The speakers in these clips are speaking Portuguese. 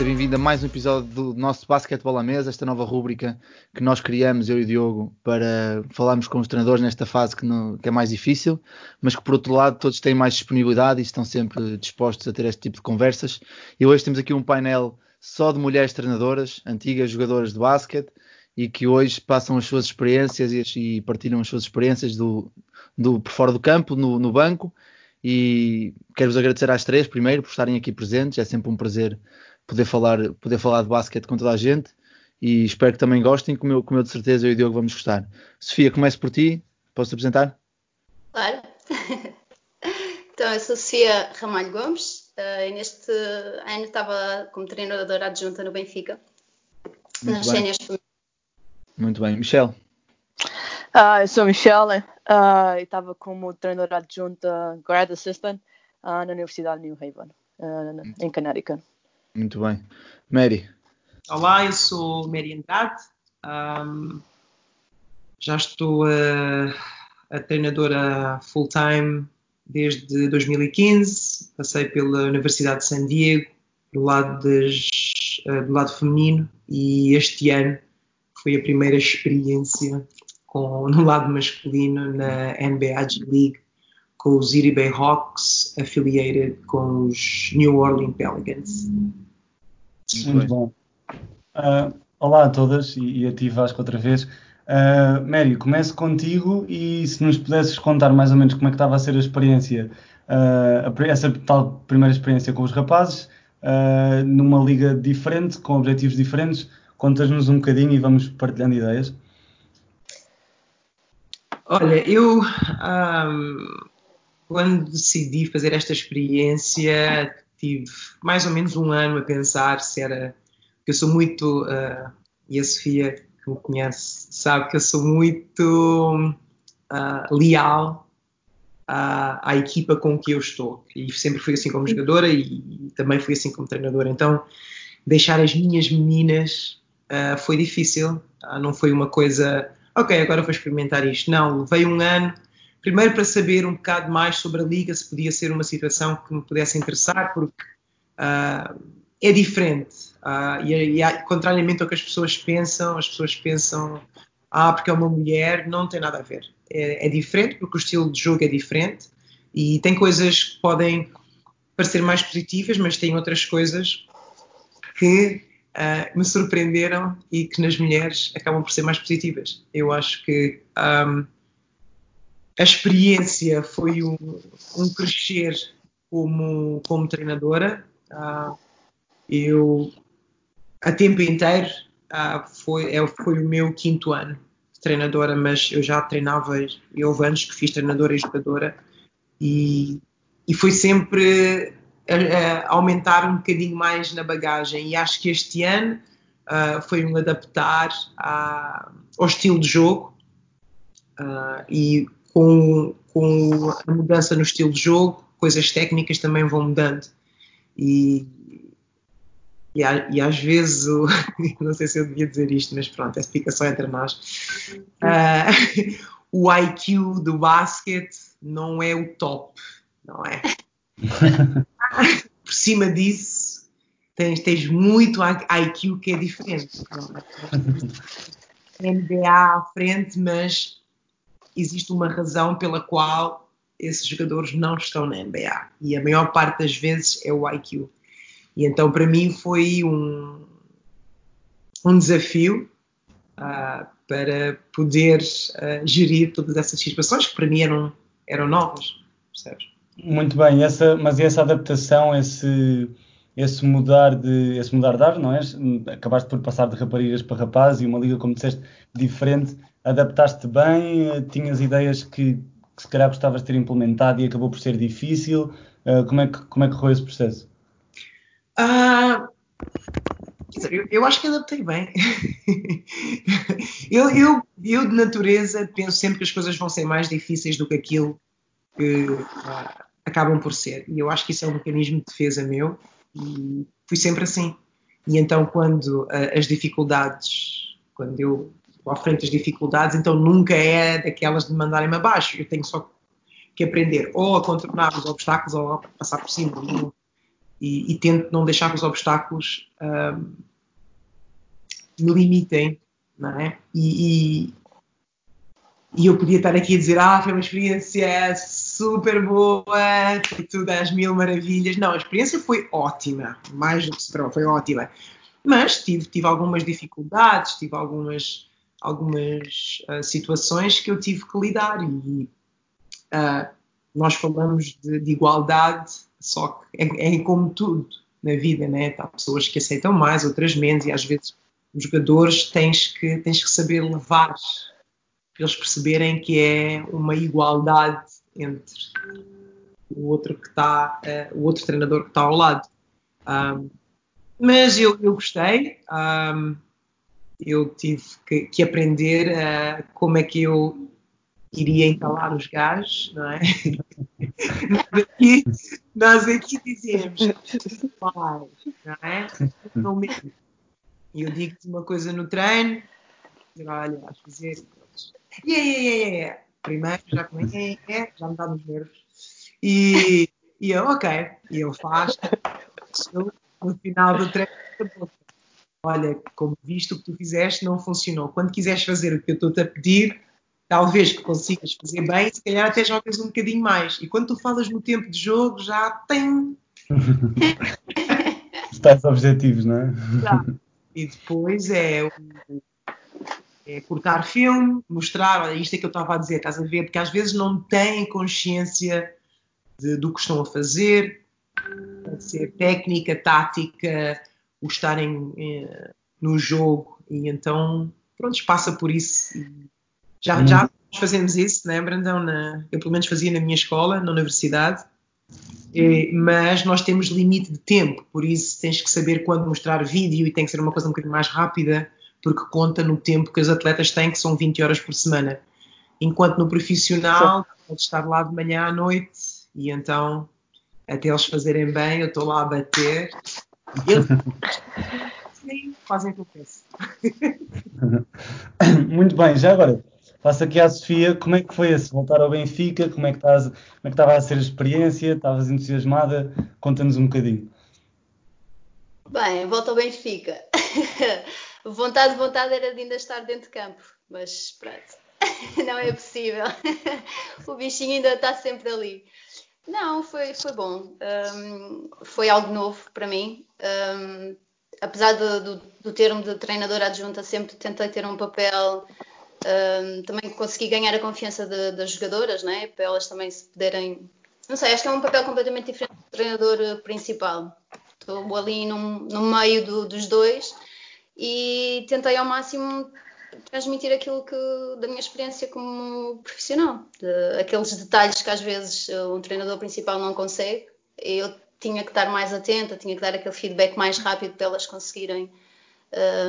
seja bem-vindo a mais um episódio do nosso Basquetebol à Mesa, esta nova rúbrica que nós criamos, eu e o Diogo, para falarmos com os treinadores nesta fase que, não, que, é mais difícil, mas que por outro lado todos têm mais disponibilidade e estão sempre dispostos a ter este tipo de conversas. E hoje temos aqui um painel só de mulheres treinadoras, antigas jogadoras de basquete, e que hoje passam as suas experiências e, partilham as suas experiências do, do, por fora do campo, no, no banco. E quero-vos agradecer às três, primeiro, por estarem aqui presentes. É sempre um prazer poder falar, poder falar de basquete com toda a gente. E espero que também gostem, como eu, como eu de certeza eu e o Diogo vamos gostar. Sofia, começo por ti. Posso te apresentar? Claro. então, eu sou Sofia Ramalho Gomes. Uh, e neste ano estava como treinadora adjunta no Benfica. Muito nas bem. Muito bem. Michelle? Uh, eu sou Michelle uh, e estava como treinadora adjunta grad assistant uh, na Universidade de New Haven, uh, em Connecticut. Muito bem. Mary? Olá, eu sou Mary Andrade. Um, já estou a, a treinadora full-time desde 2015. Passei pela Universidade de San Diego, do lado, das, do lado feminino, e este ano foi a primeira experiência com, no lado masculino na NBA G League com os Erie Bay Hawks affiliated com os New Orleans Pelicans. Muito bom. Uh, olá a todas e, e a ti Vasco outra vez. Uh, Mary, começo contigo e se nos pudesses contar mais ou menos como é que estava a ser a experiência, uh, essa tal primeira experiência com os rapazes, uh, numa liga diferente, com objetivos diferentes, Contas-nos um bocadinho e vamos partilhando ideias. Olha, eu um, quando decidi fazer esta experiência tive mais ou menos um ano a pensar se era que eu sou muito uh, e a Sofia que me conhece sabe que eu sou muito uh, leal à, à, equipa com que eu estou e sempre fui assim como jogadora e, também fui assim como treinadora então deixar as minhas meninas uh, foi difícil. Não foi uma coisa, ok, agora vou experimentar isto. Não, levei um ano, primeiro para saber um bocado mais sobre a liga, se podia ser uma situação que me pudesse interessar, porque uh, é diferente. E, e, contrariamente ao que as pessoas pensam, as pessoas pensam, ah, porque é uma mulher, não tem nada a ver. É, é diferente, porque o estilo de jogo é diferente e tem coisas que podem parecer mais positivas, mas tem outras coisas que uh, me surpreenderam e que nas mulheres acabam por ser mais positivas. Eu acho que um, a experiência foi um, um, crescer como, como treinadora. Uh, eu, a tempo inteiro, uh, foi, é, foi o meu quinto ano de treinadora, mas eu já treinava, e houve anos que fiz treinadora e jogadora, e, e foi sempre aumentar um bocadinho mais na bagagem. E acho que este ano uh, foi um adaptar a, ao estilo de jogo uh, e com, com a mudança no estilo de jogo, coisas técnicas também vão mudando. E, e, e, às vezes, o, não sei se eu devia dizer isto, mas pronto, essa fica só entre nós. Uh, o IQ do basquete não é o top, não é? por cima disso, tens, tens muito IQ que é diferente. NBA à frente, mas existe uma razão pela qual esses jogadores não estão na NBA. E a maior parte das vezes é o IQ. E então, para mim, foi um, um desafio uh, para poder uh, gerir todas essas situações que para mim eram, eram novas, percebes? Muito bem, essa, mas essa adaptação, esse, esse mudar de esse mudar de ar, não é? Acabaste por passar de raparigas para rapazes e uma liga, como disseste, diferente. Adaptaste bem? Tinhas ideias que, que se calhar gostavas de ter implementado e acabou por ser difícil? Uh, como, é que, como é que correu esse processo? Uh, eu, eu, acho que adaptei bem. eu, eu, eu, de natureza, penso sempre que as coisas vão ser mais difíceis do que aquilo que, uh, acabam por ser. E eu acho que isso é um mecanismo de defesa meu e fui sempre assim. E então, quando uh, as dificuldades, quando eu à frente das dificuldades, então nunca é daquelas de mandarem-me abaixo. Eu tenho só que aprender ou a contornar os obstáculos ou a passar por cima. e, e, tento não deixar que os obstáculos um, me limitem, não é? E, e, e, eu podia estar aqui a dizer, ah, foi uma experiência super boa, tudo às mil maravilhas. Não, a experiência foi ótima, mais do que se foi ótima. Mas tive, tive algumas dificuldades, tive algumas, algumas uh, situações que eu tive que lidar e uh, nós falamos de, de, igualdade, só que é, é como tudo na vida, né? Há pessoas que aceitam mais, outras menos, e às vezes os jogadores tens que, tens que saber levar para eles perceberem que é uma igualdade entre o outro que está, uh, o outro treinador que está ao lado. Um, mas eu, eu gostei. Um, eu tive que, que aprender uh, como é que eu iria entalar os gajos, não é? nós, aqui, nós aqui dizemos, vai, não é? Não mesmo. E eu digo-te uma coisa no treino, olha, vais fazer. Yeah, yeah, yeah, yeah. Primeiro já comecei, é, já me dá nos nervos. E, e eu, ok, e eu faço. No final do treino, olha, como visto o que tu fizeste, não funcionou. Quando quiseres fazer o que eu estou-te a pedir, talvez que consigas fazer bem, se calhar até jogas um bocadinho mais. E quando tu falas no tempo de jogo, já tem. Estás objetivos, não é? Já. E depois é, é cortar filme, mostrar, olha, isto é que eu estava a dizer, estás a ver? Porque às vezes não têm consciência de, do que estão a fazer, pode ser técnica, tática, o estarem eh, no jogo, e então, pronto, passa por isso. Já, hum. já fazemos isso, né, Brandão? Na, eu pelo menos fazia na minha escola, na universidade, e, mas nós temos limite de tempo, por isso tens que saber quando mostrar vídeo e tem que ser uma coisa um bocadinho mais rápida, porque conta no tempo que os atletas têm, que são 20 horas por semana. Enquanto no profissional, pode estar lá de manhã à noite e então, até eles fazerem bem, eu estou lá a bater. E eles fazem o que eu peço. Muito bem, já agora, Passo aqui à Sofia, como é que foi esse voltar ao Benfica? Como é que, estás, como é que estava a ser a experiência? Estavas entusiasmada? Conta-nos um bocadinho. Bem, volta ao Benfica. vontade, vontade era de ainda estar dentro de campo, mas pronto, não é possível. o bichinho ainda está sempre ali. Não, foi, foi bom. Um, foi algo novo para mim. Um, apesar do, do, do termo de treinador adjunta, sempre tentei ter um papel um, também consegui ganhar a confiança de, das jogadoras, né? para elas também se poderem. Não sei, acho que é um papel completamente diferente do treinador eh, principal. Estou ali no, no meio do, dos dois e tentei ao máximo transmitir aquilo que da minha experiência como profissional, de, aqueles detalhes que às vezes eh, um treinador principal não consegue. Eu tinha que estar mais atenta, tinha que dar aquele feedback mais rápido para elas conseguirem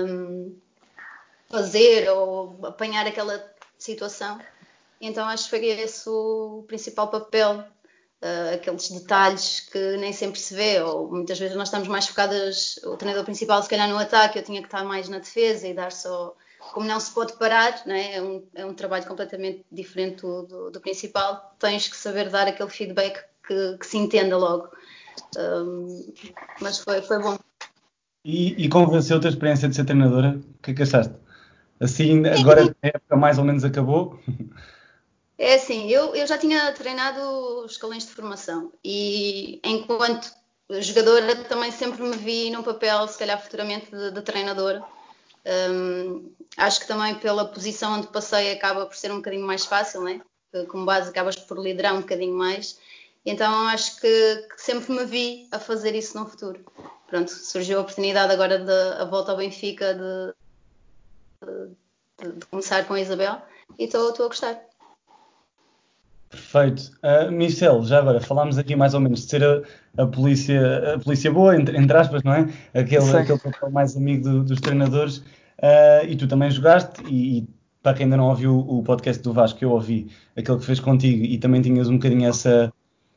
um, fazer ou apanhar aquela situação. Então acho que foi esse o principal papel, uh, aqueles detalhes que nem sempre se vê, ou muitas vezes nós estamos mais focadas, o treinador principal se calhar no ataque, eu tinha que estar mais na defesa e dar só, como não se pode parar, né? é, um, é um trabalho completamente diferente do, do, do, principal, tens que saber dar aquele feedback que, que se entenda logo. Um, mas foi, foi bom. E, e convenceu-te a experiência de ser treinadora? O que é que achaste? Assim, agora a época mais ou menos acabou? É assim, eu, eu já tinha treinado escalões de formação e enquanto jogadora também sempre me vi num papel, se calhar futuramente, de, de treinadora. Um, acho que também pela posição onde passei acaba por ser um bocadinho mais fácil, né? Como base acabas por liderar um bocadinho mais. Então acho que, que, sempre me vi a fazer isso no futuro. Pronto, surgiu a oportunidade agora de a volta ao Benfica de, de, de começar com a Isabel e estou a gostar. Perfeito. Uh, Michel, já agora falámos aqui mais ou menos de ser a, a polícia, a polícia boa, entre, entre, aspas, não é? Aquele, aquele papel mais amigo do, dos treinadores. Uh, e tu também jogaste, e, e, para quem ainda não ouviu o podcast do Vasco, que eu ouvi, aquele que fez contigo, e também tinhas um bocadinho essa,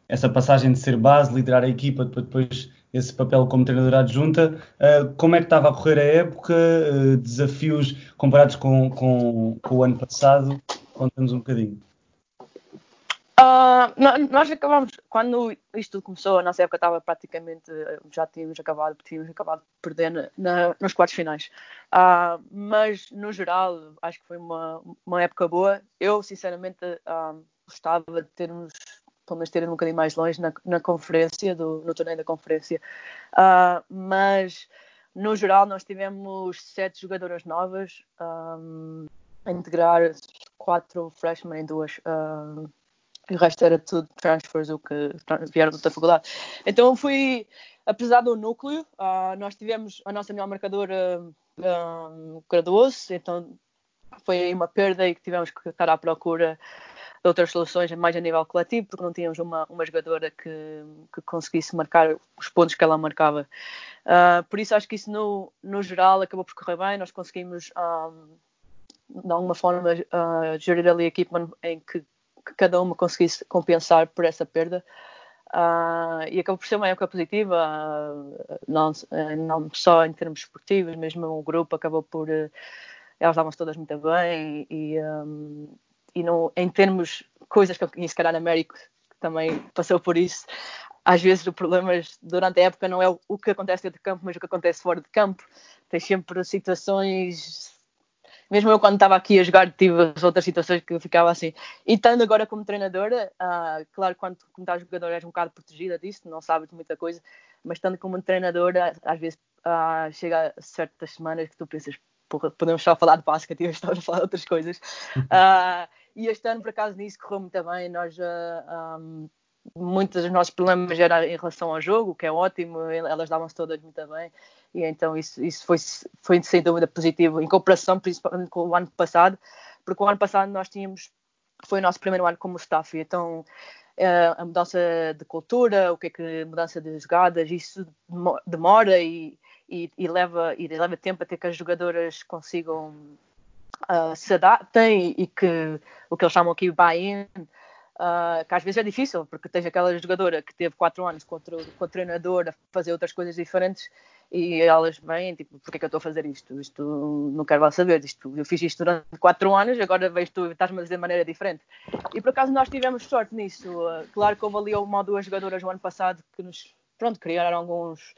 essa passagem de ser base, liderar a equipa, depois esse papel como treinador adjunta. Uh, como é que estava a correr a época? Uh, desafios comparados com, com, com, o ano passado? Conta-nos um bocadinho. Uh, nós acabamos, quando isto começou, a nossa época estava praticamente, já tínhamos acabado, tínhamos acabado de perder na, nos quartos finais. Uh, mas, no geral, acho que foi uma, uma época boa. Eu, sinceramente, uh, gostava de termos, pelo menos terem um bocadinho mais longe na, na conferência, do, no torneio da conferência. mas, no geral, nós tivemos sete jogadoras novas um, a integrar quatro freshmen em duas e o resto era tudo transfers, o que vieram da faculdade. Então fui, apesar do núcleo, uh, nós tivemos a nossa melhor marcadora um, graduou-se, então foi uma perda e que tivemos que estar à procura de outras soluções mais a nível coletivo, porque não tínhamos uma, uma jogadora que, que conseguisse marcar os pontos que ela marcava. Uh, por isso acho que isso no, no geral acabou por correr bem, nós conseguimos um, de alguma forma uh, gerir ali a equipa em que que cada uma conseguisse compensar por essa perda. Uh, e acabou por ser uma época positiva, uh, não, uh, não, só em termos esportivos, mesmo o grupo acabou por. elas davam-se todas muito bem e, um, e não, em termos coisas que eu conheço, calhar, que também passou por isso, às vezes o problema durante a época não é o que acontece dentro de campo, mas o que acontece fora de campo. Tem sempre situações mesmo eu quando estava aqui a jogar tive outras situações que eu ficava assim. E estando agora como treinadora, uh, claro, quando como estás jogador és um bocado protegida disso, não sabes muita coisa, mas estando como treinadora, às vezes uh, chega a certas semanas que tu pensas, porra, podemos só falar de basquete e estamos a falar de outras coisas. Uh, e este ano, por acaso, nisso correu muito bem. Nós um, muitos dos nossos problemas eram em relação ao jogo, que é ótimo, elas davam-se todas muito bem, e então isso, isso foi, foi sem dúvida positivo, em comparação principalmente com o ano passado, porque o ano passado nós tínhamos, foi o nosso primeiro ano como staff, então eh, a mudança de cultura, o que é que mudança de jogadas, isso demora e, e, e leva, e leva tempo até que as jogadoras consigam uh, se adaptem e que o que eles chamam aqui buy-in, Uh, que às vezes é difícil, porque tens aquela jogadora que teve 4 anos com, outro, com o treinador a fazer outras coisas diferentes e elas vêm, tipo, porque é que eu estou a fazer isto? Isto não quero lá saber, isto, eu fiz isto durante 4 anos, agora vejo tu estás-me a dizer de maneira diferente. E por acaso nós tivemos sorte nisso. Claro que houve ali uma ou duas jogadoras no ano passado que nos, pronto, criaram alguns,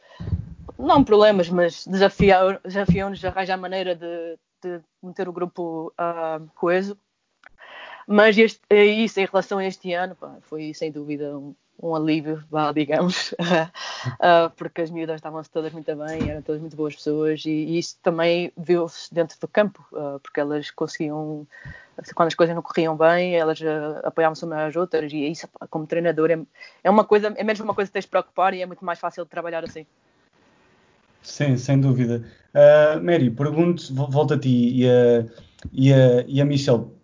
não problemas, mas desafiaram a arranjar maneira de, de meter o grupo uh, coeso mas este, é isso, em relação a este ano, pá, foi sem dúvida um, um alívio, vá, digamos, uh, porque as miúdas estavam-se todas muito bem, eram todas muito boas pessoas e, e isso também viu-se dentro do campo, uh, porque elas conseguiam, quando as coisas não corriam bem, elas uh, apoiavam-se umas às outras e isso, como treinador, é, é uma coisa, é mesmo uma coisa que tens de preocupar e é muito mais fácil de trabalhar assim. Sim, sem dúvida. Mary, pergunto, volto a ti e a, e a, e a Michelle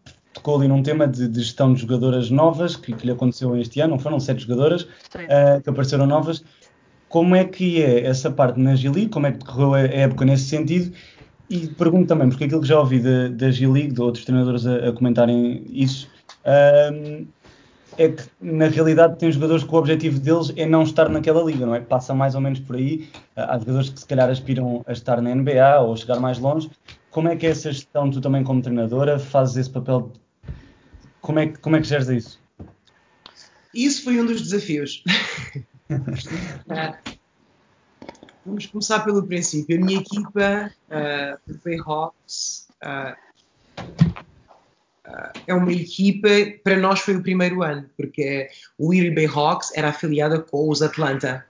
tocou ali num tema de, de gestão de jogadoras novas, que, que, lhe aconteceu este ano, não foram sete jogadoras uh, que apareceram novas. Como é que é essa parte na Gili? Como é que decorreu a, época nesse sentido? E pergunto também, porque aquilo que já ouvi da, G-League, de outros treinadores a, a comentarem isso, uh, é que na realidade tem jogadores que o objetivo deles é não estar naquela liga, não é? Passa mais ou menos por aí. Há jogadores que se calhar aspiram a estar na NBA ou chegar mais longe. Como é que é essa gestão, tu também como treinadora, fazes esse papel como é, como é que geres isso? Isso foi um dos desafios. Vamos começar pelo princípio. A minha equipa, uh, o Bayhawks, uh, uh, é uma equipa, para nós foi o primeiro ano, porque o Erie Bayhawks era afiliada com os Atlanta.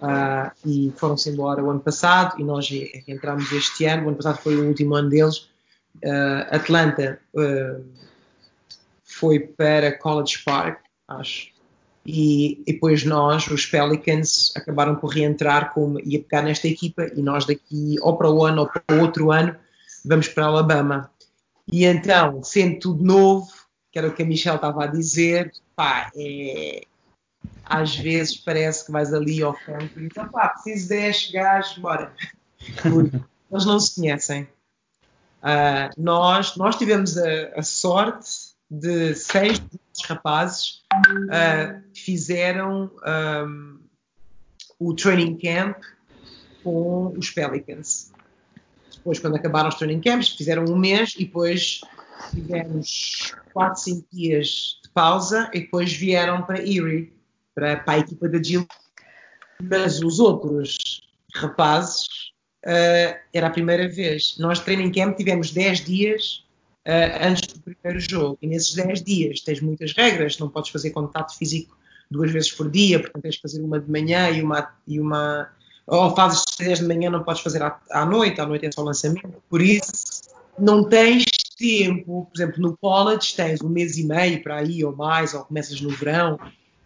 Uh, e foram-se embora o ano passado e nós entramos este ano. O ano passado foi o último ano deles. Uh, Atlanta uh, foi para College Park, acho. E, e depois nós, os Pelicans, acabaram por reentrar como ia pegar nesta equipa e nós daqui ou para o ano ou para o outro ano vamos para Alabama. E então, sendo tudo novo, que era o que a Michelle estava a dizer, pá, é, às vezes parece que vais ali ao campo e então, pá, preciso de 10 gajos, bora. Eles não se conhecem. Uh, nós, nós tivemos a, a sorte de seis rapazes uh, fizeram um, o training camp com os Pelicans. Depois, quando acabaram os training camps, fizeram um mês e depois tivemos 4, 5 dias de pausa e depois vieram para Erie, para, para a equipa da Jill. Mas os outros rapazes, uh, era a primeira vez. Nós, training camp, tivemos 10 dias uh, antes do primeiro jogo. E nesses 10 dias tens muitas regras, não podes fazer contato físico duas vezes por dia, portanto tens de fazer uma de manhã e uma, e uma ou fazes 10 de manhã, não podes fazer à, à noite, à noite é só lançamento. Por isso, não tens tempo, por exemplo, no college tens um mês e meio para aí ou mais, ou começas no verão,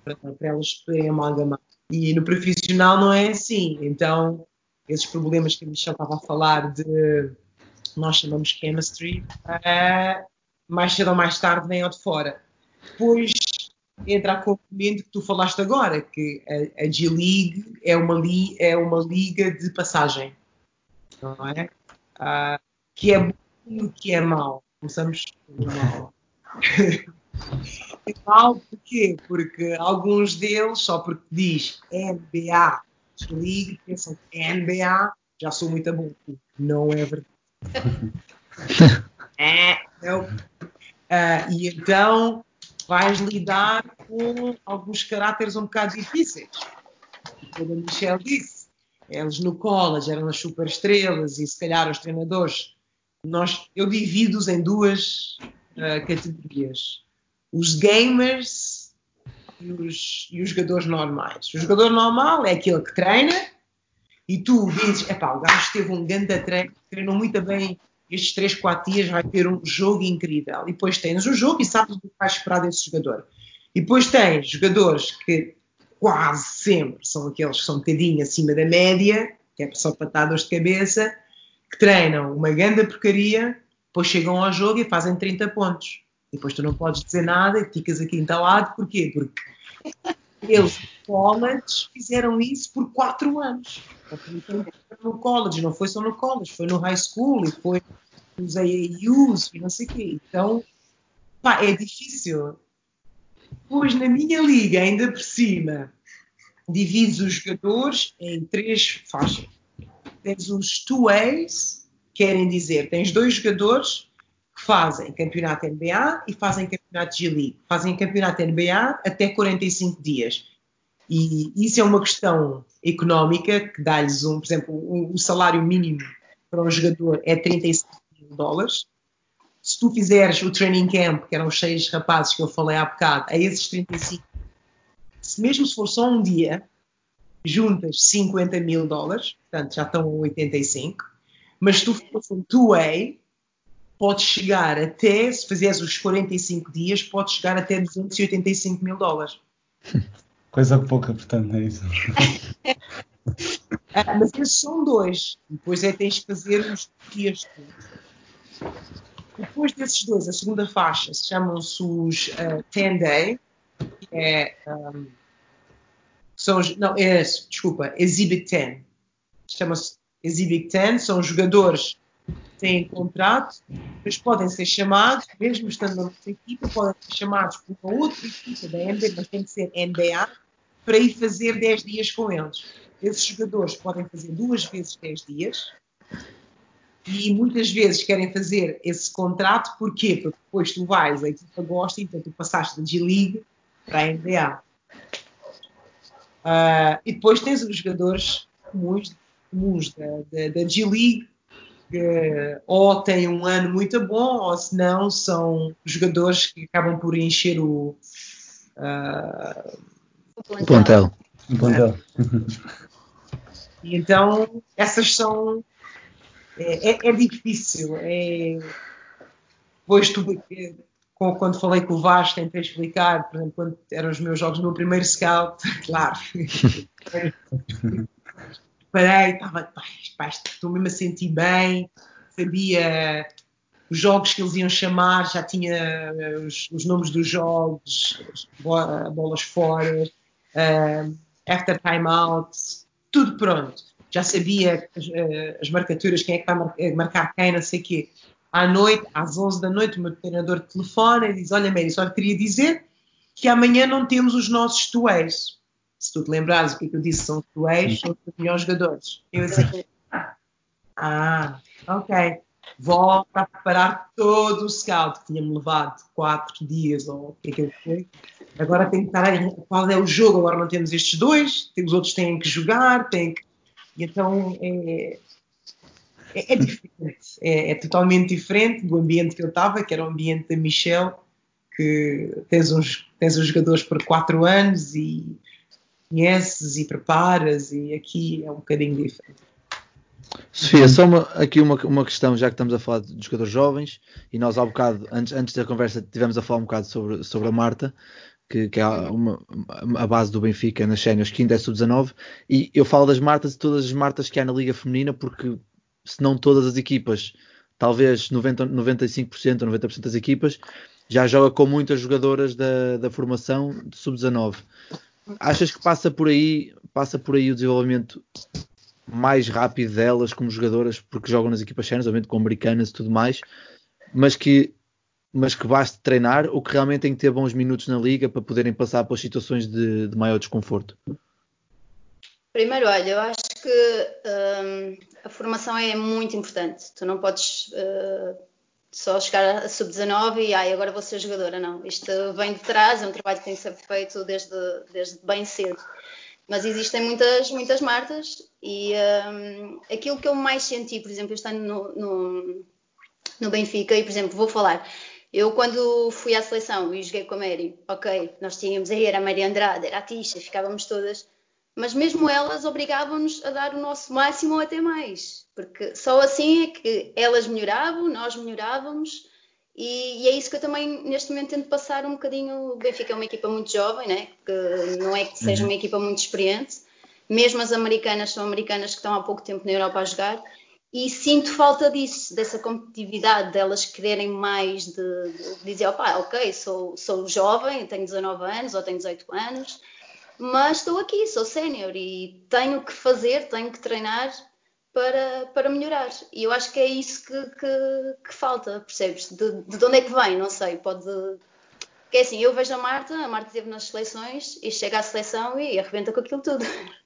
para, para elas poderem amalgamar. E no profissional não é assim. Então, esses problemas que a Michelle estava a falar de nós chamamos chemistry, uh, mais cedo ou mais tarde vem ao de fora. Depois entra a componente que tu falaste agora, que a, a G-League é uma, li, é uma liga de passagem, não é? Uh, que é bom e que é mau. Começamos pelo mal. é mau porquê? Porque alguns deles, só porque diz NBA G-League, pensam que NBA, já sou muito bom. Não é verdade. É. Uh, e então vais lidar com alguns caráteres um bocado difíceis. Como a Michelle disse, eles no college eram as super estrelas e se calhar os treinadores, nós, eu divido-os em duas uh, categorias. Os gamers e os, e os jogadores normais. O jogador normal é aquele que treina e tu dizes, epá, o gajo teve um grande treino, treinou muito bem estes 3, 4 dias, vai ter um jogo incrível. E depois tens o jogo e sabes o que vais esperar desse jogador. E depois tens jogadores que quase sempre são aqueles que são um bocadinho acima da média, que é só patadas de cabeça, que treinam uma grande porcaria, depois chegam ao jogo e fazem 30 pontos. E depois tu não podes dizer nada e ficas aqui entalado. Porquê? Porque eles, college, fizeram isso por 4 anos no college, não foi só no college, foi no high school e foi nos AAUs e não sei o quê. Então, pá, é difícil. Pois na minha liga, ainda por cima, divides os jogadores em três faixas. Tens os two-ways, querem dizer, tens dois jogadores que fazem campeonato NBA e fazem campeonato G-League. Fazem campeonato NBA até 45 dias. E isso é uma questão económica que dá-lhes um, por exemplo, o, o, salário mínimo para um jogador é 35 mil dólares. Se tu fizeres o training camp, que eram os seis rapazes que eu falei há bocado, a esses 35, se mesmo se for só um dia, juntas 50 mil dólares, portanto já estão a 85, mas se tu fores um two-way, podes chegar até, se fizeres os 45 dias, podes chegar até 285 mil dólares. Coisa pouca, portanto, é isso. ah, mas esses são dois. Depois é tens que fazer os dias Depois desses dois, a segunda faixa chamam-se os uh, 10 Day, que é. Um, são, não, é, desculpa, Exhibit 10. Chama-se Exhibit 10, são jogadores que têm contrato, mas podem ser chamados, mesmo estando na nossa equipa, podem ser chamados por uma outra equipa da NBA, mas tem que ser NBA, para ir fazer 10 dias com eles. Esses jogadores podem fazer duas vezes 10 dias e muitas vezes querem fazer esse contrato, porquê? Porque depois tu vais, a equipa gosta, então tu passaste da G-League para a NBA. Uh, ah, e depois tens os jogadores comuns, comuns da, da, da G-League, que ou têm um ano muito bom, ou se não, são jogadores que acabam por encher o. Uh, o plantel. O plantel. E então, essas são. É, é, é difícil. É... Depois, tu, quando falei com o Vasco, tentei explicar, por exemplo, quando eram os meus jogos no meu primeiro scout, claro. Parei, estava, estou mesmo a sentir bem, sabia os jogos que eles iam chamar, já tinha os, os nomes dos jogos, bolas fora, uh, after timeouts, tudo pronto. Já sabia as, uh, as marcaturas, quem é que vai mar eh, marcar quem, não sei o quê. À noite, às 11 da noite, o meu treinador telefona e diz: Olha, Mary, só queria dizer que amanhã não temos os nossos tuéis. Se tu te lembrares o que, é que eu disse, são tuéis, são os melhores jogadores. Eu disse: Ah, ok. Volta a preparar todo o scout, que tinha-me levado quatro dias ou o que é que foi. Agora tem que estar aí, qual é o jogo? Agora não temos estes dois, os outros têm que jogar, têm que... E então é, é, é diferente, é, é, totalmente diferente do ambiente que eu estava, que era o ambiente da Michelle, que tens uns, tens uns jogadores por quatro anos e conheces e preparas, e aqui é um bocadinho diferente. Sofia, só uma, aqui uma, uma questão, já que estamos a falar de jogadores jovens, e nós há um bocado, antes, antes da conversa, tivemos a falar um bocado sobre, sobre a Marta, que, que é uma, a base do Benfica nas séniores, que ainda é sub-19, e eu falo das Martas e todas as Martas que há na Liga Feminina, porque se não todas as equipas, talvez 90, 95% ou 90% das equipas, já joga com muitas jogadoras da, da formação de sub-19. Achas que passa por aí, passa por aí o desenvolvimento mais rápido delas como jogadoras, porque jogam nas equipas séniores, obviamente com americanas e tudo mais, mas que mas que baste treinar ou que realmente têm que ter bons minutos na liga para poderem passar pelas situações de, de maior desconforto? Primeiro, olha, eu acho que hum, a formação é muito importante. Tu não podes uh, só chegar a sub-19 e ai, agora vou ser jogadora. Não, isto vem de trás, é um trabalho que tem que ser feito desde, desde bem cedo. Mas existem muitas, muitas martas e um, aquilo que eu mais senti, por exemplo, este ano no, no, no Benfica, e por exemplo, vou falar, eu, quando fui à seleção e joguei com a Mary, ok, nós tínhamos aí, era a Mary Andrade, era a Tisha, ficávamos todas, mas mesmo elas obrigavam-nos a dar o nosso máximo ou até mais, porque só assim é que elas melhoravam, nós melhorávamos, e, e, é isso que eu também neste momento tento passar um bocadinho. O Benfica é uma equipa muito jovem, né? que não é que seja uhum. uma equipa muito experiente, mesmo as americanas são americanas que estão há pouco tempo na Europa a jogar, e sinto falta disso, dessa competitividade, delas quererem mais, de, de dizer, opá, ok, sou, sou jovem, tenho 19 anos ou tenho 18 anos, mas estou aqui, sou sénior e tenho que fazer, tenho que treinar para, para melhorar. E eu acho que é isso que, que, que falta, percebes? De, de, onde é que vem? Não sei, pode. Porque é assim, eu vejo a Marta, a Marta esteve nas seleções e chega à seleção e arrebenta com aquilo tudo.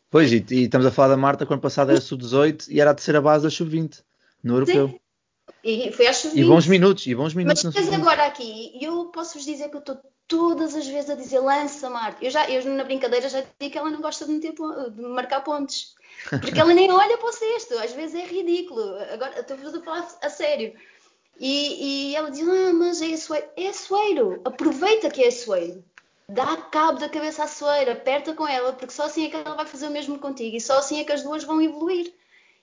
Pois, e, e estamos a falar da Marta, quando passada era sub-18 e era a terceira base da sub-20 no europeu. Sim. E foi às E bons minutos, e bons minutos. Mas agora aqui, eu posso-vos dizer que eu estou todas as vezes a dizer lança Marta. Eu já, eu na brincadeira já digo que ela não gosta de, meter, de marcar pontos. Porque ela nem olha para o cesto, às vezes é ridículo. Agora estou-vos a falar a sério. E, e ela diz: Ah, mas é sueiro. É sueiro. Aproveita que é sueiro dá cabo da cabeça à soeira, aperta com ela, porque só assim é que ela vai fazer o mesmo contigo e só assim é que as duas vão evoluir.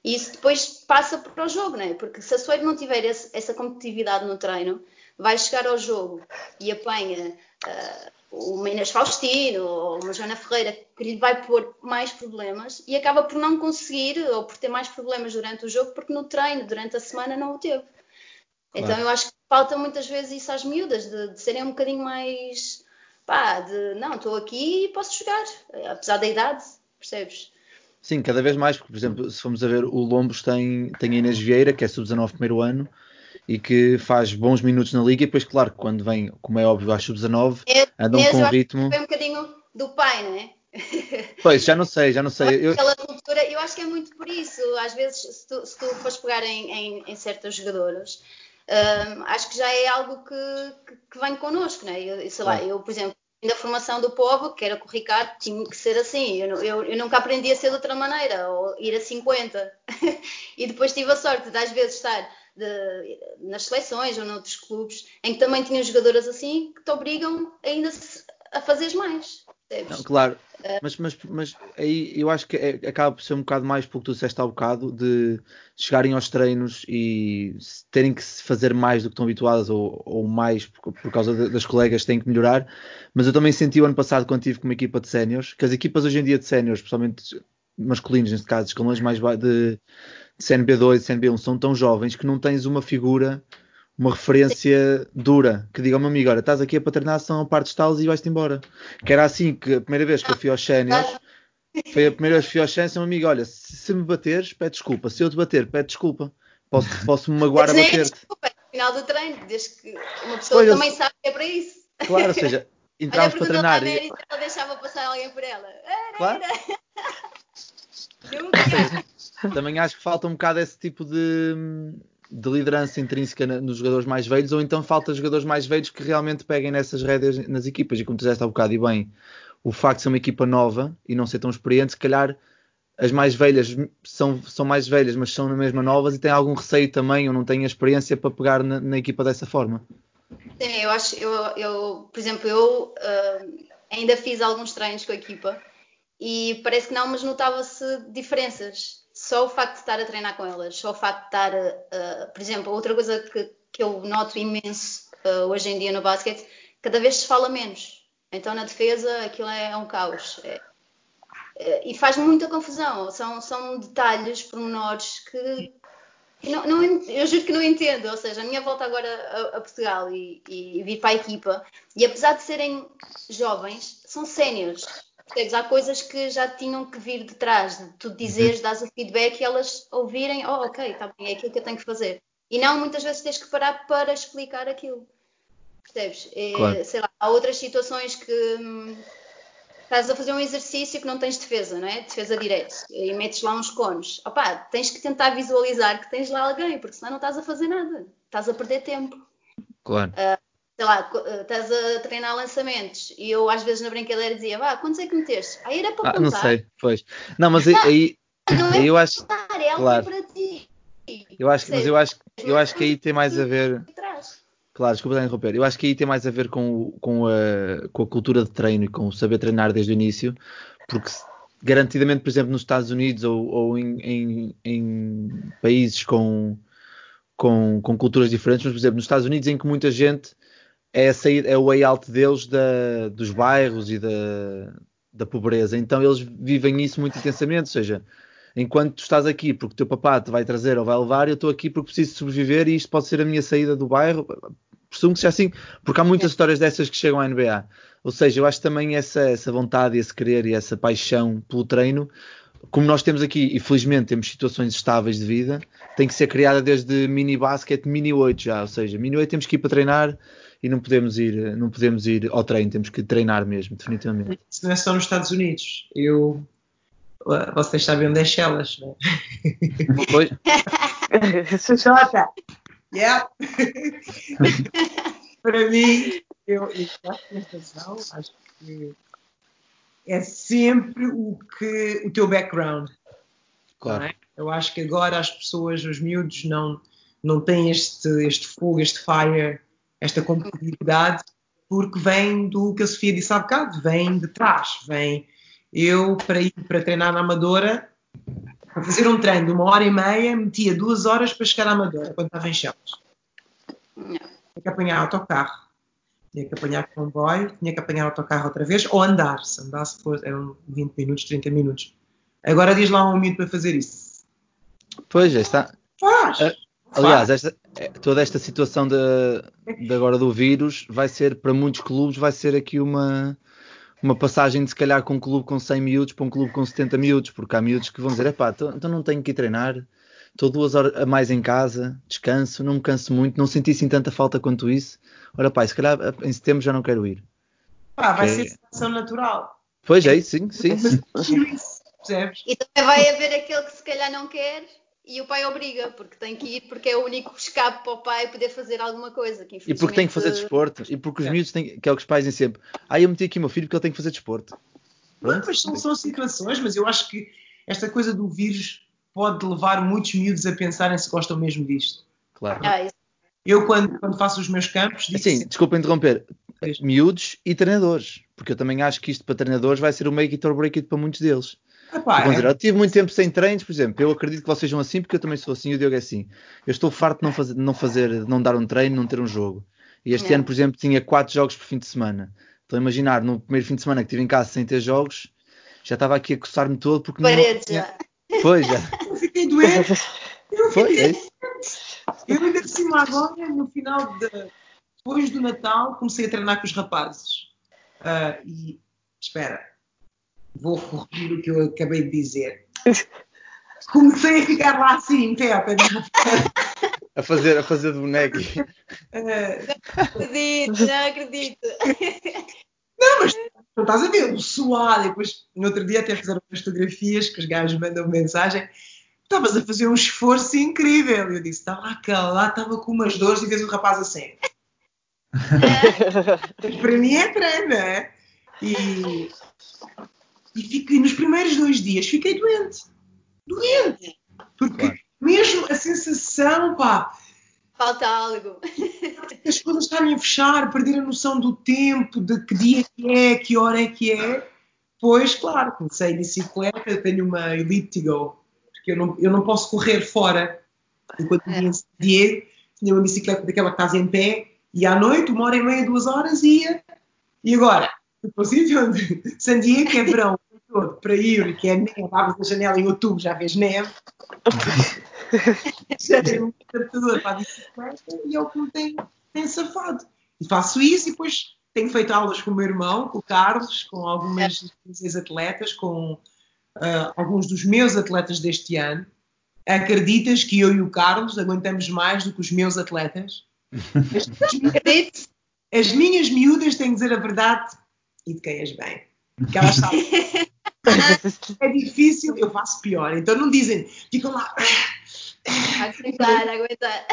E isso depois passa para o jogo, né? Porque se a Soeira não tiver esse, essa competitividade no treino, vai chegar ao jogo e apanha uh, uma Inês Faustino ou uma Joana Ferreira que lhe vai pôr mais problemas e acaba por não conseguir ou por ter mais problemas durante o jogo porque no treino, durante a semana, não o teve. Então claro. eu acho que falta muitas vezes isso às miúdas, de, de serem um bocadinho mais pá, de não, estou aqui e posso jogar, apesar da idade, percebes? Sim, cada vez mais, porque, por exemplo, se formos a ver, o Lombos tem, tem a Inês Vieira, que é sub-19 primeiro ano, e que faz bons minutos na liga, e depois, claro, quando vem, como é óbvio, às sub-19, andam Inês, com um ritmo. Foi um bocadinho do pai, não é? Pois, já não sei, já não sei. Eu... Aquela cultura, eu acho que é muito por isso. Às vezes, se tu, se tu fores pegar em, em, em certas jogadoras, um, acho que já é algo que, que, que vem connosco, né? Eu, sei lá, eu, por exemplo, na formação do povo, que era com o Ricardo, tinha que ser assim. Eu, eu, eu, nunca aprendi a ser de outra maneira, ou ir a 50. e depois tive a sorte de, às vezes, estar de, nas seleções ou noutros clubes, em que também tinham jogadoras assim que te obrigam ainda a fazeres mais. Não, claro, mas, mas, mas aí eu acho que é, acaba por ser um bocado mais porque tu disseste há um bocado de chegarem aos treinos e terem que fazer mais do que estão habituadas ou, ou mais por, por causa de, das colegas têm que melhorar. Mas eu também senti o ano passado quando tive com uma equipa de séniores, que as equipas hoje em dia de séniores, especialmente masculinos neste caso, escalões mais de, de CNB2 e CNB1 são tão jovens que não tens uma figura uma referência dura que diga ao meu amigo: olha, estás aqui a paternar, são a parte de talos e vais-te embora. Que era assim que a primeira vez que eu fui aos séniores, foi a primeira vez que fui aos séniores, meu amigo: olha, se, se, me bateres, pede desculpa. Se eu te bater, pede desculpa. Posso, posso me magoar a bater-te. Desculpa, no final do treino, desde que uma pessoa pois, também sabe que é para isso. Claro, ou seja, entramos para treinar. E... Ela deixava passar alguém por ela. Era, claro. Era. Também acho que falta um bocado esse tipo de de liderança intrínseca nos jogadores mais velhos, ou então falta jogadores mais velhos que realmente peguem nessas rédeas nas equipas. E como tu disseste há bocado, e bem, o facto de ser uma equipa nova e não ser tão experiente, se calhar as mais velhas são, são mais velhas, mas são na mesma novas e têm algum receio também, ou não têm a experiência para pegar na, na equipa dessa forma. Sim, eu acho, eu, eu por exemplo, eu uh, ainda fiz alguns treinos com a equipa e parece que não, mas notava-se diferenças. Só o facto de estar a treinar com elas, só o facto de estar, uh, por exemplo, outra coisa que, que eu noto imenso uh, hoje em dia no basquete, cada vez se fala menos. Então na defesa aquilo é, é um caos. É, é, e faz muita confusão. São, são detalhes, pormenores que não, não, eu juro que não entendo. Ou seja, a minha volta agora a, a Portugal e, e, vir para a equipa, e apesar de serem jovens, são séniores. Há coisas que já tinham que vir de trás, tu dizeres, uhum. dás o feedback e elas ouvirem, oh, ok, está bem, é aquilo que eu tenho que fazer. E não muitas vezes tens que parar para explicar aquilo. Percebes? Claro. sei lá, há outras situações que hum, estás a fazer um exercício que não tens defesa, não é? Defesa direita, e metes lá uns cones. Opá, tens que tentar visualizar que tens lá alguém, porque senão não estás a fazer nada. Estás a perder tempo. Claro. Uh, sei lá, ah, estás a treinar lançamentos e eu às vezes na brincadeira dizia, vá, quantos é que meteste? Aí era para ah, Não sei, pois. Não, mas não, aí, não é eu acho. É claro. para ti. Eu acho, mas eu acho, eu acho que aí tem mais a ver. Claro, desculpa interromper. Eu acho que aí tem mais a ver com, com, a, com a cultura de treino e com o saber treinar desde o início, porque garantidamente, por exemplo, nos Estados Unidos ou, ou em, em, em, países com, com, com, culturas diferentes, mas, por exemplo, nos Estados Unidos, em que muita gente é, a sair, é o way out deles da, dos bairros e da, da pobreza, então eles vivem isso muito intensamente, ou seja, enquanto tu estás aqui porque o teu papá te vai trazer ou vai levar, eu estou aqui porque preciso sobreviver e isto pode ser a minha saída do bairro, presumo que seja assim, porque há muitas histórias dessas que chegam à NBA. Ou seja, eu acho também essa, essa vontade, esse querer e essa paixão pelo treino, como nós temos aqui, e felizmente temos situações estáveis de vida, tem que ser criada desde mini basquete, mini 8 já. Ou seja, mini 8 temos que ir para treinar e não podemos ir, não podemos ir ao treino, temos que treinar mesmo, definitivamente. Isso não é só nos Estados Unidos. Eu vocês sabem onde é Chelas, não é? Pois. Yeah. Para mim, eu, eu acho acho que é sempre o que o teu background. Claro. É? Eu acho que agora as pessoas, os miúdos, não, não têm este, este fogo, este fire, esta competitividade, porque vem do que a Sofia disse há bocado, vem de trás, vem. Eu, para ir para treinar na Amadora, para fazer um treino de uma hora e meia, metia duas horas para chegar à Amadora, quando estava em Chaves. Tinha que apanhar autocarro. Tinha que apanhar comboio, tinha que apanhar autocarro outra vez, ou andar. Se andasse, eram 20 minutos, 30 minutos. Agora diz lá um minuto para fazer isso. Pois, já está. Faz! Aliás, esta, é, toda esta situação de, de agora do vírus vai ser, para muitos clubes, vai ser aqui uma uma passagem de se calhar com um clube com 100 miúdos para um clube com 70 miúdos, porque há miúdos que vão dizer, epá, então, então não tenho que ir treinar, estou duas horas a mais em casa, descanso, não me canso muito, não senti assim tanta falta quanto isso. Ora pá, se calhar em setembro já não quero ir. Pá, vai ser situação natural. Pois é, sim, sim. sim. E também vai haver aquele que se calhar não quer e o pai obriga, porque tem que ir, porque é o único escape para o pai poder fazer alguma coisa. Que, e porque tem que fazer desporto, e porque os é. miúdos têm, que é o que os pais dizem sempre, ah, eu meti aqui o meu filho porque ele tem que fazer desporto. Não, mas são, são situações, mas eu acho que esta coisa do vírus pode levar muitos miúdos a pensarem se gostam mesmo disto. Claro. Ah, eu, quando, quando faço os meus campos. Assim, desculpa interromper. Miúdos e treinadores, porque eu também acho que isto para treinadores vai ser o make it or break it para muitos deles. Epá, é. dizer, eu tive muito tempo sem treinos, por exemplo. Eu acredito que vocês sejam assim, porque eu também sou assim e o Diogo é assim. Eu estou farto de não fazer, não, fazer, não dar um treino, não ter um jogo. E este é. ano, por exemplo, tinha quatro jogos por fim de semana. Então, imaginar, no primeiro fim de semana que estive em casa sem ter jogos, já estava aqui a coçar-me todo porque Parede não. Já. Pois já. Eu fiquei doente. Eu fiquei é doente. Eu ainda por cima agora, no final de. Depois do Natal, comecei a treinar com os rapazes. Uh, e espera, vou corrigir o que eu acabei de dizer. Comecei a ficar lá assim, pé, a fazer, a fazer de boneco. Não acredito, não acredito. Não, mas não estás a ver, o suado. E depois, no outro dia, até fizeram umas fotografias que os gajos mandam mensagem. estavas a fazer um esforço incrível. Eu disse, estava lá, lá estava com umas dores e vês o rapaz assim. Para mim é treino, é? E, e fiquei, nos primeiros dois dias fiquei doente. Doente. Porque claro. mesmo a sensação, pá. Falta algo. As coisas estarem a fechar, perder a noção do tempo, de que dia que é, que hora é que é. Pois, claro, comecei em bicicleta, tenho uma Go, porque eu não, eu não posso correr fora. Enquanto é. em Diego, tinha uma bicicleta daquela que estás em pé, e à noite, uma hora e meia, duas horas, ia. E agora, possível de San Diego, que é verão todo, para ir, que é neve, abres a janela em outubro, já vês neve. já tenho um adaptador para a bicicleta e é o que me tem, tem safado. E faço isso e depois tenho feito aulas com o meu irmão, com o Carlos, com algumas ex-atletas, com uh, alguns dos meus atletas deste ano. Acreditas que eu e o Carlos aguentamos mais do que os meus atletas? As, as minhas miúdas têm que dizer a verdade e de quem és bem. Porque elas sabem. é difícil, eu faço pior. Então não dizem, ficam lá. Aguentar, aguentar.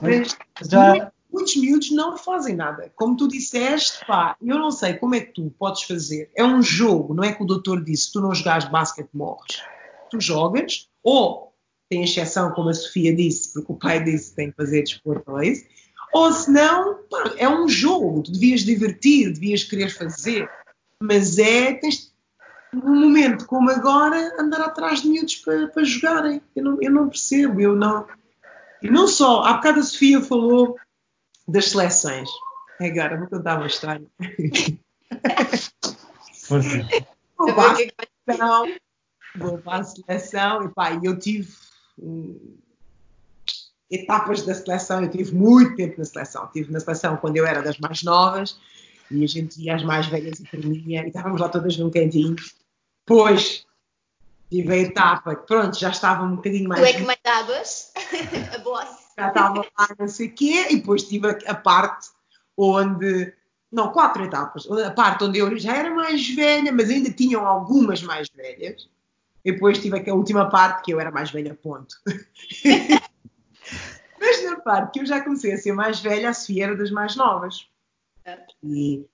Mas, Já... Muitos miúdos não fazem nada. Como tu disseste, pá, eu não sei como é que tu podes fazer. É um jogo, não é que o doutor disse: se tu não jogares basquete, morres. Tu jogas, ou tem exceção, como a Sofia disse, porque o pai disse que tem que fazer desporto, isso? Ou se não, é um jogo, tu devias divertir, devias querer fazer. Mas é, tens, num momento como agora, andar atrás de miúdos para, para jogarem. Eu não, eu não percebo, eu não. E não só, há bocado a Sofia falou das seleções. Agora vou contar uma história. Vou para a seleção, vou para a seleção e pá, eu tive etapas da seleção. Eu tive muito tempo na seleção. Tive na seleção quando eu era das mais novas e a gente ia às mais velhas e dormia e estávamos lá todas num cantinho. Pois tive a etapa que, pronto, já estava um bocadinho mais. Tu é que mandavas a boss. Já estava lá, não sei o quê, e depois tive a, a parte onde. Não, quatro etapas. A parte onde eu já era mais velha, mas ainda tinham algumas mais velhas. E depois tive a última parte que eu era mais velha, ponto. Mas na parte que eu já comecei a ser mais velha, a Sofia era das mais novas. E,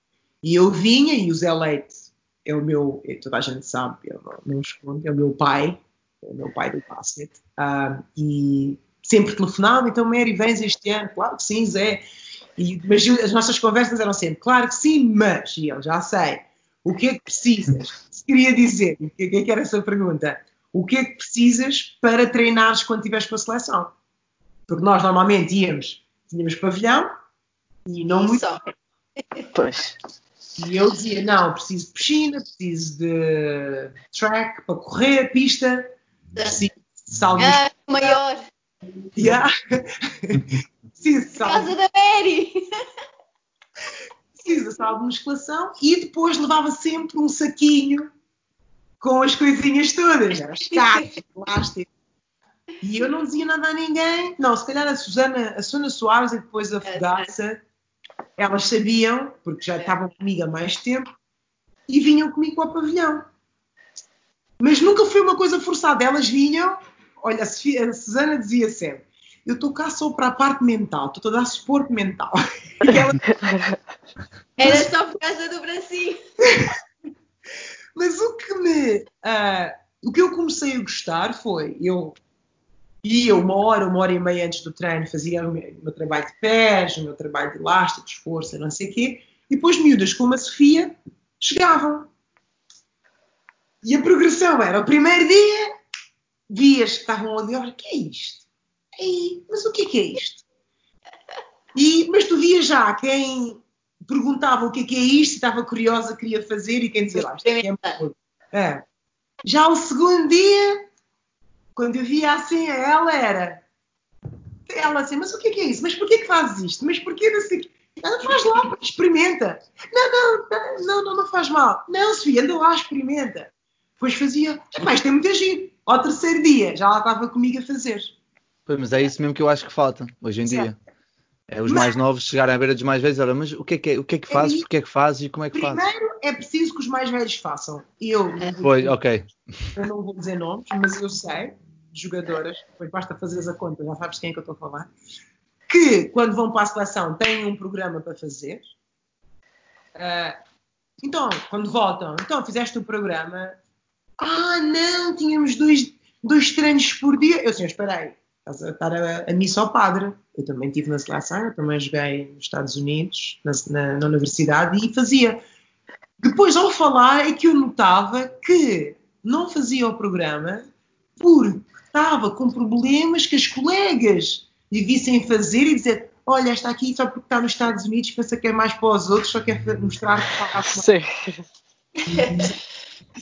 e eu vinha, e o Zé Leite é o meu, é, toda a gente sabe, eu não, não escondo, é o meu pai, é o meu pai do basket. Uh, e sempre telefonava, então Mary, vens este ano? Claro que sim, Zé. E, mas as nossas conversas eram sempre, claro que sim, mas, e eu já sei, o que é que precisas? Se queria dizer, o que é que era essa pergunta? O que é que precisas para treinares quando estiveres com a seleção? Porque nós normalmente íamos, tínhamos pavilhão e não muito. Só. Pois. E eu dizia: não, preciso de piscina, preciso de track para correr, pista, preciso de saltos. Ah, maior. Yeah. preciso de Casa da Mary. Preciso de sala de musculação e depois levava sempre um saquinho com as coisinhas todas, os cacos, plástico. E eu não dizia nada a ninguém. Não, se calhar a Susana, a Susana Soares e depois a Fogaça, elas sabiam, porque já estavam comigo há mais tempo, e vinham comigo ao pavilhão. Mas nunca foi uma coisa forçada. Elas vinham, olha, a, Sofia, a Susana dizia sempre: Eu estou cá só para a parte mental, estou a dar suporte mental. Ela... Era só por causa do bracinho. Mas o que me. Uh, o que eu comecei a gostar foi, eu ia uma hora, uma hora e meia antes do treino, fazia o meu, trabalho de pés, o meu trabalho de elásticos, força, não sei o quê, e depois miúdas como a Sofia chegavam. E a progressão era, o primeiro dia, vias que estavam ali, olha, o que é isto? Ei, mas o que é que é isto? E, mas tu vias já quem perguntava o que é que é isto, estava curiosa, queria fazer, e quem dizia lá, isto é, é. Já o segundo dia, quando eu via assim ela, era. Ela assim, mas o que é, que é isso? Mas porquê que fazes isto? Mas porquê não sei Ela faz lá, experimenta. Não, não, não, não, não faz mal. Não, Sofia, anda lá, experimenta. Depois fazia, mas tem muita gente. Ao terceiro dia, já lá estava comigo a fazer. Pois, mas é isso mesmo que eu acho que falta hoje em dia. É os mas, mais novos chegarem à beira dos mais velhos, olha, mas o que é que, é, o que, é que fazes, é, porquê é que fazes e como é que primeiro, fazes? Primeiro é preciso que os mais velhos façam. Eu, Foi, ok. Eu não vou dizer nomes, mas eu sei, jogadoras, depois basta fazeres a conta, já sabes de quem é que eu estou a falar, que quando vão para a seleção têm um programa para fazer. Uh, então, quando voltam, então fizeste o programa. Ah, não, tínhamos dois, dois treinos por dia. Eu espera aí, estás a estar a, a missa ao padre. Eu também estive na seleção, eu também joguei nos Estados Unidos, na, na, na universidade, e fazia. Depois, ao falar, é que eu notava que não fazia o programa porque estava com problemas que as colegas lhe vissem fazer e dizer olha, está aqui só porque está nos Estados Unidos, pensa que é mais para os outros, só quer mostrar que faz Sim.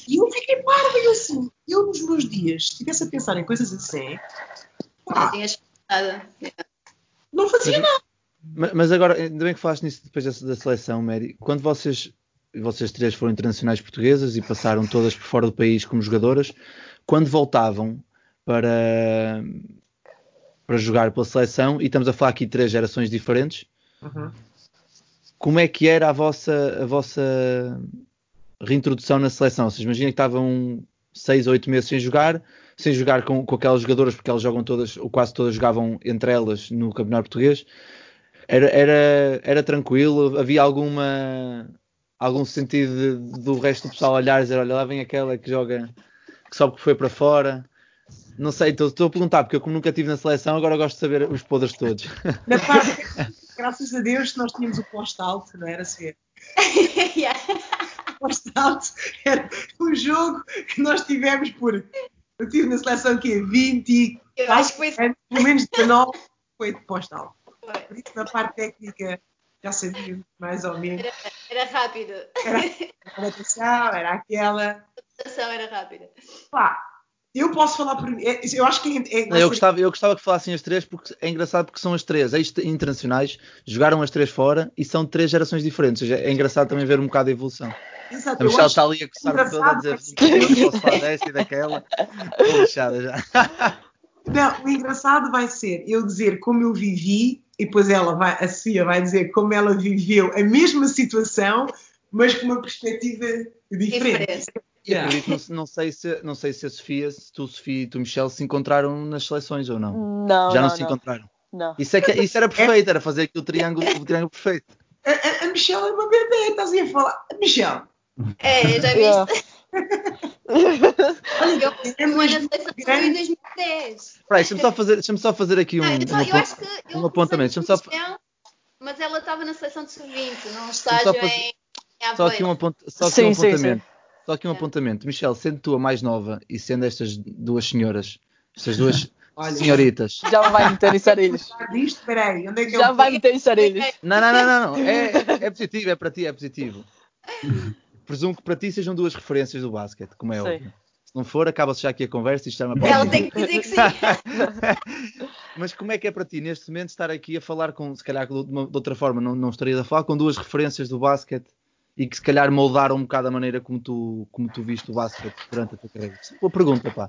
E eu fiquei parva e assim, eu nos meus dias, se estivesse a pensar em coisas assim, pá, não fazia nada. Mas, mas agora, ainda bem que falaste nisso depois da, da seleção, Mary, quando vocês vocês três foram internacionais portuguesas e passaram todas por fora do país como jogadoras. Quando voltavam para, para jogar pela seleção, e estamos a falar aqui de três gerações diferentes, uhum. como é que era a vossa, a vossa reintrodução na seleção? Vocês imaginam que estavam seis ou oito meses sem jogar, sem jogar com, com aquelas jogadoras, porque elas jogam todas, ou quase todas jogavam entre elas no Campeonato Português. Era, era, era tranquilo? Havia alguma algum sentido de, do resto do pessoal olhar e dizer, olha lá vem aquela que joga, que só porque foi para fora. Não sei, estou, a perguntar, porque eu como nunca estive na seleção, agora gosto de saber os podres todos. Na parte, graças a Deus nós tínhamos o post-alto, não era assim? yeah. Post-alto era um jogo que nós tivemos por. Eu estive na seleção que 20 eu acho que foi... pelo menos 19 foi de post-alto. Por isso, na parte técnica, já sabia mais ou menos. Era, era rápido. Era, era era aquela. A adaptação era rápida. Pá, eu posso falar por é, Eu acho que é, é, eu, gostava, eu gostava que falassem as três, porque é engraçado porque são as três internacionais, jogaram as três fora e são três gerações diferentes. Ou seja, é engraçado também ver um bocado a evolução. Exato, a Michelle está ali a coçar toda a dizer eu posso falar desta e daquela. Estou lixada já. Não, o engraçado vai ser eu dizer como eu vivi e depois ela vai, a Sofia vai dizer como ela viveu a mesma situação, mas com uma perspectiva diferente. diferente. Yeah. Não, não, sei se, não sei se a Sofia, se tu, Sofia e tu, Michelle, se encontraram nas seleções ou não. Não. Já não, não se não. encontraram. Não. Isso, é que, isso era perfeito, era fazer aqui o triângulo, o triângulo perfeito. A, a, a Michelle é uma bebê, estás a falar. Michelle. É, já viste? Olha, eu fui na seleção em 2010. deixa-me só fazer, deixa só fazer aqui um, não, então, eu acho que um apontamento. Só... Mas ela estava na seleção de sub-20, num estágio fazer... em Só aqui um, apont... só aqui sim, um apontamento. Sim, sim. Só aqui um é. apontamento. Michelle, sendo tu a mais nova e sendo estas duas senhoras, estas duas Olha, senhoritas. Já vai meter em sarilhos. Peraí, onde é que Já vai meter em sarilhos. Não, não, não, não. não. É, é positivo, é para ti, é positivo. Presumo que para ti sejam duas referências do basquete, como é óbvio. Se não for, acaba-se já aqui a conversa e está na Ela tem que dizer que sim. Mas como é que é para ti, neste momento, estar aqui a falar com, se calhar de, uma, de outra forma, não, não estaria a falar, com duas referências do basquete e que se calhar moldaram um bocado a maneira como tu, como tu viste o basquete durante a tua carreira? Boa pergunta, pá.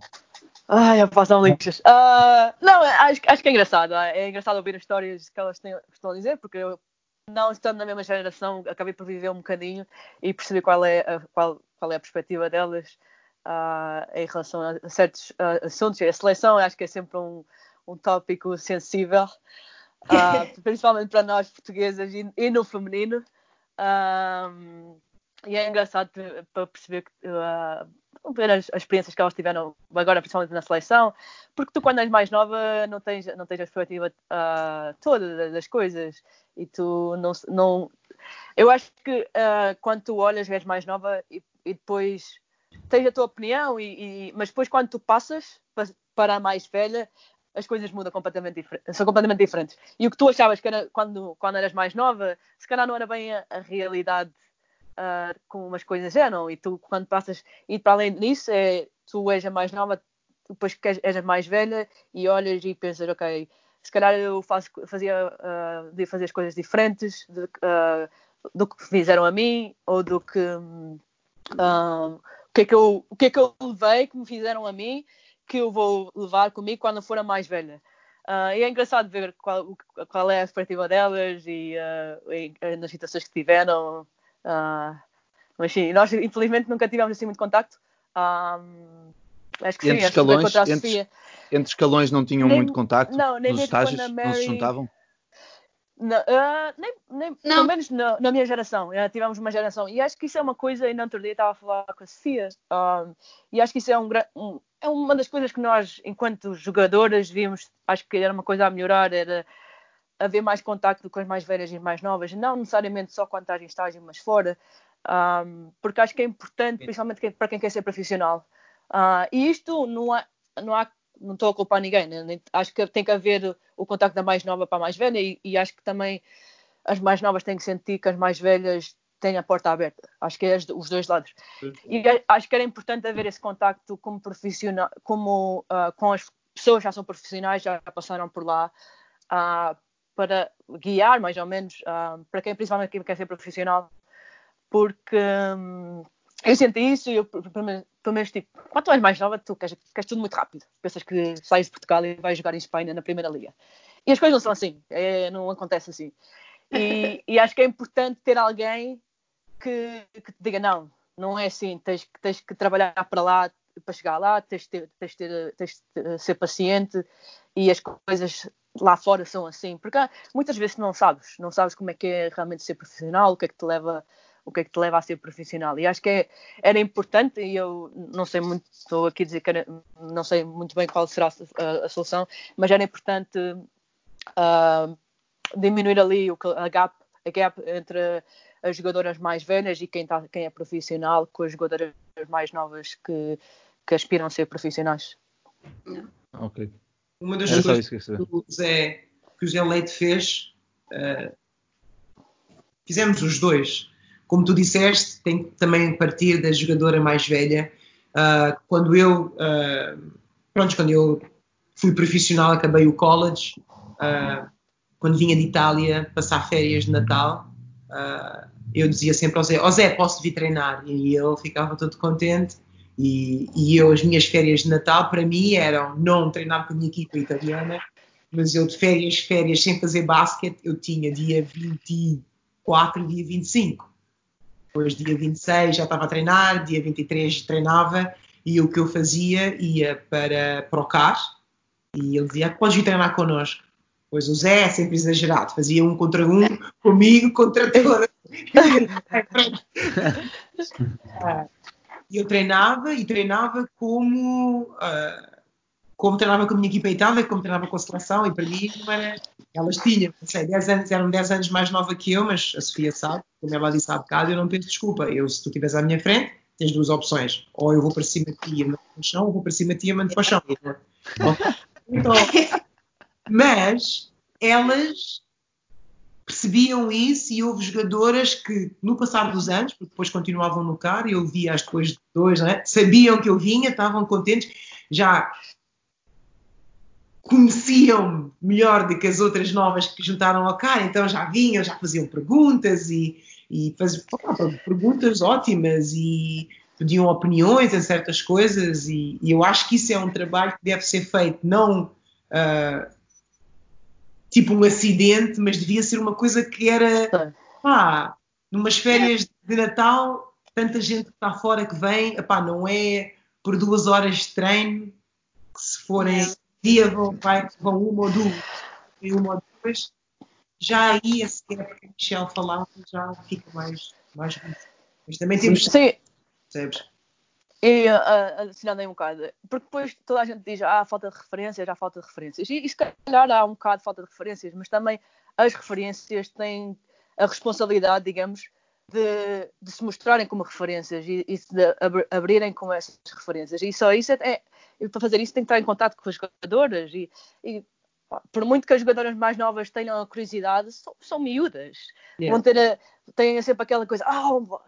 Ai, a passam links. Uh, não, acho, acho que é engraçado. É engraçado ouvir as histórias que elas têm, estão a dizer, porque eu, não estando na mesma geração, acabei por viver um bocadinho e perceber qual é a, qual, qual é a perspectiva delas uh, em relação a certos uh, assuntos. A seleção acho que é sempre um, um tópico sensível, uh, principalmente para nós portuguesas e, e no feminino. E é engraçado para perceber que ver as, as, experiências que elas tiveram agora, principalmente na seleção, porque tu quando és mais nova não tens, não tens a perspectiva uh, toda das coisas e tu não, não eu acho que uh, quando tu olhas és mais nova e, e, depois tens a tua opinião e, e, mas depois quando tu passas para a mais velha as coisas mudam completamente são completamente diferentes e o que tu achavas que era quando quando eras mais nova se calhar não era bem a, a realidade uh, como umas coisas eram. E tu, quando passas, e para além disso, é, tu és a mais nova, depois que és a mais velha e olhas e pensas, ok, se calhar eu faço, fazia, uh, de fazer as coisas diferentes de, uh, do que fizeram a mim ou do que. o, que é que eu, o que é que eu levei que me fizeram a mim que eu vou levar comigo quando for a mais velha. Uh, e é engraçado ver qual, qual, é a perspectiva delas e, uh, e, nas situações que tiveram uh, Mas sim, nós infelizmente nunca tivemos assim muito contacto. Um, acho que entre sim, escalões, entre, entre, escalões não tinham nem, muito contacto não, nem nos estágios, Mary... não se juntavam? Não, uh, nem, nem, não. Pelo menos na, na, minha geração, tivemos uma geração. E acho que isso é uma coisa, e no outro dia estava a falar com a Sofia, um, e acho que isso é, um, um, é uma das coisas que nós, enquanto jogadoras, vimos, acho que era uma coisa a melhorar, era haver mais contacto com as mais velhas e mais novas, não necessariamente só quando estás em estágio, mas fora, um, porque acho que é importante, principalmente para quem quer ser profissional. Uh, e isto não há, não há não estou a culpar ninguém, né? acho que tem que haver o contacto da mais nova para a mais velha e, e, acho que também as mais novas têm que sentir que as mais velhas têm a porta aberta. Acho que é os dois lados. E acho que era importante haver esse contacto como profissional, como uh, com as pessoas que já são profissionais, já passaram por lá, uh, para guiar mais ou menos uh, para quem principalmente quem quer ser profissional, porque um, eu senti isso e eu, pelo menos, tipo, quanto és mais nova, tu queres, queres tudo muito rápido. Pensas que sais de Portugal e vais jogar em Espanha na Primeira Liga. E as coisas não são assim, é, não acontece assim. E, e, acho que é importante ter alguém que, que, te diga: não, não é assim, tens, tens que trabalhar para lá, para chegar lá, tens de, ter, tens, ter, tens de ser paciente e as coisas lá fora são assim. Porque muitas vezes não sabes, não sabes como é que é realmente ser profissional, o que é que te leva o que é que te leva a ser profissional. E acho que é, era importante, e eu não sei muito, estou aqui a dizer que era, não sei muito bem qual será a, a solução, mas era importante uh, diminuir ali o, a, gap, a gap entre as jogadoras mais velhas e quem, tá, quem é profissional com as jogadoras mais novas que, que aspiram a ser profissionais. Ok. Uma das coisas que, o Zé, que o Zé Leite fez, uh, fizemos os dois como tu disseste, tem que também partir da jogadora mais velha. Uh, quando eu, uh, pronto, quando eu fui profissional, acabei o college, uh, quando vinha de Itália passar férias de Natal, uh, eu dizia sempre ao Zé, ó oh, Zé, posso vir treinar? E ele ficava todo contente. E, e eu, as minhas férias de Natal, para mim, eram não treinar com a minha equipa italiana, mas eu de férias, férias sem fazer basquete, eu tinha dia 24 e dia 25 depois, dia 26, já estava a treinar, dia 23 treinava, e o que eu fazia, ia para, para o CAR, e ele dizia, podes vir treinar connosco. Pois o Zé é sempre exagerado, fazia um contra um, comigo contra toda. E eu treinava, e treinava como... Uh, como treinava com a minha equipa em Itália, como treinava com a seleção, e para mim não era. Elas tinham, não sei, 10 anos, eram 10 anos mais nova que eu, mas a Sofia sabe, como ela disse há bocado, eu não penso desculpa. Eu, se tu estiveres à minha frente, tens duas opções. Ou eu vou para cima de ti e mando para o chão, ou vou para cima de ti e mando para o chão. Então, mas elas percebiam isso e houve jogadoras que, no passar dos anos, porque depois continuavam no CAR, e eu via-as depois de dois, é? sabiam que eu vinha, estavam contentes, já conheciam-me melhor do que as outras novas que juntaram ao cara, então já vinham, já faziam perguntas e, e faziam perguntas ótimas e pediam opiniões em certas coisas e, e, eu acho que isso é um trabalho que deve ser feito não uh, tipo um acidente, mas devia ser uma coisa que era pá, numas férias de Natal tanta gente que está fora que vem, epá, não é por duas horas de treino que se forem dia vão, vai, vão uma ou duas, e uma ou duas, já aí esse gap que a Michelle falava já fica mais, mais Mas também temos. Sim. Percebes? E uh, assinando aí um bocado, porque depois toda a gente diz ah, falta de referências, há falta de referências. E, e se calhar há um bocado de falta de referências, mas também as referências têm a responsabilidade, digamos, de, de se mostrarem como referências e, e de ab abrirem com essas referências. E só isso é, é, para fazer isso tem que estar em contato com as jogadoras e, e por muito que as jogadoras mais novas tenham a curiosidade, são, são miúdas. Yeah. Vão ter a, têm sempre aquela coisa, ah, oh,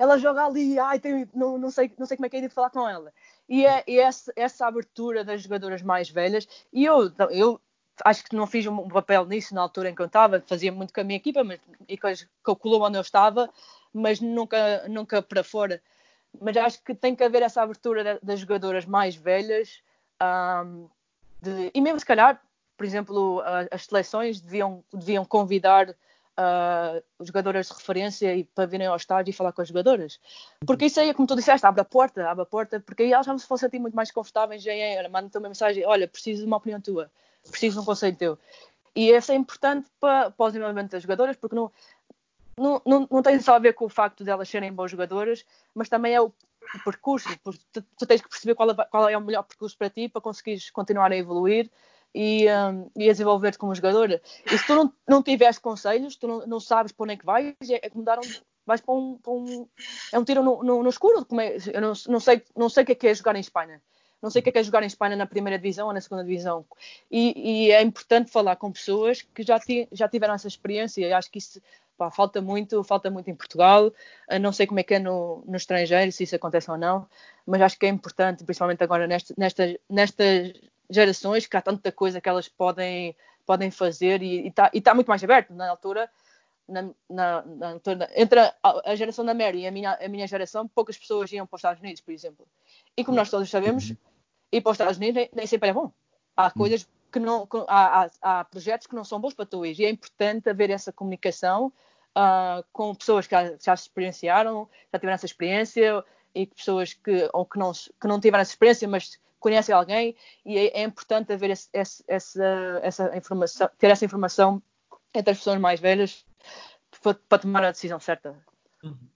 ela joga ali, ai, tem, não, não, sei, não sei como é que é de falar com ela. E é, e essa, essa abertura das jogadoras mais velhas, e eu, eu acho que não fiz um papel nisso na altura em que eu estava, fazia muito com a minha equipa, mas, e calculou onde eu estava, mas nunca, nunca para fora mas acho que tem que haver essa abertura das jogadoras mais velhas um, de, e mesmo se calhar, por exemplo, as seleções deviam, deviam convidar uh, jogadoras de referência e para virem ao estádio e falar com as jogadoras. Porque isso aí, como tu disseste, abre a porta, abre a porta, porque aí elas vão se fossem sentir muito mais confortáveis, já é, manda-te uma mensagem, olha, preciso de uma opinião tua, preciso de um conselho teu. E isso é importante para, para o desenvolvimento das jogadoras, porque não, não, não, não tem só a ver com o facto de elas serem boas jogadoras, mas também é o, o percurso, tu, tu, tens que perceber qual é, qual é o melhor percurso para ti, para conseguires continuar a evoluir e, um, e a desenvolver-te como jogadora. E se tu não, não tiveres conselhos, tu não, não sabes para onde é que vais, é, é como dar um, vais para um, para um, é um tiro no, no, no escuro. Como é, eu não, não, sei, não sei o que é, que é jogar em Espanha. Não sei o que é, que é jogar em Espanha na primeira divisão ou na segunda divisão. E, e é importante falar com pessoas que já, ti, já tiveram essa experiência. E acho que isso pá, falta muito, falta muito em Portugal. não sei como é que é no, no estrangeiro, se isso acontece ou não, mas acho que é importante, principalmente agora nesta, nesta, nestas gerações, que há tanta coisa que elas podem, podem fazer e está tá muito mais aberto. Na altura, na, na, na altura, entre a, a, geração da Mary e a minha, a minha geração, poucas pessoas iam para os Estados Unidos, por exemplo. E como nós todos sabemos, ir para os Estados Unidos nem, nem sempre é bom. Há hum. coisas que não. Que, há, há, há, projetos que não são bons para tu ir. E é importante haver essa comunicação uh, com pessoas que já, já se experienciaram, já tiveram essa experiência, e pessoas que, ou que, não, que não tiveram essa experiência, mas conhecem alguém e é, é importante haver esse, esse, essa, essa informação, ter essa informação entre as pessoas mais velhas para, para tomar a decisão certa.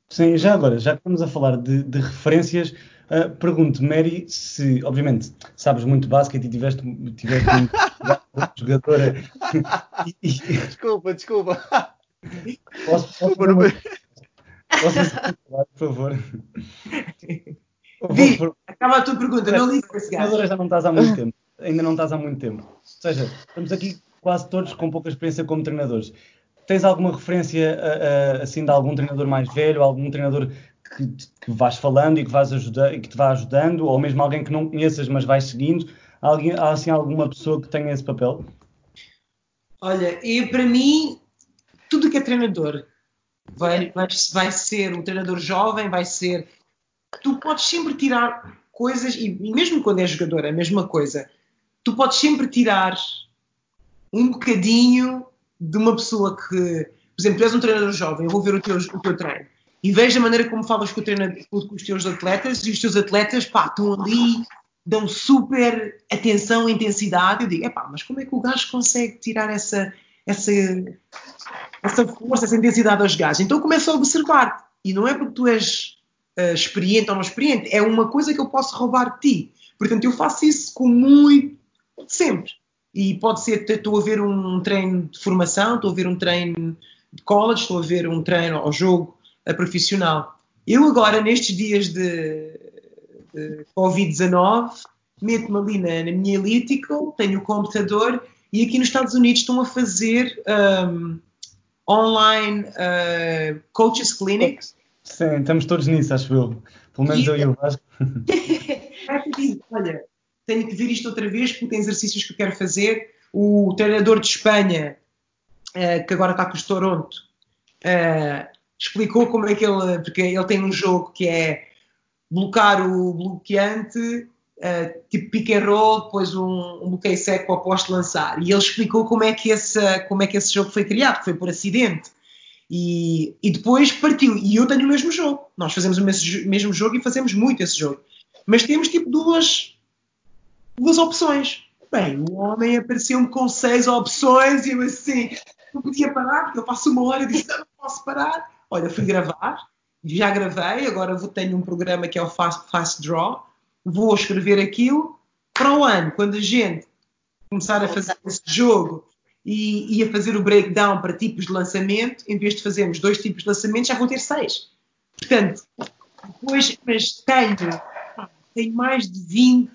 Sim, já agora, já que estamos a falar de, de referências, uh, pergunto, Mary, se, obviamente, sabes muito basquete e tiveste, tiveste muito jogadora. e, desculpa, desculpa. Posso, posso, desculpa, não... posso, por favor? Vi, acaba a tua pergunta, não ligo esse gajo. Ainda não estás há muito tempo. Ainda não estás há muito tempo. Ou seja, estamos aqui quase todos com pouca experiência como treinadores. Tens alguma referência assim de algum treinador mais velho, algum treinador que, que vais falando e que vais ajudar, e que te vai ajudando, ou mesmo alguém que não conheças, mas vais seguindo? Alguém, há assim alguma pessoa que tenha esse papel? Olha, e para mim, tudo que é treinador vai, vai, vai ser um treinador jovem, vai ser tu podes sempre tirar coisas, e, mesmo quando és jogador, é a mesma coisa, tu podes sempre tirar um bocadinho de uma pessoa que, por exemplo, tu és um treinador jovem, eu vou ver o teu, o teu treino e vejo a maneira como falas com, com os teus atletas e os teus atletas pá, estão ali, dão super atenção, intensidade. Eu digo, epá, mas como é que o gajo consegue tirar essa, essa, essa força, essa intensidade aos gajos? Então começo a observar. E não é porque tu és uh, experiente ou não experiente, é uma coisa que eu posso roubar de ti. Portanto, eu faço isso com muito. sempre. E pode ser, estou a ver um treino de formação, estou a ver um treino de college, estou a ver um treino ao jogo profissional. Eu agora, nestes dias de, de Covid-19, meto-me ali na, na, minha Elliptical, tenho o computador e aqui nos Estados Unidos estão a fazer um, online uh, coaches clinics Sim, estamos todos nisso, acho eu. Pelo menos e... eu e o Vasco. Olha, tenho que ver isto outra vez porque tem exercícios que eu quero fazer. O treinador de Espanha, uh, que agora está com os Toronto, uh, explicou como é que ele. Porque ele tem um jogo que é bloquear o bloqueante, uh, tipo pick and roll, depois um, um bloqueio seco posto lançar. E ele explicou como é, que esse, como é que esse jogo foi criado, que foi por acidente. E, e depois partiu. E eu tenho o mesmo jogo. Nós fazemos o mesmo jogo e fazemos muito esse jogo. Mas temos tipo duas, duas opções. Bem, o homem apareceu-me com seis opções e eu assim, não podia parar, porque eu passo uma hora e disse, não, não posso parar. Olha, fui gravar, já gravei, agora vou, tenho um programa que é o Fast, Fast Draw, vou escrever aquilo. Para o ano, quando a gente começar a fazer esse jogo e ia fazer o breakdown para tipos de lançamento, em vez de fazermos dois tipos de lançamento, já vão ter seis. Portanto, depois, mas tenho, tenho mais de 20 uh,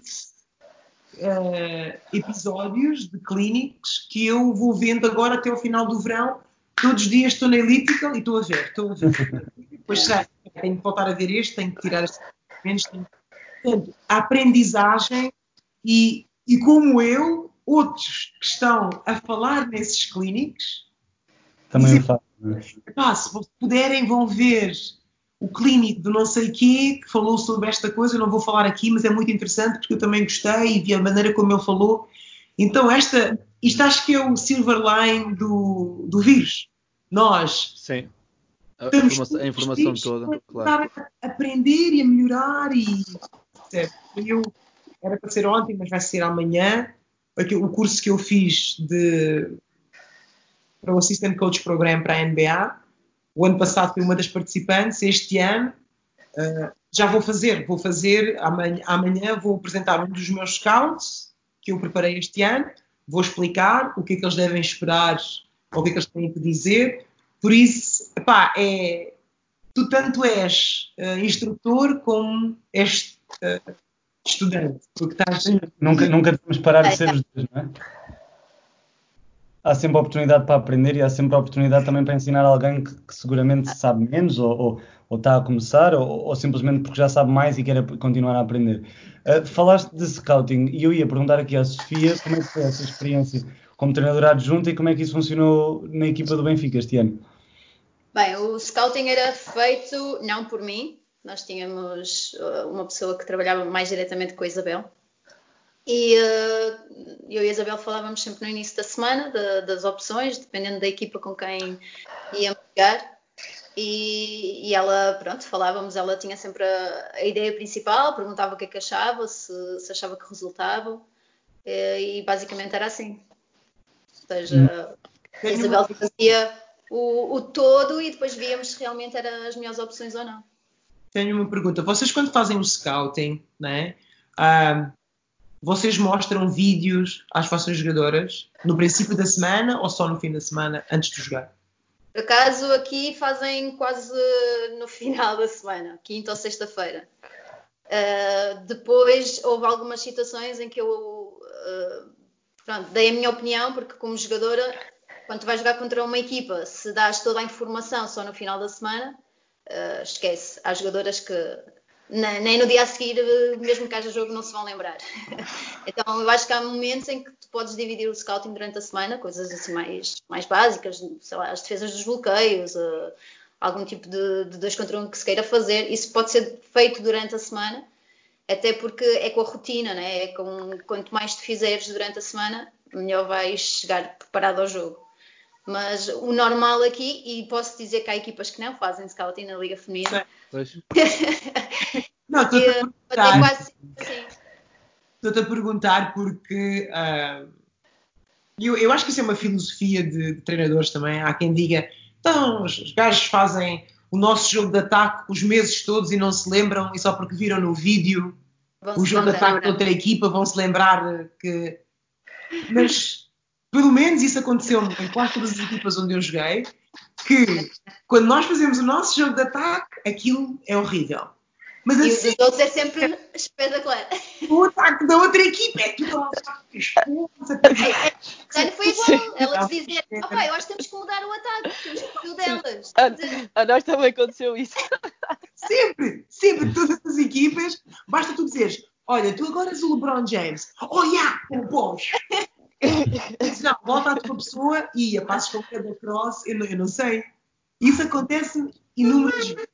eh, episódios de clínicos que eu vou vendo agora até o final do verão. Todos os dias estou na Elliptical e estou a ver, estou a ver. Depois sei, tenho que voltar a ver este, tenho que tirar este. Portanto, a aprendizagem e, e como eu, outros que estão a falar nesses clínicos também dizer, pá, se puderem vão ver o clínico do não sei quê que falou sobre esta coisa, eu não vou falar aqui, mas é muito interessante porque eu também gostei e vi a maneira como ele falou. Então esta, isto acho que é o silver line do, do vírus. nós Sim. A, informação, a informação toda, claro. A aprender e a melhorar e eu era para ser ontem, mas vai ser amanhã. O curso que eu fiz de para o Assistant Coach Program para a NBA. O ano passado fui uma das participantes, este ano uh, já vou fazer, vou fazer amanhã, amanhã vou apresentar um dos meus scouts que eu preparei este ano, vou explicar o que é que eles devem esperar ou o que é que eles têm que dizer. Por isso, epá, é, tu tanto és uh, instrutor como és uh, estudante. Porque estás... nunca, nunca devemos parar de ser os dois, não é? Há sempre oportunidade para aprender e há sempre oportunidade também para ensinar alguém que, que seguramente sabe menos ou, ou, ou, está a começar ou, ou, simplesmente porque já sabe mais e quer continuar a aprender. Uh, falaste de scouting e eu ia perguntar aqui à Sofia como é que foi essa experiência como treinadora adjunta e como é que isso funcionou na equipa do Benfica este ano. Bem, o scouting era feito não por mim, nós tínhamos uh, uma pessoa que trabalhava mais diretamente com a Isabel. E uh, eu e a Isabel falávamos sempre no início da semana de, das opções, dependendo da equipa com quem íamos jogar. E, e, ela, pronto, falávamos, ela tinha sempre a, a, ideia principal, perguntava o que é que achava, se, se achava que resultava, e, e, basicamente era assim. Ou seja, hum. a Isabel fazia o, o todo e depois víamos se realmente eram as melhores opções ou não. Tenho uma pergunta. Vocês, quando fazem o scouting, né, uh, vocês mostram vídeos às vossas jogadoras no princípio da semana ou só no fim da semana, antes de jogar? Por acaso, aqui fazem quase no final da semana, quinta ou sexta-feira. Uh, depois, houve algumas situações em que eu uh, pronto, dei a minha opinião, porque como jogadora, quando vais jogar contra uma equipa, se dás toda a informação só no final da semana, uh, esquece. Há jogadoras que nem no dia a seguir, mesmo que haja jogo, não se vão lembrar. então, eu acho que há momentos em que tu podes dividir o scouting durante a semana, coisas assim mais, mais básicas, sei lá, as defesas dos bloqueios, uh, algum tipo de, de dois contra um que se queira fazer. Isso pode ser feito durante a semana, até porque é com a rotina, né? é com, quanto mais tu fizeres durante a semana, melhor vais chegar preparado ao jogo. Mas o normal aqui, e posso dizer que há equipas que não fazem scouting na Liga Feminina. não, estou-te a perguntar. Estou-te a perguntar porque uh, eu, eu acho que isso é uma filosofia de, de treinadores também. Há quem diga, então, os gajos fazem o nosso jogo de ataque os meses todos e não se lembram, e só porque viram no vídeo o jogo de ataque de outra equipa vão se lembrar que. Mas pelo menos isso aconteceu em quase todas as equipas onde eu joguei, que quando nós fazemos o nosso jogo de ataque, aquilo é horrível. Mas e assim, os outros é sempre espetacular. O ataque da outra equipa é tudo um ataque foi igual. Elas diziam, opa, eu acho que temos que mudar o ataque, temos que o delas. A, a nós também aconteceu isso. Sempre, sempre, todas as equipas, basta tu dizeres, olha, tu agora és o LeBron James. Oh, yeah, o Bosch. não, volta a tua pessoa e a passos com cada cross, eu não, eu não sei. Isso acontece inúmeras vezes.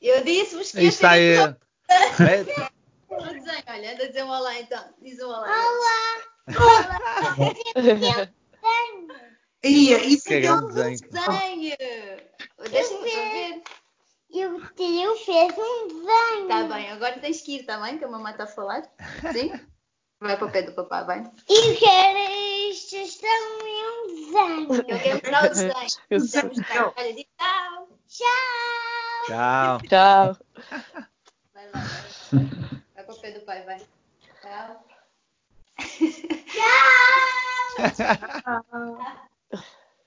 Eu disse, mas que está aí. É. desenho, olha, anda a dizer um olá então. Diz um olá. Olá! Olá! Ia, isso que é grande desenho. desenho. Deixa-me ver. Eu, eu fiz um desenho. Tá bem, agora tens que ir, está bem? Que a mamãe está a falar. Sim? Vai para o pé do papai, vai. E quero sugestão e um desenho. Eu quero mostrar o desenho. Tchau. Tchau. Tchau. Tchau. Vai lá, vai. Vai para o pé do pai, vai. Tchau. Tchau.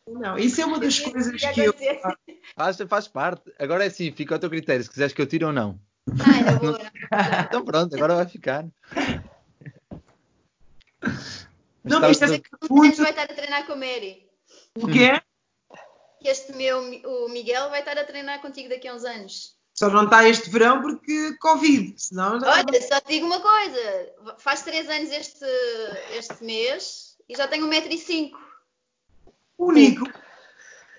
Não, isso é uma das coisas que eu. Faz, faz parte. Agora é assim, fica ao teu critério, se quiseres que eu tire ou não. Ai, não vou, não. Então pronto, agora vai ficar. Não, mas é que o vai estar a treinar com a Mary. O quê? Que este meu, o Miguel, vai estar a treinar contigo daqui a uns anos. Só não está este verão porque Covid, senão já Olha, só te digo uma coisa. Faz 3 anos este, este mês e já tenho 1,5m. Único.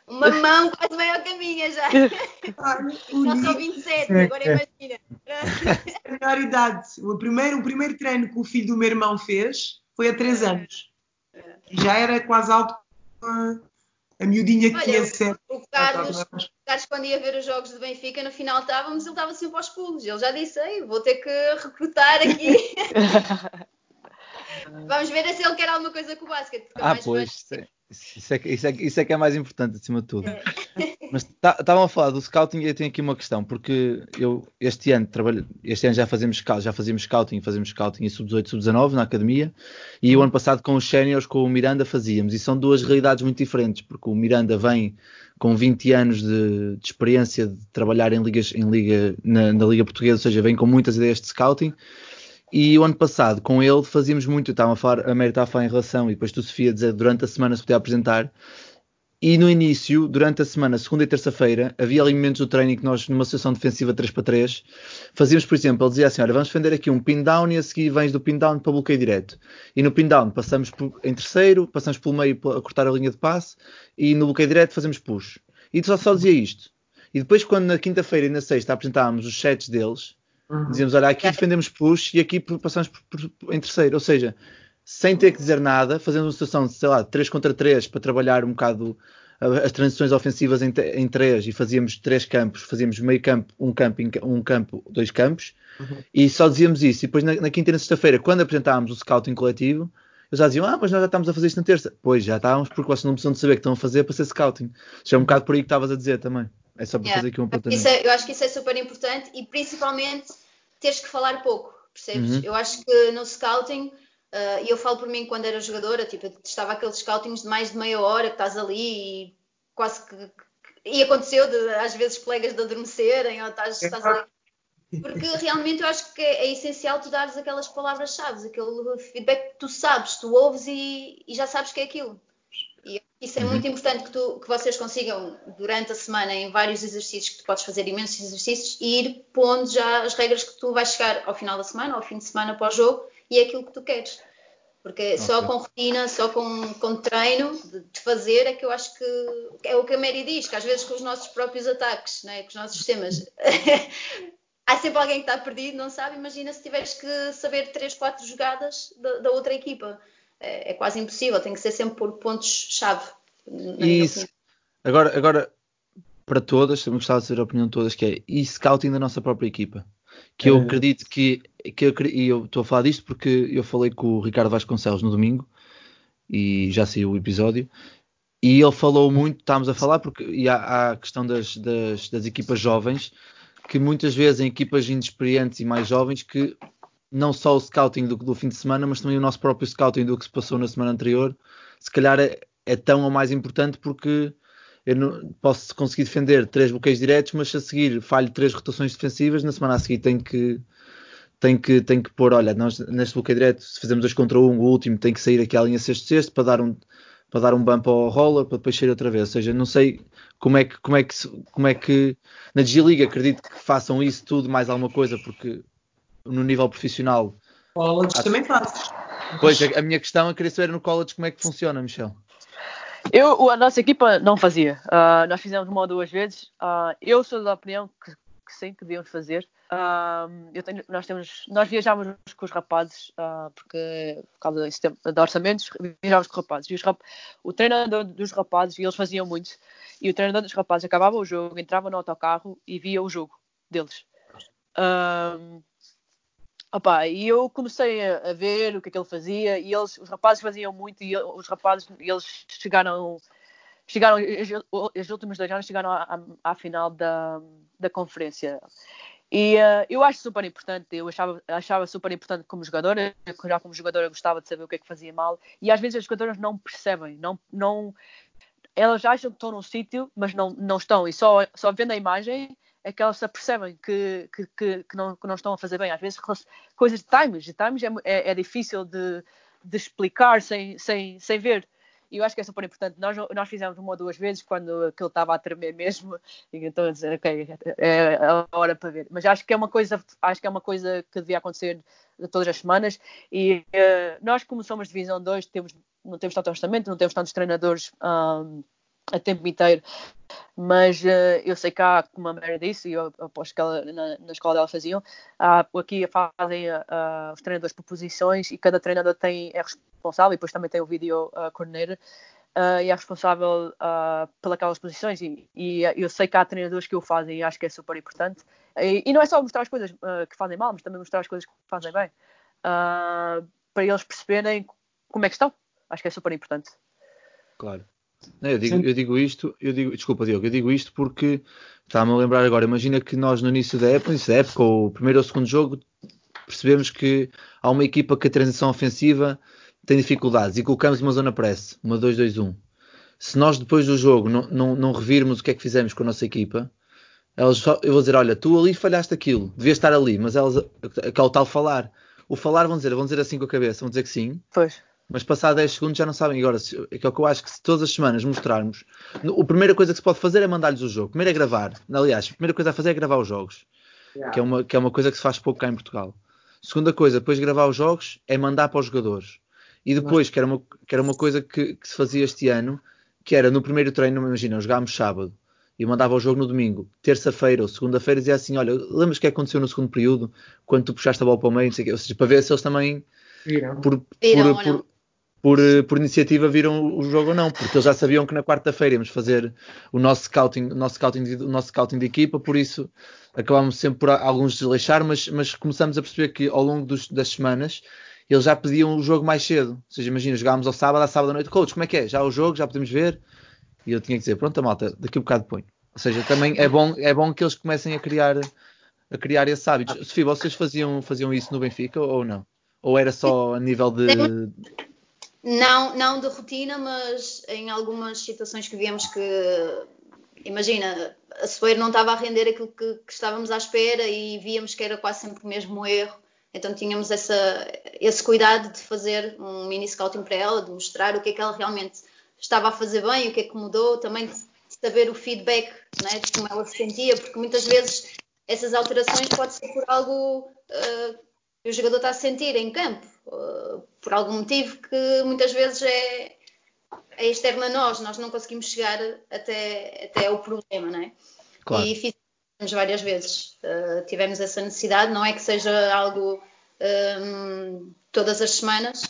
Uma mão quase meio ao caminho já. Já sou 27, agora imagina. A melhor idade. O primeiro, o primeiro treino que o filho do meu irmão fez foi há 3 anos. Já era quase alto a miudinha que Olha, tinha sete. O Carlos, o Carlos, quando ia ver os jogos do Benfica, no final estávamos, ele estava sempre aos pulos. Ele já disse, Ei, vou ter que recrutar aqui. Vamos ver se ele quer alguma coisa com o basquete. Ah, pois, é, isso, é, isso, é, isso é que é mais importante, acima de tudo. Mas estavam tá, a falar do scouting e eu tenho aqui uma questão, porque eu este ano trabalho, este ano já fazemos já fazíamos scouting, fazemos scouting em sub-18, sub-19 na academia, e o ano passado com os séniores, com o Miranda fazíamos, e são duas realidades muito diferentes, porque o Miranda vem com 20 anos de, de experiência de trabalhar em ligas, em liga, na, na Liga Portuguesa, ou seja, vem com muitas ideias de scouting, e o ano passado, com ele, fazíamos muito. Estava a falar, a Mary a falar em relação, e depois tu, Sofia, dizer durante a semana se podia apresentar. E no início, durante a semana, segunda e terça-feira, havia ali momentos do treino que nós, numa sessão defensiva 3 para 3, fazíamos, por exemplo, ele dizia assim: Olha, vamos defender aqui um pin down e a seguir vens do pin down para bloqueio direto. E no pin down passamos em terceiro, passamos pelo meio a cortar a linha de passe e no bloqueio direto fazemos push. E só, só dizia isto. E depois, quando na quinta-feira e na sexta apresentávamos os sets deles, Uhum. Dizíamos, olha, aqui defendemos push e aqui passamos por, por, em terceiro. Ou seja, sem ter que dizer nada, fazendo uma situação, sei lá, 3 contra 3 para trabalhar um bocado as transições ofensivas em, em três e fazíamos três campos, fazíamos meio campo, um campo, um campo, dois campos uhum. e só dizíamos isso. E depois na, na quinta e na sexta-feira, quando apresentávamos o scouting coletivo, eles já diziam, ah, mas nós já estamos a fazer isto na terça. Pois, já estávamos, porque vocês não precisam de saber o que estão a fazer para ser scouting. Já é um bocado por aí que estavas a dizer também. É só para yeah. fazer aqui um apontamento. É, eu acho que isso é super importante e principalmente teres que falar pouco, percebes? Uhum. Eu acho que no scouting, uh, e eu falo por mim quando era jogadora, tipo, estava aqueles scoutings de mais de meia hora que estás ali e quase que. E aconteceu de, às vezes colegas de adormecerem ou estás, estás ali. Porque realmente eu acho que é, é essencial tu dares aquelas palavras-chave, aquele feedback que tu sabes, tu ouves e, e já sabes que é aquilo. Isso é uhum. muito importante que, tu, que vocês consigam, durante a semana, em vários exercícios, que tu podes fazer imensos exercícios, e ir pondo já as regras que tu vais chegar ao final da semana, ao fim de semana para o jogo, e é aquilo que tu queres. Porque okay. só com rotina, só com, com treino de, de, fazer é que eu acho que é o que a Mary diz, que às vezes com os nossos próprios ataques, né, com os nossos sistemas, há sempre alguém que está perdido, não sabe. Imagina se tiveres que saber 3, 4 jogadas da, da outra equipa é, é quase impossível, tem que ser sempre por pontos-chave. Isso. Agora, agora, para todas, também gostava de saber a opinião de todas, que é e scouting da nossa própria equipa. Que eu é. acredito que, que eu, e eu estou a falar disto porque eu falei com o Ricardo Vasconcelos no domingo e já saiu o episódio. E ele falou muito, estávamos a falar, porque e há, há a questão das, das, das, equipas jovens, que muitas vezes em equipas inexperientes e mais jovens, que não só o scouting do, do, fim de semana, mas também o nosso próprio scouting do que se passou na semana anterior, se calhar é, é tão ou mais importante porque eu não, posso conseguir defender três bloqueios diretos, mas se a seguir falho três rotações defensivas, na semana a seguir tenho que, tenho que, tenho que pôr, olha, nós neste bloqueio direto, se fizermos dois contra um, o último tem que sair aqui à linha sexto-sexto para dar um para dar um bump ao roller para depois sair outra vez. Ou seja, não sei como é que, como é que, como é que na G-League acredito que façam isso tudo mais alguma coisa, porque no nível profissional. College há... também fazes. Pois, a, minha questão é querer saber no college como é que funciona, Michel. Eu, a nossa equipa não fazia. Uh, nós fizemos uma ou duas vezes. Uh, eu sou da opinião que, que sim, que devíamos fazer. Uh, tenho, nós, temos, nós viajávamos com os rapazes, porque por causa de orçamentos, viajávamos com os rapazes. E os rap, o treinador dos rapazes, e eles faziam muito, e o treinador dos rapazes acabava o jogo, entrava no autocarro e via o jogo deles. Opa, e eu comecei a, a, ver o que é que ele fazia e eles, os rapazes faziam muito e os rapazes, eles chegaram, chegaram, os últimos dois anos chegaram à, final da, da conferência. E uh, eu acho super importante, eu achava, achava super importante como jogadora, já como jogadora gostava de saber o que é que fazia mal, e às vezes as jogadoras não percebem, não, não, elas acham que estão num sítio, mas não, não estão, e só, só vendo a imagem é que elas se apercebem que, que, que, que, não, que não estão a fazer bem. Às vezes, coisas de times, de times é, é, é difícil de, de, explicar sem, sem, sem ver. E eu acho que é super importante. Nós, nós fizemos uma ou duas vezes quando aquilo estava a tremer mesmo, e então dizer, ok, é a hora para ver. Mas acho que é uma coisa, acho que é uma coisa que devia acontecer todas as semanas. E uh, nós, como somos divisão 2, temos, não temos tanto orçamento, não temos tantos treinadores. Um, a tempo inteiro. Mas uh, eu sei que há, como a Mary disse, e eu aposto que ela, na, na escola dela faziam, aqui fazem uh, os treinadores por posições e cada treinador tem, é responsável, e depois também tem o vídeo uh, coordenator. uh, e é responsável uh, pelas posições e, e, eu sei que há treinadores que o fazem e acho que é super importante. E, e não é só mostrar as coisas que fazem mal, mas também mostrar as coisas que fazem bem. para eles perceberem como é que estão. Acho que é super importante. Claro. Eu, digo, eu, digo, isto, eu digo, desculpa Diogo, eu digo isto porque está-me a lembrar agora, imagina que nós no início da época, início da época, ou o primeiro ou o segundo jogo, percebemos que há uma equipa que a transição ofensiva tem dificuldades e colocamos uma zona press, uma 2-2-1. Se nós depois do jogo não, não, não revirmos o que é que fizemos com a nossa equipa, eles só, eu vou dizer, olha, tu ali falhaste aquilo, devias estar ali, mas elas, aquele tal falar, o falar vão dizer, vão dizer assim com a cabeça, vão dizer que sim. Pois. Mas passar 10 segundos já não sabem. Agora, é que é o que eu acho que se todas as semanas mostrarmos, a primeira coisa que se pode fazer é mandar-lhes o jogo. Primeiro é gravar. Aliás, a primeira coisa a fazer é gravar os jogos. Yeah. Que, é uma, que é uma coisa que se faz pouco cá em Portugal. Segunda coisa, depois de gravar os jogos, é mandar para os jogadores. E depois, que era uma, que era uma coisa que, que se fazia este ano, que era no primeiro treino, imagina, jogámos sábado e mandava o jogo no domingo, terça-feira ou segunda-feira, dizia assim: Olha, lembras o que aconteceu no segundo período, quando tu puxaste a bola para o meio, ou seja, para ver se eles também, viram. por, viram por, por, por, por, iniciativa, viram o jogo ou não, porque eles já sabiam que na quarta-feira íamos fazer o nosso scouting, o nosso scouting, de, o nosso scouting de equipa, por isso acabámos sempre por alguns desleixar, mas, mas começamos a perceber que ao longo dos, das semanas eles já pediam o jogo mais cedo. Ou seja, imagina, jogávamos ao sábado, à sábado à noite, coach, como é que é? Já o jogo, já podemos ver? E eu tinha que dizer, pronto, malta, daqui a um bocado põe. Ou seja, também é bom, é bom que eles comecem a criar, a criar esses hábitos. Sofia, vocês faziam, faziam isso no Benfica ou não? Ou era só a nível de. Não, não de rotina, mas em algumas situações que víamos que. Imagina, a Soeiro não estava a render aquilo que, que estávamos à espera e víamos que era quase sempre o mesmo erro então tínhamos essa, esse cuidado de fazer um mini scouting para ela, de mostrar o que é que ela realmente estava a fazer bem, o que é que mudou, também de saber o feedback né, de como ela se sentia, porque muitas vezes essas alterações pode ser por algo uh, que o jogador está a sentir em campo, uh, por algum motivo que muitas vezes é, é externo a nós, nós não conseguimos chegar até, até o problema, não é? Claro. E fizemos várias vezes, uh, tivemos essa necessidade, não é que seja algo um, todas as semanas,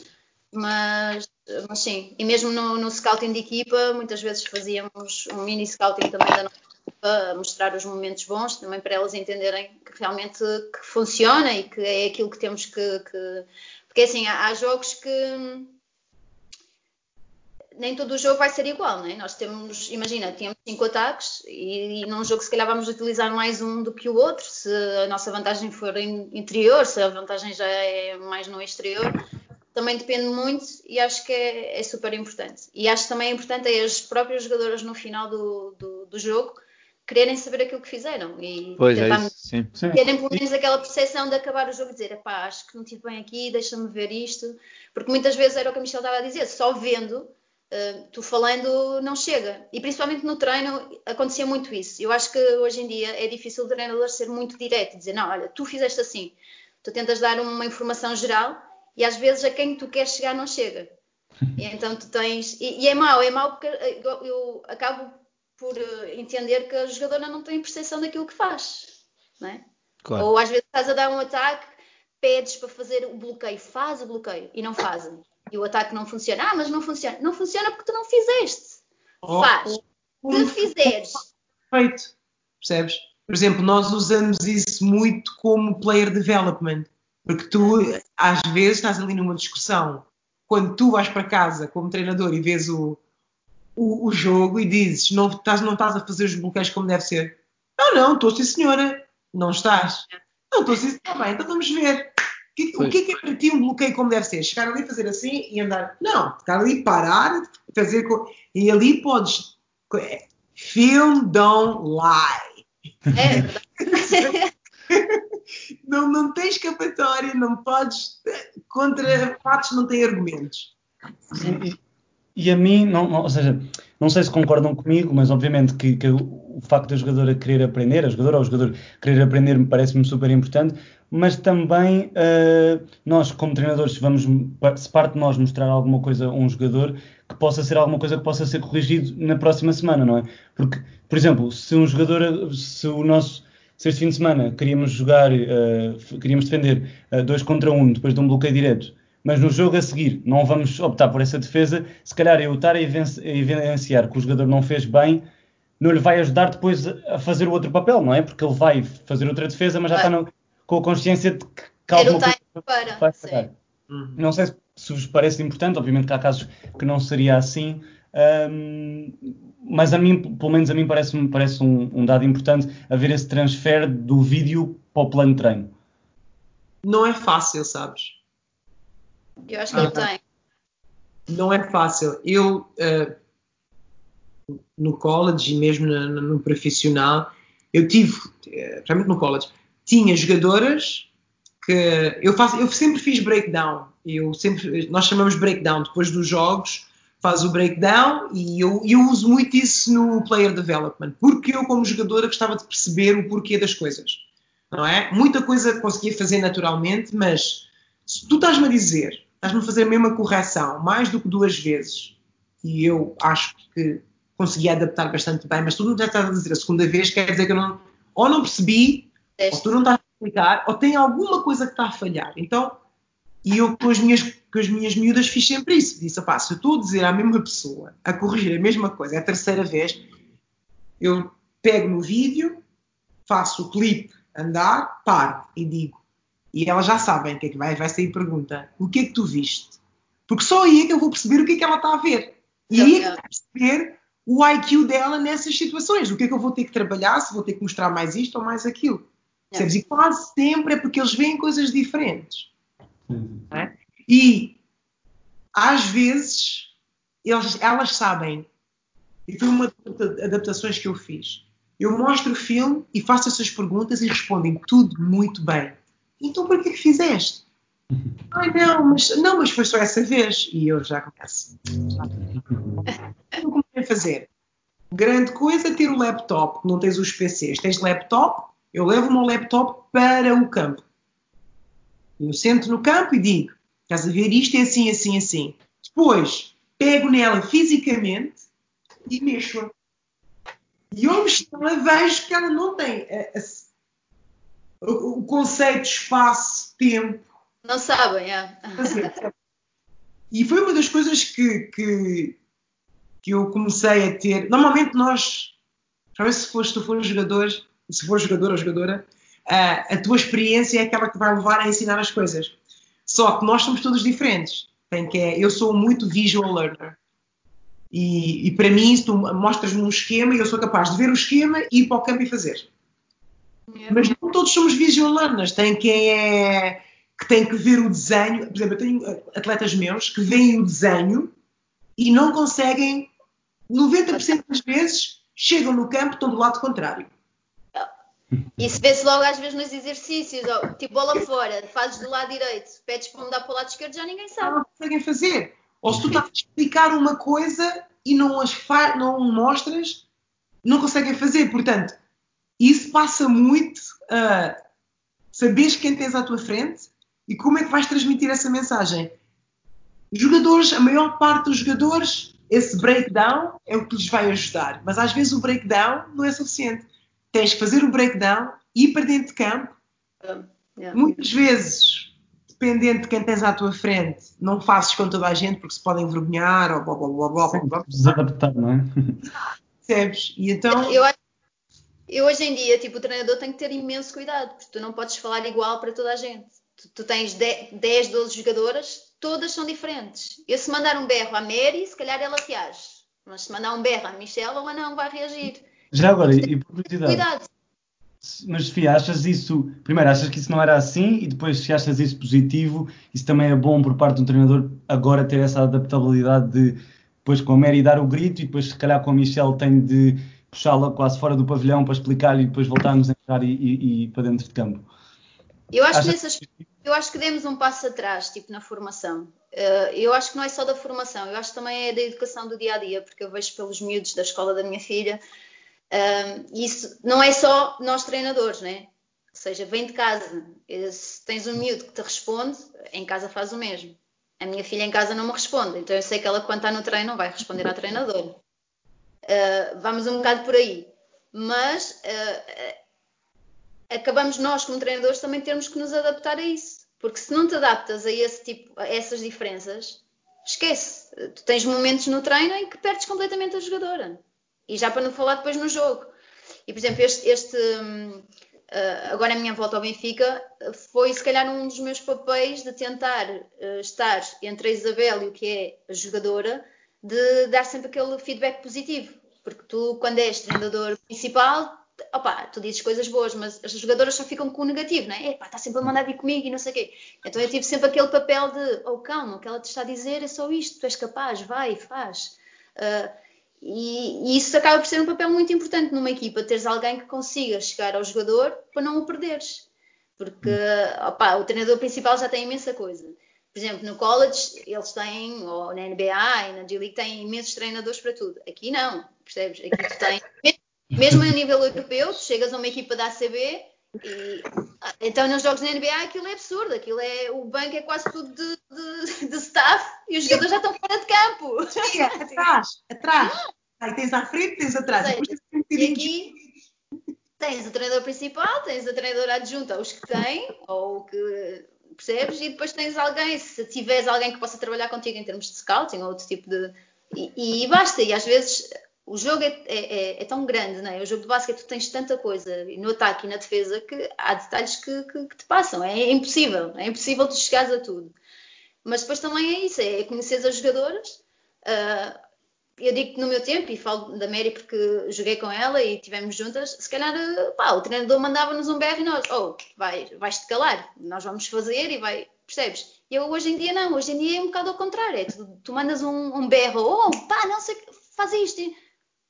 mas, mas sim, e mesmo no, no, scouting de equipa, muitas vezes fazíamos um mini scouting também da nossa equipa, mostrar os momentos bons, também para elas entenderem que realmente que funciona e que é aquilo que temos que. que... porque assim, há, há jogos que nem todo o jogo vai ser igual, né? Nós temos, imagina, temos cinco ataques e, e num jogo se calhar vamos utilizar mais um do que o outro, se a nossa vantagem for in, interior, se a vantagem já é mais no exterior, também depende muito e acho que é, é super importante. E acho também importante é as próprias jogadoras no final do, do, do jogo quererem saber aquilo que fizeram e pois é isso, sim, sim. terem pelo menos aquela percepção de acabar o jogo e dizer, pá, acho que não estive bem aqui, deixa-me ver isto, porque muitas vezes era o que a Michelle estava a dizer, só vendo Uh, tu falando não chega. E principalmente no treino acontecia muito isso. Eu acho que hoje em dia é difícil o treinador ser muito direto e dizer, não, olha, tu fizeste assim. Tu tentas dar uma informação geral e às vezes a quem tu queres chegar não chega. E então tu tens. E, e é mau, é mau porque eu, eu acabo por uh, entender que a jogadora não tem percepção daquilo que faz. Não é? claro. Ou às vezes estás a dar um ataque, pedes para fazer o bloqueio, faz o bloqueio e não fazem e o ataque não funciona. Ah, mas não funciona. Não funciona porque tu não fizeste. Oh, Faz. Oh, Se fizeres. Feito. Percebes? Por exemplo, nós usamos isso muito como player development. Porque tu, às vezes, estás ali numa discussão. Quando tu vais para casa como treinador e vês o, o, o jogo e dizes não estás, não estás a fazer os bloqueios como deve ser. Não, não, estou sim, senhora. Não estás. Não, estou sim, está bem, então vamos ver. Que, o que é, que é para ti um bloqueio como deve ser? Chegar ali, fazer assim e andar. Não, ficar ali, parar, fazer. E ali podes. Film don't lie. É não, não tens escapatória, não podes. Contra fatos não têm argumentos. E, e a mim, não, não, ou seja, não sei se concordam comigo, mas obviamente que, que o facto da jogadora querer aprender, a jogadora ou o jogador querer aprender, me parece-me super importante, mas também uh, nós, como treinadores, vamos, se parte de nós mostrar alguma coisa a um jogador, que possa ser alguma coisa que possa ser corrigido na próxima semana, não é? Porque, por exemplo, se um jogador, se o nosso, se este fim de semana queríamos jogar, uh, queríamos defender uh, dois contra um depois de um bloqueio direto, mas no jogo a seguir não vamos optar por essa defesa. Se calhar eu estar a evidenciar que o jogador não fez bem, não lhe vai ajudar depois a fazer o outro papel, não é? Porque ele vai fazer outra defesa, mas já está no, com a consciência de que, coisa para, vai falhar. Uhum. Não sei se vos parece importante, obviamente que há casos que não seria assim, um, mas a mim, pelo menos a mim parece, parece um, um, dado importante haver esse transfer do vídeo para o plano de treino. Não é fácil, sabes? Eu acho que ele tem. Não é fácil. Eu, uh, no college e mesmo no, no, profissional, eu tive, realmente no college, tinha jogadoras que eu faço, eu sempre fiz breakdown. Eu sempre, nós chamamos breakdown depois dos jogos, faz o breakdown e eu, eu uso muito isso no player development, porque eu como jogadora gostava de perceber o porquê das coisas, não é? Muita coisa conseguia fazer naturalmente, mas se tu estás-me a dizer estás-me a fazer a mesma correção mais do que duas vezes e eu acho que consegui adaptar bastante bem, mas tu não já estás a dizer a segunda vez, quer dizer que eu não, ou não percebi, ou tu não estás a explicar, ou tem alguma coisa que está a falhar. Então, e eu com as minhas, com as minhas miúdas fiz sempre isso. Disse, opá, se eu estou a dizer à mesma pessoa, a corrigir a mesma coisa, é a terceira vez, eu pego no vídeo, faço o clipe andar, paro e digo, e elas já sabem o que é que vai, vai sair pergunta: o que é que tu viste? Porque só aí é que eu vou perceber o que é que ela está a ver. E aí é que eu vou perceber o IQ dela nessas situações. O que é que eu vou ter que trabalhar, se vou ter que mostrar mais isto ou mais aquilo. É. E quase sempre é porque eles veem coisas diferentes. É? E às vezes eles, elas sabem. E foi uma das adaptações que eu fiz. Eu mostro o filme e faço essas perguntas e respondem tudo muito bem. Então por que que fizeste? Ai não, mas, não, mas foi só essa vez. E eu já começo. Eu comecei a fazer. Grande coisa ter o laptop, não tens os PCs. Tens laptop, eu levo o meu laptop para o campo. Eu sento no campo e digo: estás a ver isto é assim, assim, assim. Depois pego nela fisicamente e mexo-a. E eu mexo-a, vejo que ela não tem a, a o, conceito de espaço, tempo. Não sabem, é. E foi uma das coisas que, que, que eu comecei a ter. Normalmente nós, se, for, se tu fores jogador, se for jogador ou jogadora, a, a tua experiência é aquela que vai levar a ensinar as coisas. Só que nós somos todos diferentes. Tem que é, eu sou muito visual learner. E, e para mim, se tu mostras-me um esquema, eu sou capaz de ver o esquema e ir para o campo e fazer. Mas não todos somos visual Tem quem é que tem que ver o desenho. Por exemplo, eu tenho atletas meus que veem o desenho e não conseguem, 90% das vezes, chegam no campo estão do lado contrário. Isso vê-se logo às vezes nos exercícios, tipo bola fora, fazes do lado direito, pedes para mudar para o lado esquerdo, já ninguém sabe. Não conseguem fazer. Ou se tu estás a explicar uma coisa e não, as não mostras, não conseguem fazer. Portanto, isso passa muito a saberes quem tens à tua frente e como é que vais transmitir essa mensagem. Jogadores, a maior parte dos jogadores, esse breakdown é o que lhes vai ajudar, mas às vezes o breakdown não é suficiente. Tens que fazer o breakdown, ir para dentro de campo. yeah. Muitas vezes, dependendo de quem tens à tua frente, não fazes com toda a gente porque se podem envergonhar ou blá blá blá blá. blá, blá. Desadaptar, não é? Percebes? E então. Eu acho eu hoje em dia, tipo, o treinador tem que ter imenso cuidado, porque tu não podes falar igual para toda a gente. Tu, tu tens 10, 12 jogadoras, todas são diferentes. Eu se mandar um berro à Mary, se calhar ela reage. Mas se mandar um berro à Michelle, ela não vai reagir. Já agora, e por curiosidade. Cuidado. Mas Sofia, achas isso, primeiro, achas que isso não era assim e depois se achas isso positivo, isso também é bom por parte do treinador agora ter essa adaptabilidade de depois com a Mary dar o grito e depois se calhar com a Michelle tem de puxá-la quase fora do pavilhão para explicar-lhe e depois voltarmos a entrar e, e, e, para dentro de campo. Eu acho, que nessas, eu acho que demos um passo atrás, tipo na formação. Uh, eu acho que não é só da formação, eu acho que também é da educação do dia a dia, porque eu vejo pelos miúdos da escola da minha filha, uh, isso não é só nós treinadores, né? Ou seja, vem de casa. Se tens um miúdo que te responde, em casa faz o mesmo. A minha filha em casa não me responde, então eu sei que ela, quando está no treino, não vai responder à treinadora. Uh, vamos um bocado por aí. Mas uh, acabamos nós, como treinadores, também termos que nos adaptar a isso. Porque se não te adaptas a, esse tipo, a essas diferenças, esquece. Tu tens momentos no treino em que perdes completamente a jogadora. E já para não falar depois no jogo. E, por exemplo, este, este uh, agora a minha volta ao Benfica foi se calhar um dos meus papéis de tentar estar entre a Isabel e o que é a jogadora, de dar sempre aquele feedback positivo. Porque tu, quando és treinador principal, opa, tu dizes coisas boas, mas as jogadoras só ficam com o negativo, não é? Epá, está sempre a mandar vir comigo e não sei o quê. Então eu tive sempre aquele papel de, oh calma, o que ela te está a dizer é só isto, tu és capaz, vai, faz. Uh, e, e, isso acaba por ser um papel muito importante numa equipa, teres alguém que consiga chegar ao jogador para não o perderes. Porque opa, o treinador principal já tem imensa coisa. Por exemplo, no college eles têm, ou na NBA e na G-League têm imensos treinadores para tudo. Aqui não, percebes? Aqui tu tens, mesmo a nível europeu, tu chegas a uma equipa da ACB e, então nos jogos da NBA aquilo é absurdo, aquilo é, o banco é quase tudo de, de, de staff e os jogadores já estão fora de campo. atrás, atrás. Aí tens à frente, tens atrás. Sei, e aqui tens o treinador principal, tens a treinadora adjunta, os que têm, ou que percebes? E depois tens alguém, se tiveres alguém que possa trabalhar contigo em termos de scouting ou outro tipo de. E, e basta, e às vezes o jogo é, é, é, é, tão grande, não é? O jogo de basquete tu tens tanta coisa no ataque e na defesa que há detalhes que, que, que te passam. É, impossível, é impossível tu chegares a tudo. Mas depois também é isso, é conhecer as jogadoras. Uh, eu digo que no meu tempo, e falo da Mary porque joguei com ela e estivemos juntas, se calhar pá, o treinador mandava-nos um BR e nós, oh, vai, vais-te calar, nós vamos fazer e vai, percebes? E eu hoje em dia não, hoje em dia é um bocado ao contrário, é tu, tu mandas um, um berro, oh, pá, não sei, faz isto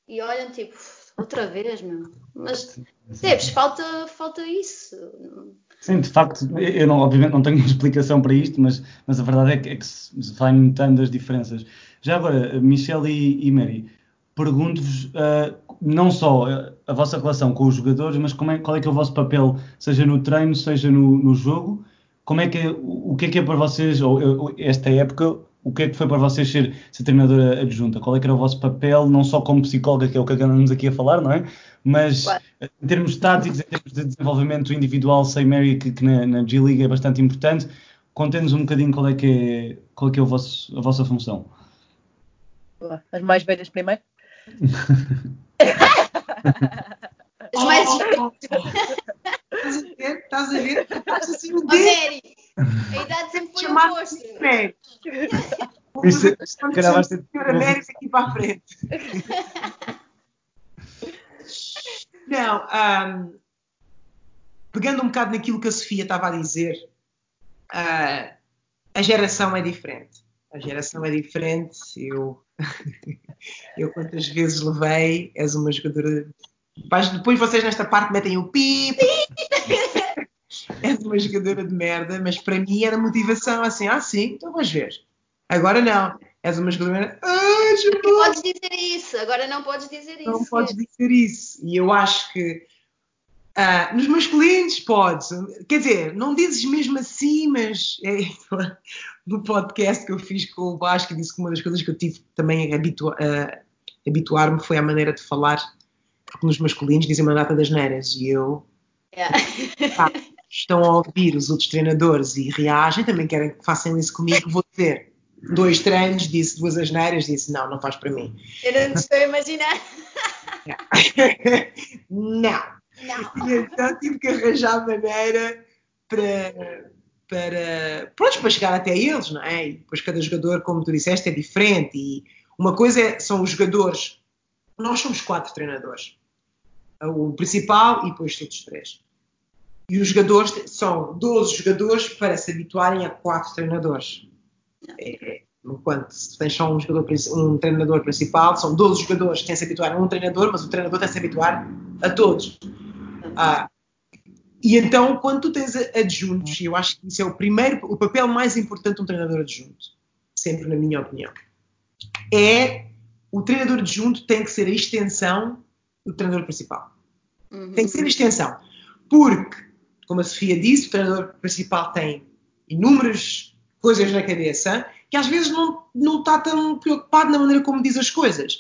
e olham tipo, outra vez, meu. Mas, percebes, falta, falta isso. Sim, de facto, eu não, obviamente não tenho explicação para isto, mas, mas a verdade é que, é que se vai notando as diferenças. Já agora, Michelle e, e Mary, pergunto-vos uh, não só a vossa relação com os jogadores, mas é, qual é que é o vosso papel, seja no treino, seja no, no jogo, como é que é, o que é que é para vocês, ou, ou esta época, o que é que foi para vocês ser, ser treinadora adjunta? Qual é que era o vosso papel, não só como psicóloga, que é o que andamos aqui a falar, não é? Mas claro. em termos táticos, em termos de desenvolvimento individual, sei, Mary, que, que na, na G-League é bastante importante. Contem-nos um bocadinho qual é que é, qual é, que é vosso, a vossa função. As mais velhas primeiro? As mais Estás a ver? Estás a ver? Estás assim um Mary, a idade sempre foi oposto. Isso, se calhar vai ser senhora Mary aqui para a frente. Não, um, pegando um bocado naquilo que a Sofia estava a dizer, uh, a geração é diferente. A geração é diferente. Eu, eu quantas vezes levei, és uma jogadora depois vocês nesta parte metem o pip. És uma jogadora de merda, mas para mim era motivação assim, ah sim, então vamos ver. Agora não. És uma jogadora. Ah, não podes dizer isso, agora não podes dizer isso. Não podes dizer isso. E eu acho que ah, nos masculinos podes. Quer dizer, não dizes mesmo assim, mas é, no podcast que eu fiz com o Vasco disse que uma das coisas que eu tive também a habituar-me foi a maneira de falar porque nos masculinos dizem uma data das neiras e eu. Yeah. Pá, estão a ouvir os outros treinadores e reagem, também querem que façam isso comigo, vou dizer. Dois treinos, disse duas asneiras, disse não, não faz para mim. Eu não estou a imaginar. não. não. E então tive que arranjar maneira para, para, pronto, para chegar até eles, não é? E depois cada jogador, como tu disseste, é diferente. E uma coisa é, são os jogadores nós somos quatro treinadores. O principal e depois todos três. E os jogadores são 12 jogadores para se habituarem a quatro treinadores. É, é enquanto se tens só um, jogador, um treinador principal, são 12 jogadores que têm se habituar a um treinador, mas o treinador tem se habituar a todos. Ah, e então, quando tu tens adjuntos, e eu acho que isso é o primeiro, o papel mais importante de um treinador adjunto, sempre na minha opinião, é o treinador adjunto tem que ser a extensão do treinador principal. Uhum. Tem que ser a extensão. Porque, como a Sofia disse, o treinador principal tem inúmeras coisas na cabeça que às vezes não, não está tão preocupado na maneira como diz as coisas.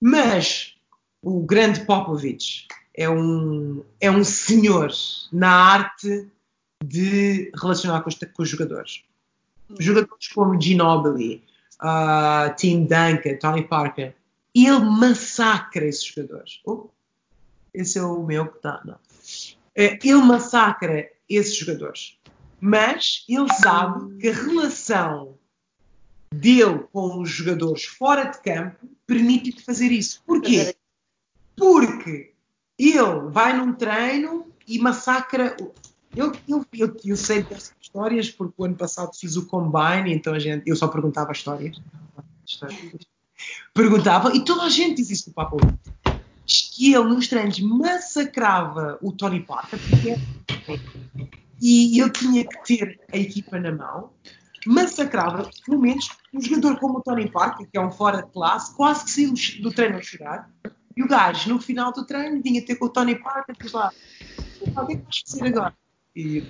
Mas o grande Popovich é um, é um senhor na arte de relacionar com os, com os jogadores. Jogadores como Ginobili, uh, Tim Duncan, Tony Parker, ele massacra esses jogadores. Oh, esse é o meu que está. Não. É, ele massacra esses jogadores. Mas ele sabe que a relação dele com os jogadores fora de campo permite-lhe fazer isso. Porquê? Porque ele vai num treino e massacra. Eu, eu, eu, eu sei dessas histórias porque o ano passado fiz o combine, então a gente, eu só perguntava histórias. Perguntava e toda a gente diz isso do Papa que ele nos treinos massacrava o Tony Parker porque e eu tinha que ter a equipa na mão massacrava, pelo menos, um jogador como o Tony Parker, que é um fora de classe, quase que saiu do treino a chorar. E o gajo, no final do treino, vinha ter com o Tony Parker e lá, o que é que vais fazer agora? E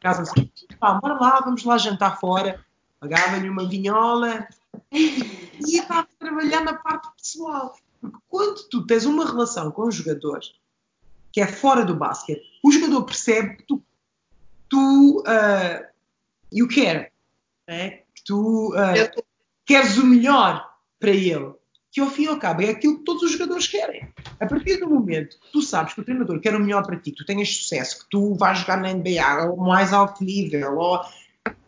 casa assim, pá, bora lá, vamos lá jantar fora. Pagava-lhe uma vinhola e estava a trabalhar na parte pessoal. Porque quando tu tens uma relação com um jogador que é fora do basquete, o jogador percebe que tu, tu uh, you care né? que tu uh, queres o melhor para ele, que ao fim e ao cabo é aquilo que todos os jogadores querem. A partir do momento que tu sabes que o treinador quer o melhor para ti, que tu tenhas sucesso, que tu vais jogar na NBA ao mais alto nível, ou...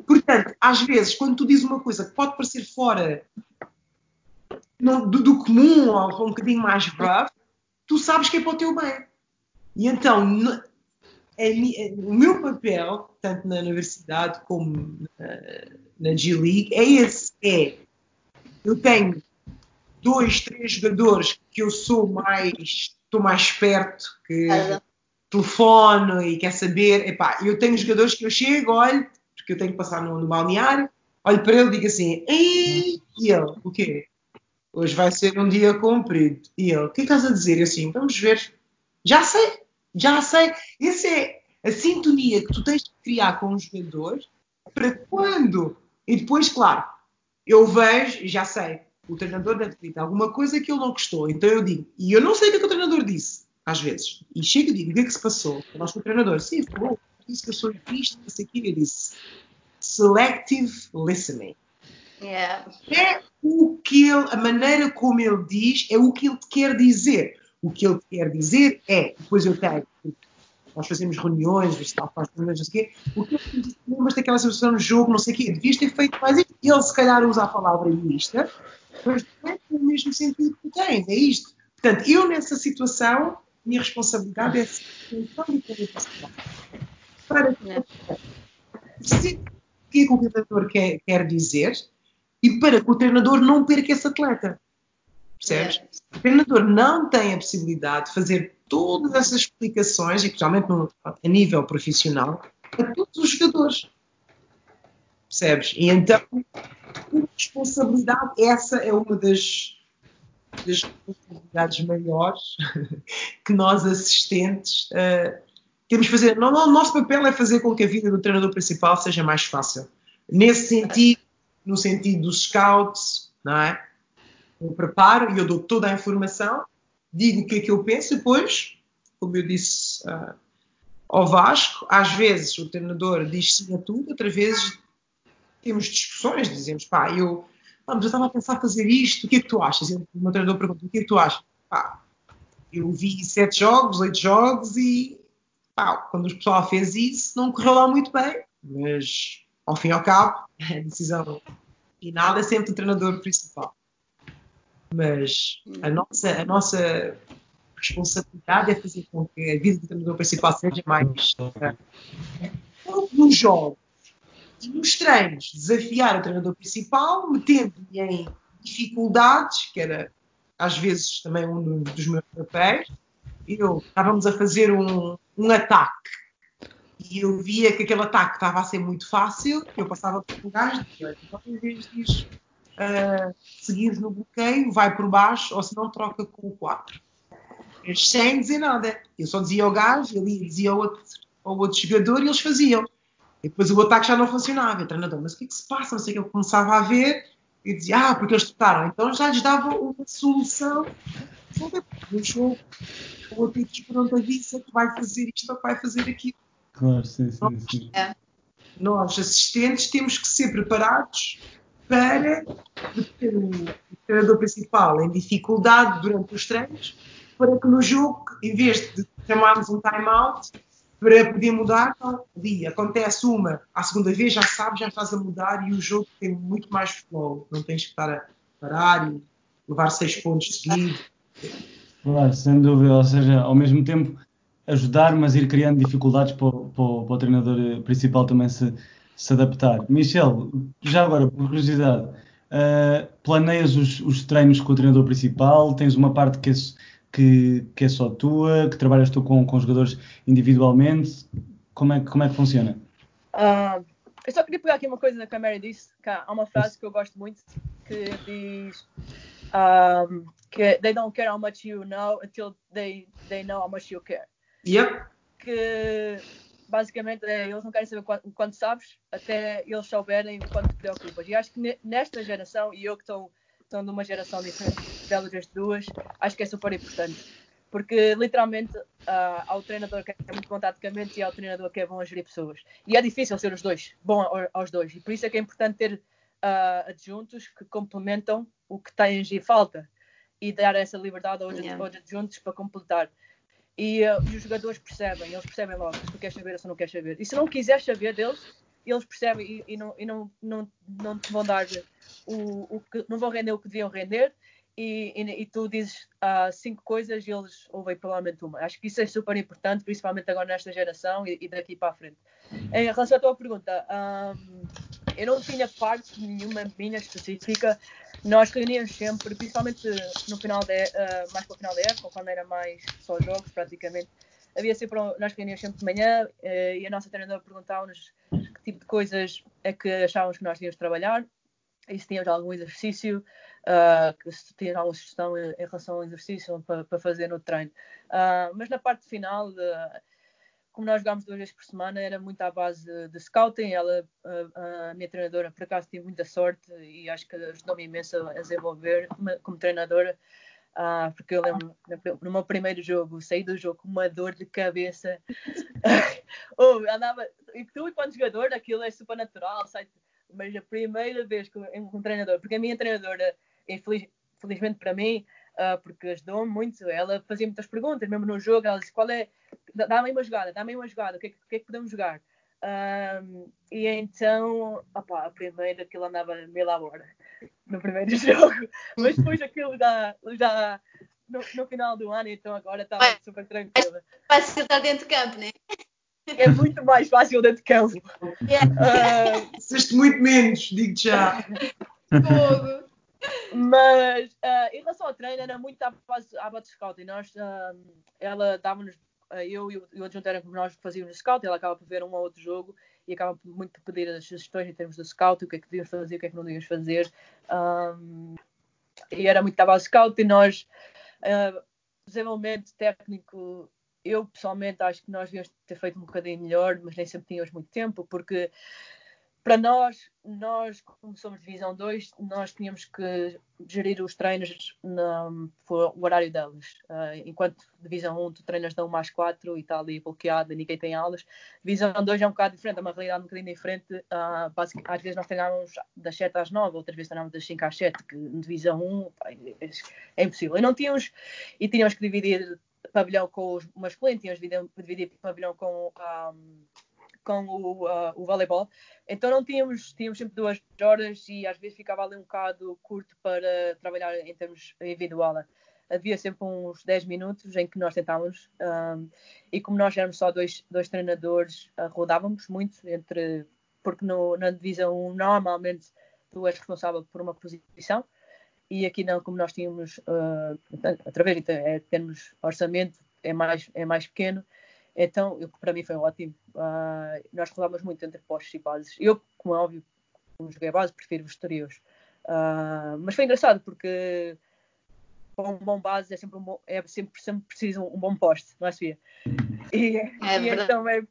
portanto, às vezes, quando tu dizes uma coisa que pode parecer fora do, do comum ou um bocadinho mais rough, tu sabes que é para o teu bem. E então, é, é, o meu papel, tanto na universidade como na, na G League, é esse: é eu tenho dois, três jogadores que eu sou mais, estou mais perto, que telefono e quer saber. Epá, eu tenho jogadores que eu chego, olho, porque eu tenho que passar no, no balneário, olho para ele e digo assim: Ei! e ele, o quê? Hoje vai ser um dia comprido. E ele, o que estás a dizer? E assim, vamos ver. Já sei, já sei. Essa é a sintonia que tu tens de criar com os jogadores para quando. E depois, claro, eu vejo já sei. O treinador dito alguma coisa que ele não gostou. Então eu digo, e eu não sei o que, é que o treinador disse, às vezes. E chego e digo, o que é que se passou? Eu acho que o treinador, sim, falou, disse que eu sou isto, não sei o que. Eu disse, selective listening. Yeah. É o que ele, a maneira como ele diz, é o que ele quer dizer. O que ele quer dizer é, depois eu tenho, nós fazemos reuniões, tal, faz reuniões, não sei o quê, o que ele diz, lembras daquela situação no jogo, não sei o quê, devias ter feito mais isto. Ele se calhar usa a palavra isto, mas não é o mesmo sentido que tens, é isto. Portanto, eu nessa situação, minha responsabilidade é ser para perceber o que é que o treinador quer, quer dizer e para que o treinador não perca esse atleta. Percebes? É. O treinador não tem a possibilidade de fazer todas essas explicações, e especialmente no, a nível profissional, a todos os jogadores. Percebes? E então, a responsabilidade, essa é uma das, das responsabilidades maiores que nós, assistentes, uh, temos de fazer. Não, não, o nosso papel é fazer com que a vida do treinador principal seja mais fácil. Nesse sentido, no sentido dos scouts, não é? Eu preparo e eu dou toda a informação, digo o que é que eu penso e depois, como eu disse uh, ao Vasco, às vezes o treinador diz sim a tudo, outras vezes temos discussões, dizemos, pá, eu, vamos, eu estava a pensar fazer isto, o que é que tu achas? E o meu treinador pergunta, o que é que tu achas? Pá, eu vi sete jogos, oito jogos e pá, quando o pessoal fez isso não correu lá muito bem, mas ao fim e ao cabo, a decisão final é sempre o treinador principal. Mas a nossa, a nossa responsabilidade é fazer com que a vida do treinador principal seja mais. Uh, nos jogos e nos treinos, desafiar o treinador principal, metendo-me em dificuldades, que era às vezes também um dos meus papéis. Eu estávamos a fazer um, um ataque e eu via que aquele ataque estava a ser muito fácil, eu passava por um gajo e então em vez de uh, seguir no bloqueio, vai por baixo, ou se não troca com o 4. Sem dizer nada. Eu só dizia ao gajo, ele dizia ao outro, ao outro jogador e eles faziam. E depois o ataque já não funcionava. O treinador, mas o que é que se passa? Não sei o que ele começava a ver e dizia, ah, porque eles tocaram. Então já lhes dava uma solução. No jogo, a outra equipa não te avisa que vai fazer isto ou que vai fazer aquilo. Claro, sim, sim, sim. É. Nós, assistentes, temos que ser preparados para ter o treinador principal em dificuldade durante os treinos, para que no jogo, em vez de chamarmos um time-out, para poder mudar, então, ali acontece uma, à segunda vez já sabes, já estás a mudar e o jogo tem muito mais flow, não tens que estar a parar e levar seis pontos seguidos. Claro, sem dúvida, ou seja, ao mesmo tempo ajudar, mas ir criando dificuldades para o, para o, para o treinador principal também se, se adaptar. Michel, já agora, por curiosidade, uh, planeias os, os, treinos com o treinador principal? Tens uma parte que é, que, que é só tua, que trabalhas tu com, com os jogadores individualmente? Como é, como é que funciona? Uh, eu só queria pegar aqui uma coisa que a Mary disse, que há uma frase que eu gosto muito, que diz um, que they don't care how much you know until they, they know how much you care. Yep. Que basicamente é, eles não querem saber quanto, quanto, sabes, até eles souberem o quanto te preocupas. E acho que nesta geração, e eu que estou numa geração diferente delas duas, acho que é super importante. Porque literalmente uh, há o treinador que é muito bom taticamente e há o treinador que é bom a gerir pessoas. E é difícil ser os dois, bom aos dois. E por isso é que é importante ter uh, adjuntos que complementam o que tens em falta e dar essa liberdade aos, yeah. aos adjuntos para completar. E, uh, e, os jogadores percebem, eles percebem logo se tu queres saber ou se não queres saber. E se não quiseres saber deles, eles percebem e, e, não, e não, não, não te vão dar o, o que, não vão render o que deviam render. E, e, e tu dizes uh, cinco coisas e eles ouvem provavelmente uma. Acho que isso é super importante, principalmente agora nesta geração e, daqui para a frente. Em relação à tua pergunta, um, eu não tinha parte nenhuma minha específica. Nós reuníamos sempre, principalmente no final de, uh, mais para o final da época, quando era mais só jogos praticamente. Havia sempre, nós reuníamos sempre de manhã uh, e a nossa treinadora perguntava-nos que tipo de coisas é que achávamos que nós tínhamos de trabalhar e se tínhamos algum exercício, uh, que se tínhamos alguma sugestão em, relação ao exercício para, para fazer no treino. Uh, mas na parte final, de, como nós jogámos duas vezes por semana, era muito à base de, de scouting. Ela, a, a, minha treinadora, por acaso, tive muita sorte e acho que ajudou-me imenso a desenvolver como treinadora. Uh, porque eu lembro no meu primeiro jogo, saí do jogo com uma dor de cabeça. oh, andava, e tu, enquanto jogador, aquilo é super natural, mas a primeira vez que um treinador, porque a minha treinadora, infeliz, felizmente para mim, uh, porque ajudou-me muito, ela fazia muitas perguntas, mesmo no jogo, ela disse, qual é, dá-me uma jogada, dá-me uma jogada, o que é, que, é que podemos jogar? Um, e então, opa, a primeira aquilo andava meio à hora no primeiro jogo, mas depois aquilo já, já no, no final do ano, então agora estava super tranquila. É fácil estar dentro de campo, né? É muito mais fácil dentro de campo. Yeah. Uh, muito menos, digo já. Fogo. Mas uh, em relação ao treino, era muito à base, à base de scouting. Nós, uh, ela dava-nos, uh, eu e o, adjunto eram como nós fazíamos scout, ela acaba por ver um ou outro jogo e acaba muito por pedir as sugestões em termos de scout, o que é que devíamos fazer, o que é que não devíamos fazer. Um, e era muito à base de scout e nós, desenvolvimento técnico, eu pessoalmente acho que nós devíamos ter feito um bocadinho melhor, mas nem sempre tínhamos muito tempo, porque para nós, nós, como somos Divisão 2, nós tínhamos que gerir os treinos no, o horário delas. Uh, enquanto Divisão 1 tu treinas da 1 às 4 e está ali bloqueado e ninguém tem aulas. Divisão 2 é um bocado diferente, é uma realidade um bocadinho diferente. Uh, às vezes nós treinávamos das 7 às 9, outras vezes treinávamos das 5 às 7, que na Divisão 1 pá, é, é, impossível. E não tínhamos, e tínhamos que dividir pavilhão com os masculinos, tínhamos que dividir pavilhão com um, ah, com o, uh, o voleibol. Então não tínhamos, tínhamos sempre duas horas e às vezes ficava ali um bocado curto para trabalhar em termos individual. Havia sempre uns 10 minutos em que nós tentávamos, um, e como nós éramos só dois, dois treinadores, uh, rodávamos muito entre. Porque no, na divisão 1 normalmente tu és responsável por uma posição, e aqui não, como nós tínhamos, uh, através de é, termos orçamento, é mais, é mais pequeno, então, eu, para mim foi ótimo. Uh, nós rodávamos muito entre postos e bases. Eu, como é óbvio, como joguei a base, prefiro os exteriores. Uh, mas foi engraçado porque um bom base é sempre, um bom, é sempre, sempre preciso um bom poste, não é, Sofia? E, é e então, é,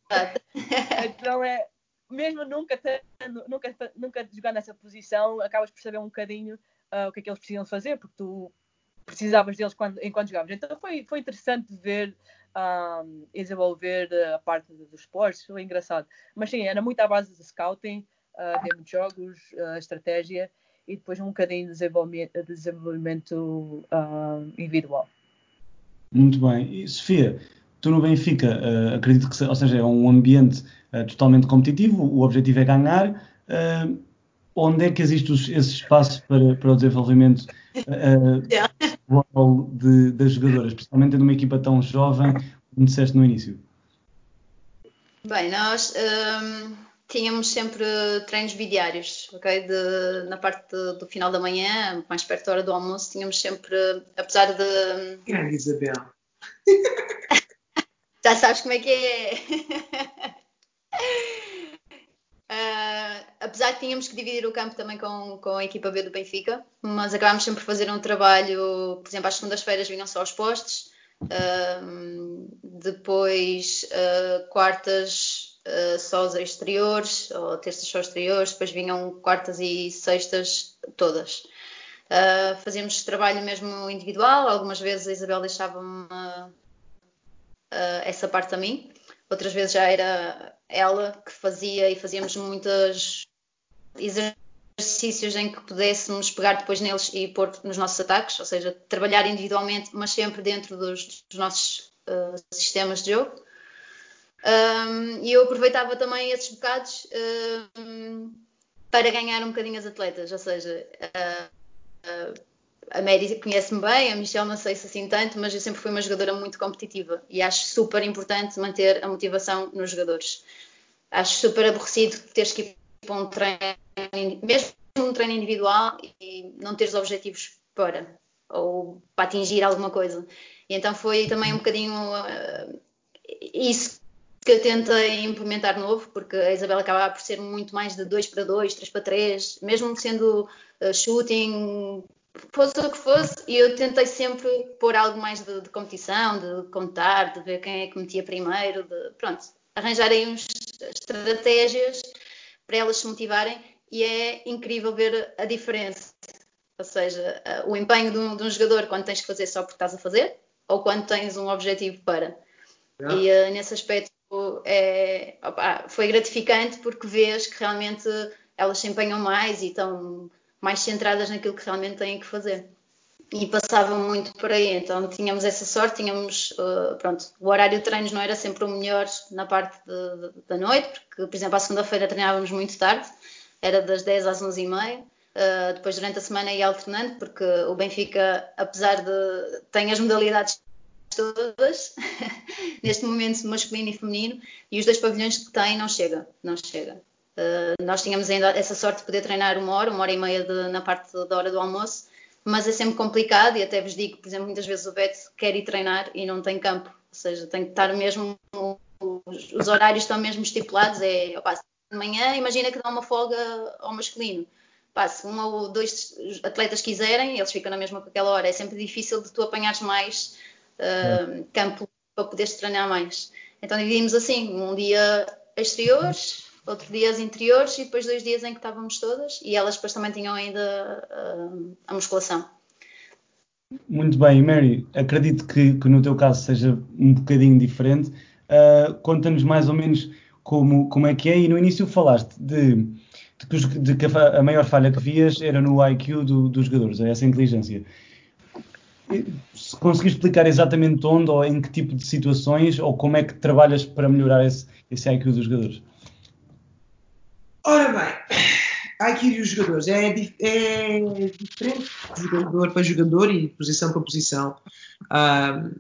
então é, mesmo nunca, tendo, nunca, nunca jogando nessa posição, acabas por saber um bocadinho uh, o que é que eles precisam fazer, porque tu precisavas deles quando, enquanto jogavas. Então foi, foi interessante ver um, e desenvolver a parte dos esportes, foi engraçado. Mas sim, era muito à base de scouting, uh, de jogos, uh, estratégia e depois um bocadinho de desenvolvimento, desenvolvimento uh, individual. Muito bem. E Sofia, tu no Benfica, uh, acredito que, ou seja, é um ambiente uh, totalmente competitivo, o objetivo é ganhar. Uh, onde é que existe os, esse espaço para, para o desenvolvimento yeah. De, das jogadoras, principalmente numa equipa tão jovem, como disseste no início? Bem, nós um, tínhamos sempre treinos bidiários, ok? De, na parte de, do final da manhã, mais perto da hora do almoço, tínhamos sempre, apesar de. Grande Isabel. Já sabes como é que é. Uh, apesar que tínhamos que dividir o campo também com, com a equipa B do Benfica, mas acabámos sempre por fazer um trabalho, por exemplo, às segundas-feiras vinham só os postes, uh, depois uh, quartas só os exteriores, ou terças só os exteriores, depois vinham quartas e sextas todas. fazíamos trabalho mesmo individual, algumas vezes a Isabel deixava-me essa parte a mim, outras vezes já era ela que fazia e fazíamos muitos exercícios em que pudéssemos pegar depois neles e pôr nos nossos ataques, ou seja, trabalhar individualmente, mas sempre dentro dos, dos nossos uh, sistemas de jogo. Um, e eu aproveitava também esses bocados um, para ganhar um bocadinho as atletas, ou seja, uh, a Mary conhece-me bem, a Michelle não sei se assim tanto, mas eu sempre fui uma jogadora muito competitiva e acho super importante manter a motivação nos jogadores. Acho super aborrecido teres que ir para um treino, mesmo um treino individual e não teres objetivos para ou para atingir alguma coisa. E então foi também um bocadinho uh, isso que eu tentei implementar novo, porque a Isabela acabava por ser muito mais de 2 para 2, 3 para 3, mesmo sendo uh, shooting, fosse o que fosse, e eu tentei sempre pôr algo mais de, de, competição, de contar, de ver quem é que metia primeiro, de pronto, arranjar aí uns estratégias para elas se motivarem e é incrível ver a diferença. Ou seja, o empenho de um, de um jogador quando tens que fazer só porque estás a fazer ou quando tens um objetivo para. E uh, nesse aspecto é, opa, foi gratificante porque vês que realmente elas se empenham mais e estão mais centradas naquilo que realmente têm que fazer. E passavam muito por aí, então tínhamos essa sorte, tínhamos, uh, pronto, o horário de treinos não era sempre o melhor na parte de, de, da noite, porque, por exemplo, à segunda-feira treinávamos muito tarde, era das 10 às 11 e meia, uh, depois durante a semana ia alternando, porque o Benfica, apesar de, tem as modalidades todas, neste momento masculino e feminino, e os dois pavilhões que tem não chega, não chega. Uh, nós tínhamos ainda essa sorte de poder treinar uma hora, uma hora e meia de, na parte da hora do almoço, mas é sempre complicado e até vos digo, por exemplo, muitas vezes o Beto quer ir treinar e não tem campo, ou seja, tem que estar mesmo, os, os horários estão mesmo estipulados, é, opa, de manhã imagina que dá uma folga ao masculino, Pá, se um ou dois atletas quiserem, eles ficam na mesma com aquela hora, é sempre difícil de tu apanhares mais uh, campo para poderes treinar mais. Então dividimos assim, um dia exteriores, outro dia as interiores e depois dois dias em que estávamos todas e elas depois também tinham ainda uh, a musculação. Muito bem, Mary, acredito que, que, no teu caso seja um bocadinho diferente. Uh, Conta-nos mais ou menos como, como é que é e no início falaste de, de, de que a, maior falha que vias era no IQ do, dos jogadores, essa inteligência. Se conseguires explicar exatamente onde ou em que tipo de situações ou como é que trabalhas para melhorar esse, esse IQ dos jogadores? Ora bem, IQ dos jogadores é, é diferente de jogador para jogador e posição para posição. Um,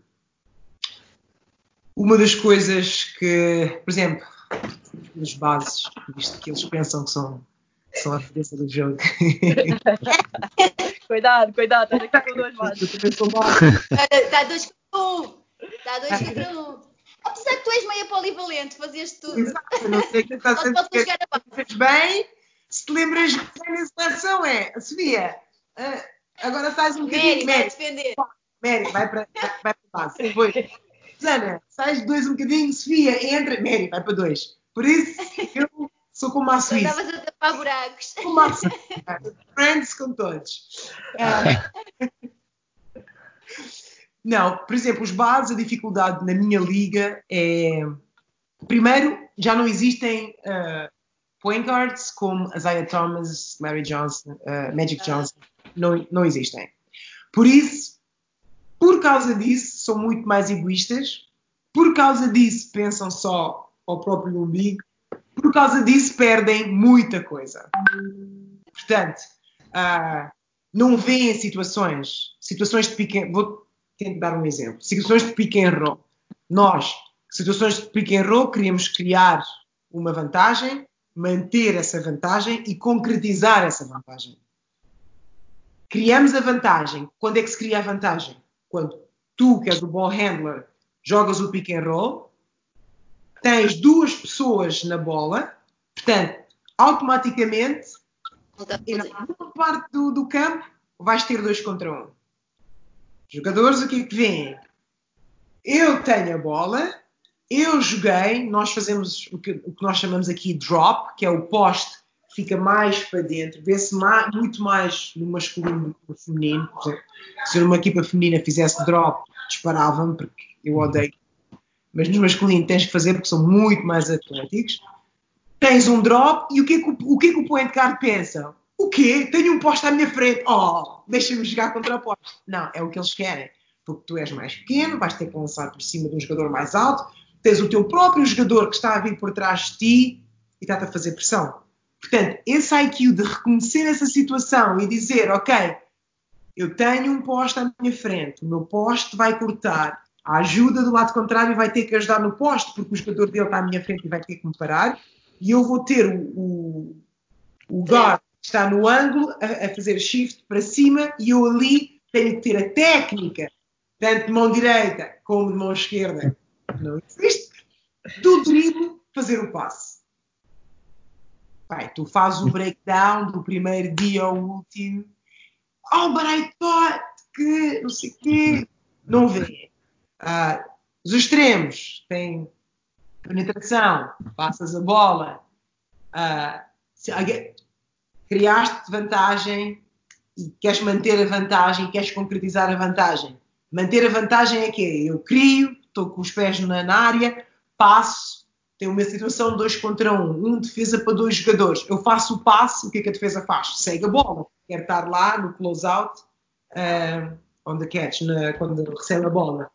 uma das coisas que, por exemplo, as bases, visto que eles pensam que são, são a referência do jogo. cuidado, cuidado, estás aqui com duas bases. Está dois com um. Está dois contra um. Apesar que tu és meio polivalente, fazias tudo. Exato, não sei que estás a dizer bem. Se te lembras bem na seleção é, Sofia, uh, agora faz um bocadinho. Mary, vai defender. Mary, vai para, vai para base. Foi. Susana, sais de dois um bocadinho, Sofia, entra. Mary, vai para dois. Por isso, eu sou como a Suíça. Estavas a tapar buracos. Como a Suíça. Friends com todos. Uh, Não, por exemplo, os bases, a dificuldade na minha liga é. Primeiro, já não existem uh, point guards como Isaiah Thomas, Larry Johnson, uh, Magic Johnson. Não, não existem. Por isso, por causa disso, são muito mais egoístas. Por causa disso, pensam só ao próprio umbigo. Por causa disso, perdem muita coisa. Portanto, uh, não veem situações, situações de pequeno. Vou tentar dar um exemplo. Situações de pick and roll. Nós, situações de pick and roll, queríamos criar uma vantagem, manter essa vantagem e concretizar essa vantagem. Criamos a vantagem. Quando é que se cria a vantagem? Quando tu, que és o ball handler, jogas o pick and roll, tens duas pessoas na bola, portanto, automaticamente, na parte do, do campo, vais ter dois contra um. Jogadores, o que é que vêm? Eu tenho a bola, eu joguei, nós fazemos o que, o que nós chamamos aqui drop, que é o poste que fica mais para dentro, vê-se muito mais no masculino do que no feminino. Se uma equipa feminina fizesse drop, disparava-me, porque eu odeio. Mas no masculino tens que fazer porque são muito mais atléticos. Tens um drop e o que é que o, o, que é que o point guard pensa? O quê? Tenho um poste à minha frente. Oh, deixa-me jogar contra o poste. Não, é o que eles querem. Porque tu és mais pequeno, vais ter que lançar por cima de um jogador mais alto, tens o teu próprio jogador que está a vir por trás de ti e está-te a fazer pressão. Portanto, esse IQ de reconhecer essa situação e dizer, ok, eu tenho um poste à minha frente, o meu poste vai cortar, a ajuda do lado contrário vai ter que ajudar no poste, porque o jogador dele está à minha frente e vai ter que me parar, e eu vou ter o, o, o guard está no ângulo a, a, fazer shift para cima e eu ali tenho que ter a técnica, tanto de mão direita como de mão esquerda. Não existe. Do drible, fazer o passe. Pai, tu fazes o breakdown do primeiro dia ao último. Oh, but I thought que não sei o quê. Não vê. Uh, os extremos têm penetração, passas a bola. Uh, criaste vantagem e queres manter a vantagem, queres concretizar a vantagem. Manter a vantagem é que eu crio, estou com os pés na, na área, passo, tenho uma situação de dois contra um, um defesa para dois jogadores. Eu faço o passe, o que é que a defesa faz? Segue a bola, quer estar lá no close-out, uh, on the catch, na, quando recebe a bola.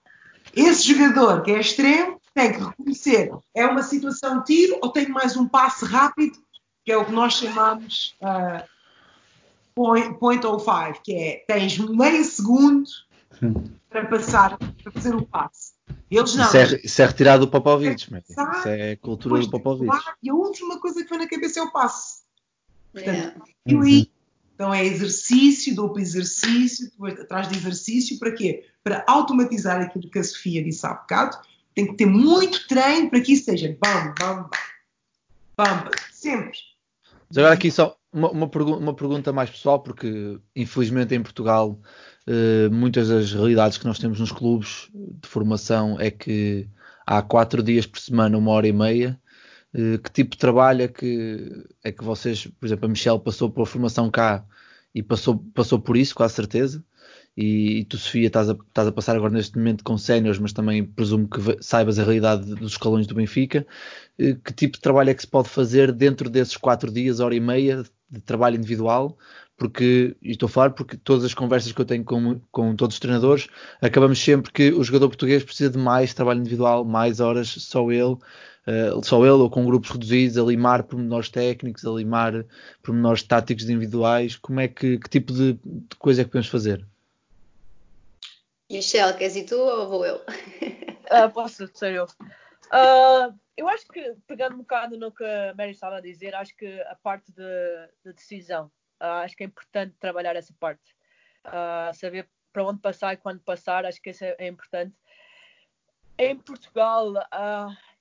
Esse jogador que é extremo tem que reconhecer, é uma situação tiro ou tenho mais um passe rápido que é o que nós chamamos uh, point, point 05, que é tens meio segundo para passar, para fazer o passe. Eles não. Isso é, isso é retirado do Popovich, é isso é cultura do Popovich. E a última coisa que foi na cabeça é o passe. Portanto, é. uhum. então é exercício, duplo exercício, depois atrás de exercício, para quê? Para automatizar aquilo que a Sofia disse há bocado, tem que ter muito treino para que isso seja bam, bam, bam, bam, sempre. Mas agora aqui só uma, uma, pergu uma pergunta mais pessoal, porque infelizmente em Portugal uh, muitas das realidades que nós temos nos clubes de formação é que há quatro dias por semana, uma hora e meia. Uh, que tipo de trabalho é que, é que vocês, por exemplo, a Michelle passou pela formação cá e passou, passou por isso, com a certeza. E, e, tu, Sofia, estás a, estás a passar agora neste momento com séniores, mas também presumo que saibas a realidade dos escalões do Benfica. Eh, que tipo de trabalho é que se pode fazer dentro desses quatro dias, hora e meia de trabalho individual? Porque, e estou a falar porque todas as conversas que eu tenho com, com todos os treinadores, acabamos sempre que o jogador português precisa de mais trabalho individual, mais horas, só ele. Uh, só ele ou com grupos reduzidos, a limar pormenores técnicos, a limar pormenores táticos individuais, como é que, que tipo de, de coisa é que podemos fazer? Michelle, queres ir tu ou vou eu? Uh, posso ser eu. Uh, eu acho que, pegando um bocado no que a Mary estava a dizer, acho que a parte de, de decisão, uh, acho que é importante trabalhar essa parte. saber para onde passar e quando passar, acho que isso é, é importante. Em Portugal,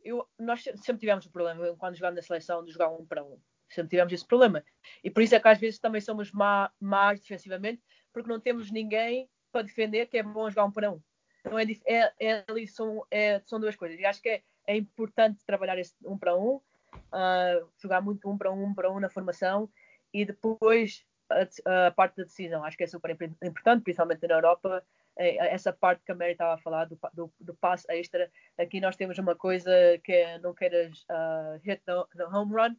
eu, nós sempre tivemos o problema, quando jogamos na seleção, de jogar um para um. Sempre tivemos esse problema. E por isso é que às vezes também somos má, más defensivamente, porque não temos ninguém para defender que é bom jogar um para um. Então é, é, é, são, é, são duas coisas. E acho que é, é importante trabalhar esse um para um, uh, jogar muito um para um, um para um na formação e depois a, a, parte da decisão. Acho que é super importante, principalmente na Europa. é, essa parte que a Mary estava a falar do, do, do passe extra. Aqui nós temos uma coisa que é não queiras uh, hit no home run,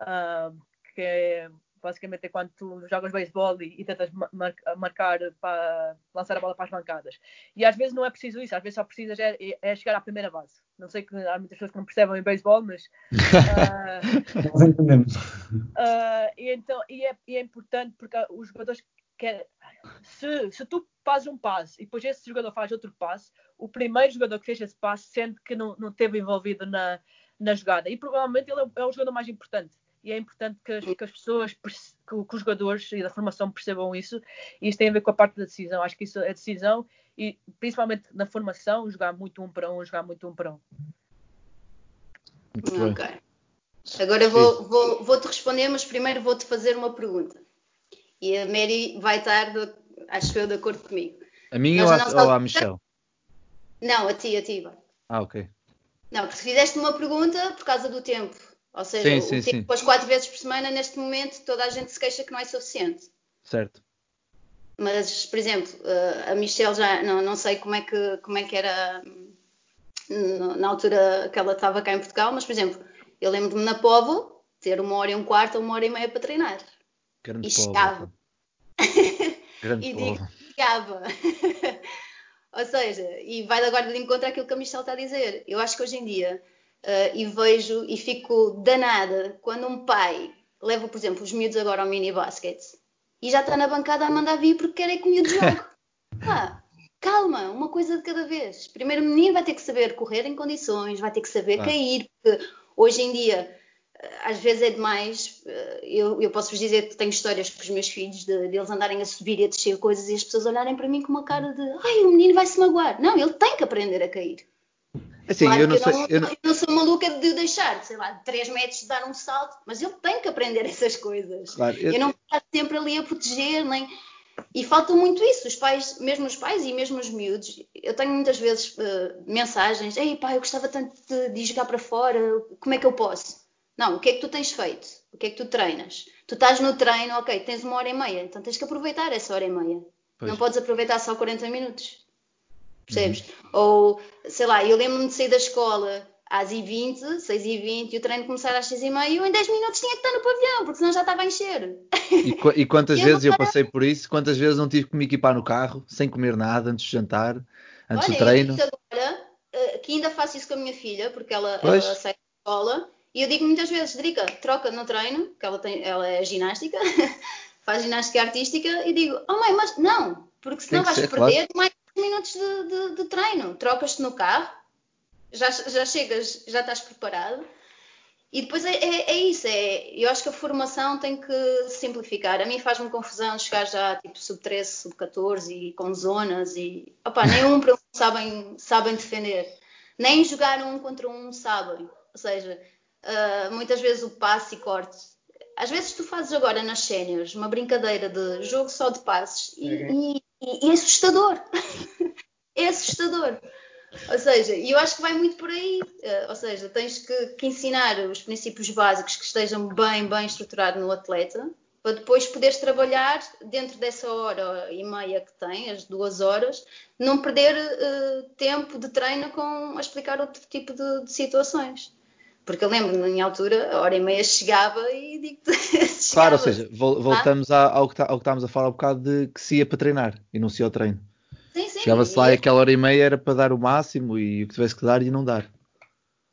uh, que é basicamente é quando tu jogas beisebol e, e tentas mar, marcar para lançar a bola para as bancadas. E às vezes não é preciso isso, às vezes só precisas é, é chegar à primeira base. Não sei que há muitas pessoas que não percebem em beisebol, mas uh, nós entendemos. Uh, e, então, e, é, e é importante porque os jogadores querem. Se, se tu fazes um passe e depois esse jogador faz outro passe, o primeiro jogador que fez esse passe sente que não, não esteve envolvido na, na jogada. E provavelmente ele é, é o jogador mais importante e é importante que as, que as pessoas, que, os jogadores e da formação percebam isso. E isso tem a ver com a parte da decisão. Acho que isso é decisão e principalmente na formação, jogar muito um para um, jogar muito um para um. Ok. Agora vou, vou, vou, te responder, mas primeiro vou-te fazer uma pergunta. E a Mary vai estar, de, acho eu, de acordo comigo. A minha ou a, ou a Michelle? Não, a ti, a ti. Ah, ok. Não, porque fizeste uma pergunta por causa do tempo. Ou seja, sim, sim, tempo depois quatro vezes por semana, neste momento, toda a gente se queixa que não é suficiente. Certo. Mas, por exemplo, eh, a Michelle já não, não sei como é que, como é que era na altura que ela estava cá em Portugal, mas, por exemplo, eu lembro-me na Povo ter uma hora e um quarto ou uma hora e meia para treinar. Grande e chegava. Grande e digo, chegava. ou seja, e vai agora de encontro àquilo que a Michelle está a dizer. Eu acho que hoje em dia uh, e vejo e fico danada quando um pai leva, por exemplo, os miúdos agora ao mini basket e já está na bancada a mandar vir porque quer é que o miúdo jogue. Ah, calma, uma coisa de cada vez. Primeiro o menino vai ter que saber correr em condições, vai ter que saber ah. cair, porque hoje em dia eh, às vezes é demais. Eh, eu, eu posso vos dizer que tenho histórias com os meus filhos de, de, eles andarem a subir e a descer coisas e as pessoas olharem para mim com uma cara de ai, o menino vai se magoar. Não, ele tem que aprender a cair. Assim, claro eu não, sei, não, eu, não... eu não sou maluca de deixar, sei lá, 3 metros de dar um salto, mas ele tem que aprender essas coisas. Claro, eu... eu não estar sempre ali a proteger, nem. E falta muito isso, os pais, mesmo os pais e mesmo os miúdos. Eu tenho muitas vezes uh, mensagens: Ei, pai, eu gostava tanto de, de jogar para fora, como é que eu posso? Não, o que é que tu tens feito? O que é que tu treinas? Tu estás no treino, ok, tens uma hora e meia, então tens que aproveitar essa hora e meia. Pois. Não podes aproveitar só 40 minutos. Percebes? Uhum. Ou, sei lá, eu lembro-me de sair da escola às 20 6h20, e o treino começar às 6h30 e eu em 10 minutos tinha que estar no pavilhão, porque senão já estava a encher. E, e quantas eu vezes eu passei por isso? Quantas vezes não tive que me equipar no carro, sem comer nada, antes de jantar, antes Olha, do treino? Eu agora, eh, que ainda faço isso com a minha filha, porque ela, ela sai da escola, e eu digo muitas vezes, Drica, troca no treino, que ela, tem, ela é ginástica, faz ginástica artística, e digo, oh mãe, mas não, porque senão vais ser, perder claro. mais minutos de, de, de treino. Trocas-te no carro, já, já chegas, já estás preparado. E depois é, é, é, isso, é, eu acho que a formação tem que simplificar. A mim faz-me confusão chegar já tipo sub-13, sub-14 e com zonas e opa, nem um para um sabem, sabem defender, nem jogar um contra um sabem. Ou seja, uh, muitas vezes o passe e corte. Às vezes tu fazes agora nas séniores uma brincadeira de jogo só de passes e, e e, assustador. é assustador. Ou seja, e eu acho que vai muito por aí. Uh, ou seja, tens que, que, ensinar os princípios básicos que estejam bem, bem estruturados no atleta, para depois poderes trabalhar dentro dessa hora e meia que tem, as duas horas, não perder uh, tempo de treino com a explicar outro tipo de, de situações. Porque eu lembro, na minha altura, a hora e meia chegava e digo-te. claro, ou seja, voltamos ah? ao, que tá, ao, que estávamos a falar um bocado de que se ia para treinar e não se ia ao treino. Sim, sim. Chegava-se lá e aquela hora e meia era para dar o máximo e o que tivesse que dar e não dar.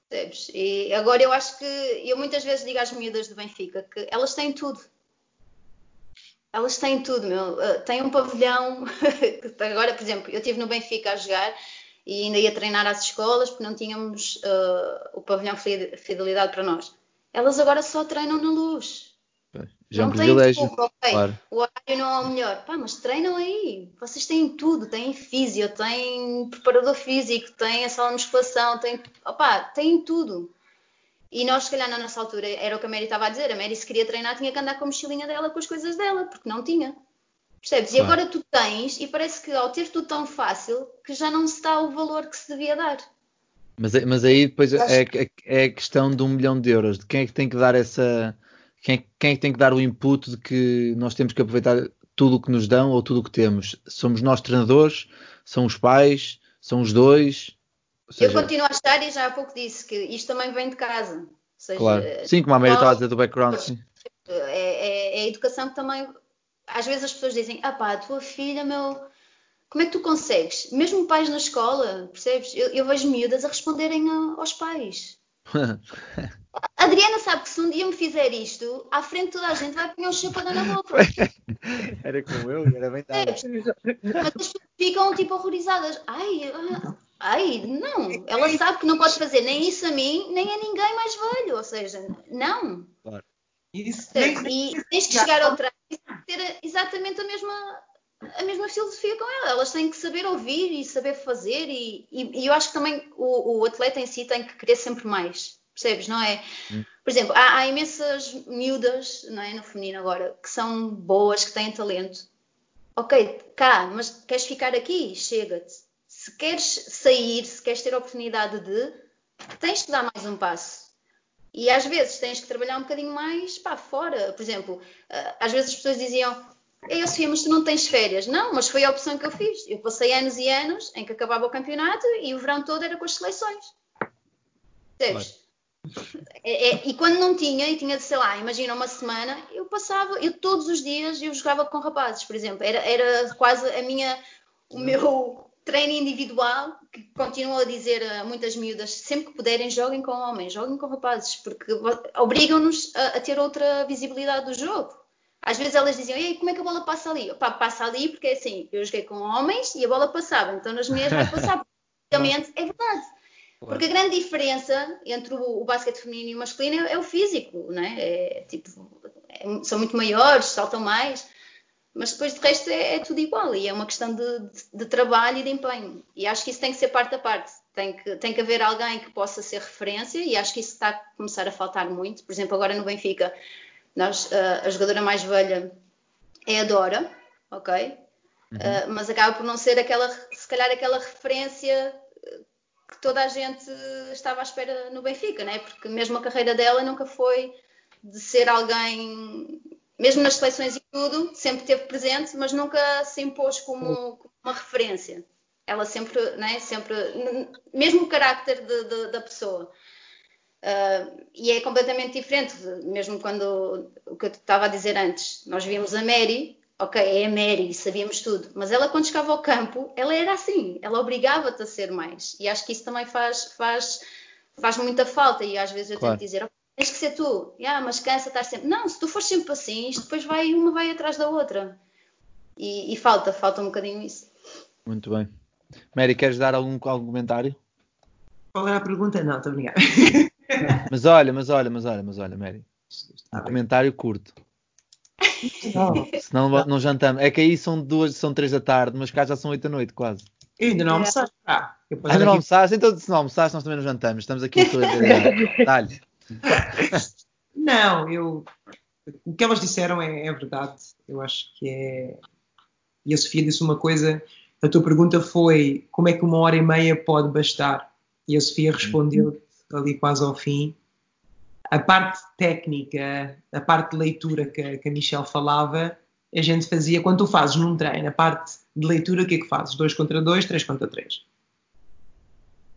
Percebes? E agora eu acho que eu muitas vezes digo às miúdas do Benfica que elas têm tudo. Elas têm tudo, meu. Uh, têm um pavilhão. agora, por exemplo, eu estive no Benfica a jogar e ainda ia treinar às escolas porque não tínhamos uh, o pavilhão fidelidade para nós. Elas agora só treinam na luz. Já é não um privilégio. Desculpa, okay. claro. O horário não é o melhor. Pá, mas treinam aí. Vocês têm tudo. Têm físio, têm preparador físico, têm a sala de musculação, têm, opá, têm tudo. E nós, se calhar, na nossa altura, era o que a Mary estava a dizer. A Mary, se queria treinar, tinha que andar com a mochilinha dela, com as coisas dela, porque não tinha. Percebes? Claro. E agora tu tens, e parece que ao ter tudo tão fácil, que já não se dá o valor que se devia dar. Mas, mas aí depois é, é, é a questão de um milhão de euros. De quem é que tem que dar essa. Quem, é, quem é que tem que dar o input de que nós temos que aproveitar tudo o que nos dão ou tudo o que temos? Somos nós treinadores? São os pais? São os dois? Seja, eu continuo a estar e já há pouco disse que isto também vem de casa. Seja, claro. Sim, como a Mary estava a dizer do background. Sim. É, é, é, a educação que também. Às vezes as pessoas dizem: ah pá, a tua filha, meu. Como é que tu consegues? Mesmo pais na escola, percebes? Eu, eu vejo miúdas a responderem a, aos pais. A Adriana sabe que se um dia me fizer isto, à frente de toda a gente vai pôr um chapadão na boca. era como eu, era bem tarde. Mas as pessoas ficam tipo horrorizadas. Ai, ah, ai, não. Ela sabe que não pode fazer nem isso a mim, nem a ninguém mais velho. Ou seja, não. Claro. Isso, e tens que chegar ao e ter exatamente a mesma, a mesma filosofia com ela. Elas têm que saber ouvir e saber fazer, e, e, e eu acho que também o, o, atleta em si tem que querer sempre mais. Percebes, não é? Hum. Por exemplo, há, há, imensas miúdas não é, no feminino agora que são boas, que têm talento. Ok, cá, mas queres ficar aqui? Chega-te. Se queres sair, se queres ter a oportunidade de, tens que dar mais um passo. E às vezes tens que trabalhar um bocadinho mais para fora. Por exemplo, eh, às vezes as pessoas diziam: Ei, Sofia, mas tu não tens férias. Não, mas foi a opção que eu fiz. Eu passei anos e anos em que acabava o campeonato e o verão todo era com as seleções. Percebes? É, é, e quando não tinha, e tinha, sei lá, imagina uma semana, eu passava, eu todos os dias eu jogava com rapazes, por exemplo. Era, era quase a minha, o meu treino individual, que continuo a dizer a muitas miúdas, sempre que puderem, joguem com homens, joguem com rapazes, porque obrigam-nos a, a, ter outra visibilidade do jogo. Às vezes elas diziam, Ei, como é que a bola passa ali? Opa, passa ali porque é assim, eu joguei com homens e a bola passava, então nas mulheres vai passar. Basicamente, é verdade. Porque a grande diferença entre o, o basquete feminino e o masculino é, é o físico, não é? é tipo, é, são muito maiores, saltam mais mas depois de resto é, é, tudo igual e é uma questão de, de, de, trabalho e de empenho. E acho que isso tem que ser parte a parte. Tem que, tem que haver alguém que possa ser referência e acho que isso está a começar a faltar muito. Por exemplo, agora no Benfica, nós, a, a jogadora mais velha é a Dora, ok? Uhum. Uh, mas acaba por não ser aquela, se calhar, aquela referência que toda a gente estava à espera no Benfica, né? Porque mesmo a carreira dela nunca foi de ser alguém mesmo nas seleções e tudo, sempre teve presente, mas nunca se impôs como, como uma referência. Ela sempre, né, sempre, mesmo o carácter de, de, da pessoa. Uh, e é completamente diferente, mesmo quando o que eu estava a dizer antes, nós víamos a Mary, ok, é a Mary, sabíamos tudo, mas ela quando chegava ao campo, ela era assim, ela obrigava-te a ser mais, e acho que isso também faz, faz, faz muita falta, e às vezes eu claro. tenho que dizer, tens que ser tu. Yeah, mas cansa estar sempre. Não, se tu fores sempre assim, isto depois vai, uma vai atrás da outra. E, e falta, falta um bocadinho isso. Muito bem. Mary, queres dar algum, algum comentário? Qual era a pergunta? Não, estou a brincar. mas olha, mas olha, mas olha, mas olha, Mary. Um comentário curto. Não. Senão não jantamos. É que aí são duas, são três da tarde, mas cá já são oito da noite, quase. Eu ainda não almoçaste. Ah, ainda não almoçaste? Então, se não almoçaste, nós também não jantamos. Estamos aqui todos. Dá-lhe. Não, eu. O que elas disseram é, é, verdade. Eu acho que é. E a Sofia disse uma coisa. A tua pergunta foi como é que uma hora e meia pode bastar? E a Sofia respondeu ali quase ao fim. A parte técnica, a parte de leitura que, que a Michelle falava, a gente fazia quando tu fazes num treino. A parte de leitura, o que é que fazes? 2 contra 2, 3 contra 3.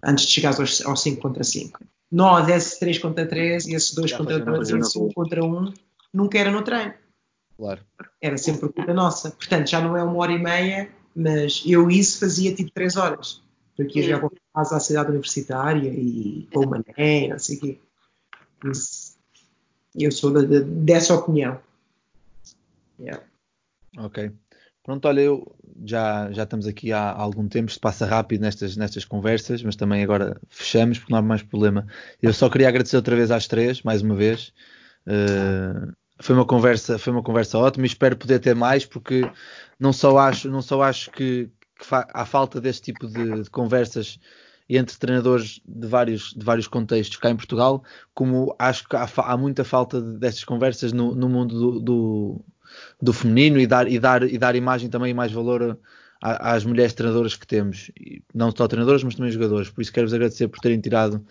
Antes de chegares aos 5 contra 5 nós, esse 3 contra 3, esse 2 contra 2, esse 1 contra 1, nunca era no treino. Claro. Era sempre culpa nossa. Portanto, já não é uma hora e meia, mas eu isso fazia tipo 3 horas. Porque ia jogar com a cidade universitária e com o Mané, não sei o quê. Eu sou de, de, dessa opinião. Yeah. Ok. Pronto, olha, eu já, já estamos aqui há, algum tempo, isto passa rápido nestas, nestas conversas, mas também agora fechamos porque não há mais problema. Eu só queria agradecer outra vez às três, mais uma vez. Uh, foi uma conversa, foi uma conversa ótima e espero poder ter mais porque não só acho, não só acho que, que fa há falta deste tipo de, de, conversas entre treinadores de vários, de vários contextos cá em Portugal, como acho que há, há muita falta destas conversas no, no mundo do, do do feminino e dar, e dar, e dar imagem também e mais valor a, às mulheres treinadoras que temos, e não só treinadoras, mas também jogadores. Por isso quero-vos agradecer por terem tirado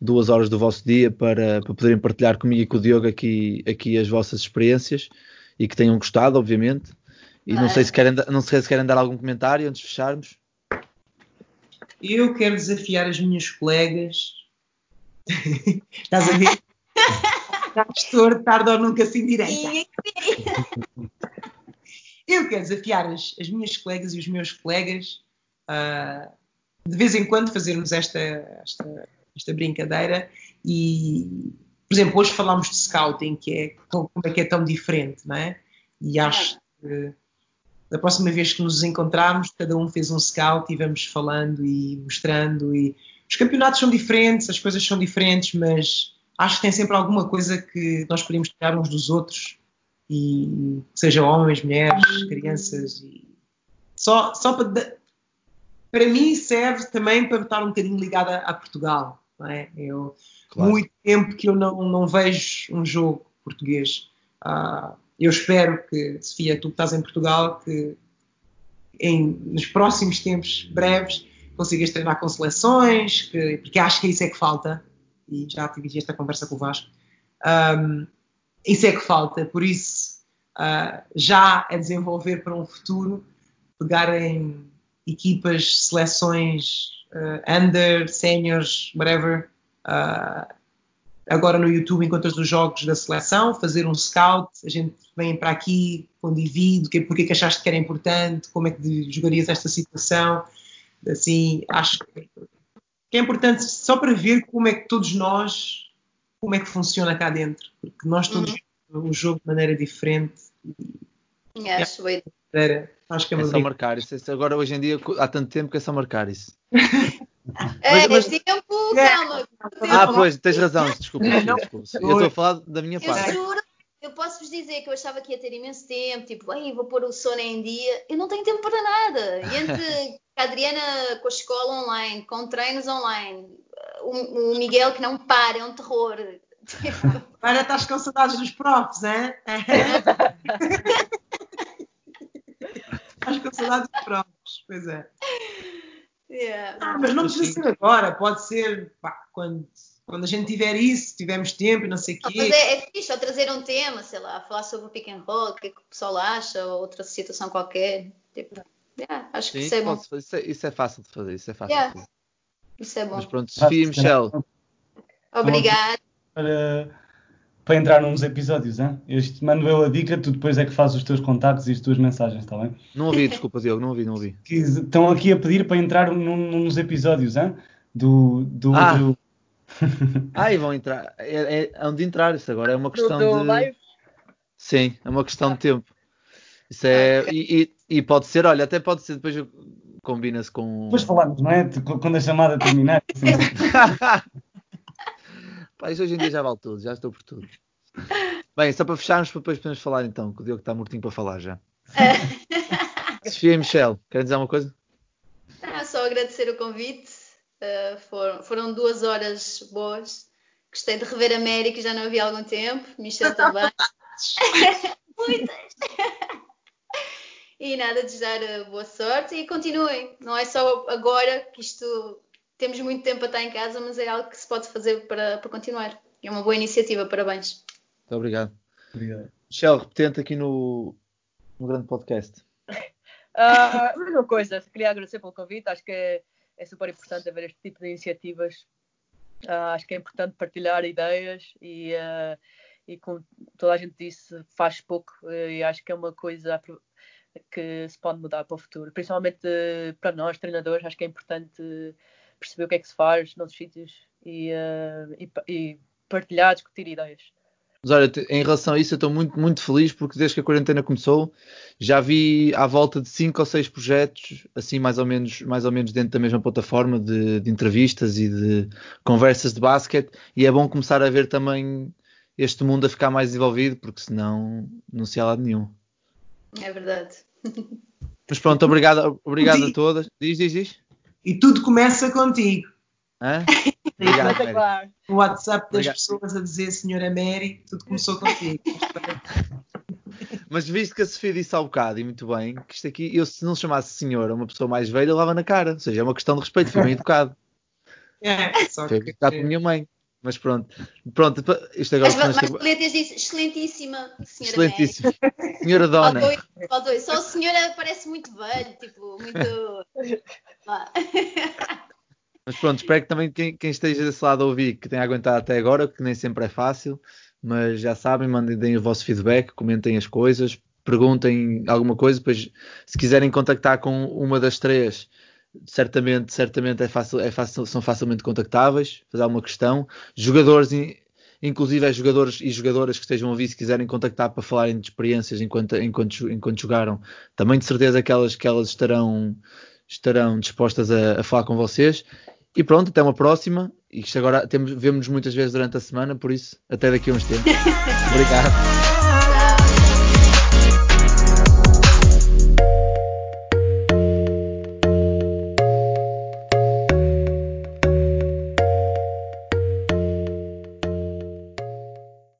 duas horas do vosso dia para, para poderem partilhar comigo e com o Diogo aqui, aqui as vossas experiências e que tenham gostado, obviamente. E não sei, se querem, não sei se querem dar algum comentário antes de fecharmos. Eu quero desafiar as minhas colegas. Estás a ver? Gestor, tarde ou nunca se endireita. Eu quero desafiar as, as, minhas colegas e os meus colegas uh, de vez em quando fazermos esta, esta, esta brincadeira e, por exemplo, hoje falámos de scouting, que é como é que é tão diferente, não é? E acho que da próxima vez que nos encontrarmos, cada um fez um scout e vamos falando e mostrando. E os campeonatos são diferentes, as coisas são diferentes, mas acho que tem sempre alguma coisa que nós podemos tirar uns dos outros, e seja homens, mulheres, crianças. E... Só, só para, para mim serve também para estar um bocadinho ligada a Portugal. Não é? Eu, claro. Muito tempo que eu não, não vejo um jogo português. Uh, eu espero que, Sofia, tu que estás em Portugal, que em, nos próximos tempos breves consigas treinar com seleções, que, porque acho que isso é que falta, e já tive esta conversa com o Vasco, um, isso é que falta, por isso uh, já a desenvolver para um futuro, pegar em equipas, seleções, uh, under, seniors, whatever, uh, agora no YouTube encontras os jogos da seleção, fazer um scout, a gente vem para aqui com divide, que, porque é que achaste que era importante, como é que jogarias esta situação, assim, acho que é importante só para ver como é que todos nós, como é que funciona cá dentro, porque nós todos uhum. um jogo de maneira diferente. E, acho, é, era, acho que é, é só marcar isso. Agora, hoje em dia, há tanto tempo que é só marcar isso. É, mas, mas... tempo, é. calma. Ah, pois, tens razão, desculpa. desculpa. Eu estou a falar da minha parte. Eu juro, eu posso vos dizer que eu achava que ia ter imenso tempo, tipo, vou pôr o sono em dia. Eu não tenho tempo para nada. E entre a Adriana com a escola online, com treinos online, o, o Miguel que não para, é um terror. Agora estás com saudades dos profs, é? estás com saudades dos profs, pois é. Yeah. Ah, mas não precisa ser agora, pode ser pá, quando, quando a gente tiver isso, tivermos tempo e não sei o quê. Mas é, é fixe, ou trazer um tema, sei lá, falar sobre o pick and roll, o que, é que o pessoal acha, ou outra situação qualquer. Tipo, yeah, acho Sim, que isso é bom. Isso é, isso é, fácil de fazer, isso é fácil yeah. de fazer. Isso é bom. Mas pronto, Sofia e Michelle. Obrigada. Para, para entrar nos episódios, hein? Este, mando eu a dica, tu depois é que fazes os teus contactos e as tuas mensagens, está bem? Não ouvi, desculpa, Diogo, não ouvi, não ouvi. Que estão aqui a pedir para entrar num, nos episódios, hein? Do. do, ah. do... ah, e vão entrar. É, é, onde entrar, isso agora é uma questão do, do de. Live? Sim, é uma questão de tempo. Isso é. Ah, e, e, e, pode ser, olha, até pode ser, depois combina-se com. Depois falamos, não é? Quando a chamada terminar. Assim. Pá, isso hoje em dia já vale tudo, já estou por tudo. Bem, só para fecharmos, depois podemos falar então, que o Diogo está mortinho para falar já. Sofia e Michelle, querem dizer alguma coisa? Ah, só agradecer o convite. Uh, foram, foram, duas horas boas. Gostei de rever a Mary, que já não havia há algum tempo. Michelle também. Muitas. e nada, desejar eh, boa sorte e continuem. Não é só agora que isto. Temos muito tempo a estar em casa, mas é algo que se pode fazer para, para continuar. É uma boa iniciativa, parabéns. Muito obrigado. Obrigado. Michel, repetente aqui no, no grande podcast. Uh, mesma coisa, queria agradecer pelo convite, acho que é, super importante haver este tipo de iniciativas. Uh, acho que é importante partilhar ideias e, uh, e como toda a gente disse, faz pouco e acho que é uma coisa que se pode mudar para o futuro, principalmente para nós, treinadores, acho que é importante perceber o que é que se faz nos sítios e, e, e partilhar, discutir ideias. Mas olha, em relação a isso, eu estou muito, muito feliz porque desde que a quarentena começou já vi à volta de cinco ou seis projetos, assim mais ou menos, mais ou menos dentro da mesma plataforma de, de entrevistas e de conversas de basquete. E é bom começar a ver também este mundo a ficar mais desenvolvido, porque senão não se há lado nenhum. É verdade. Mas pronto, obrigado, obrigado a todas. Diz, diz, diz. E tudo começa contigo. Hã? Obrigado, o WhatsApp das Obrigado. pessoas a dizer Senhora Mary, tudo começou contigo. Mas visto que a Sofia disse há bocado, e muito bem, que isto aqui, eu se não chamasse senhora uma pessoa mais velha, lava na cara. Ou seja, é uma questão de respeito, fui bem educado. É, só foi que... educado com a minha mãe. Mas pronto, pronto, isto agora. Mas, mas letras disse excelentíssima senhora Excelentíssima. Senhora Dona. Só a senhora parece muito velho, tipo, muito. Mas pronto, espero que também quem, quem, esteja desse lado a ouvir, que tenha aguentado até agora, que nem sempre é fácil, mas já sabem, mandem deem o vosso feedback, comentem as coisas, perguntem alguma coisa, depois se quiserem contactar com uma das três certamente, certamente é fácil, é fácil, são facilmente contactáveis, fazer alguma questão. Jogadores, inclusive é jogadores e jogadoras que estejam a ouvir, se quiserem contactar para falarem de experiências enquanto, enquanto, enquanto jogaram, também de certeza que elas, que elas estarão, estarão dispostas a, a falar com vocês. E pronto, até uma próxima. E isto agora temos, vemos muitas vezes durante a semana, por isso, até daqui a uns tempos. Obrigado.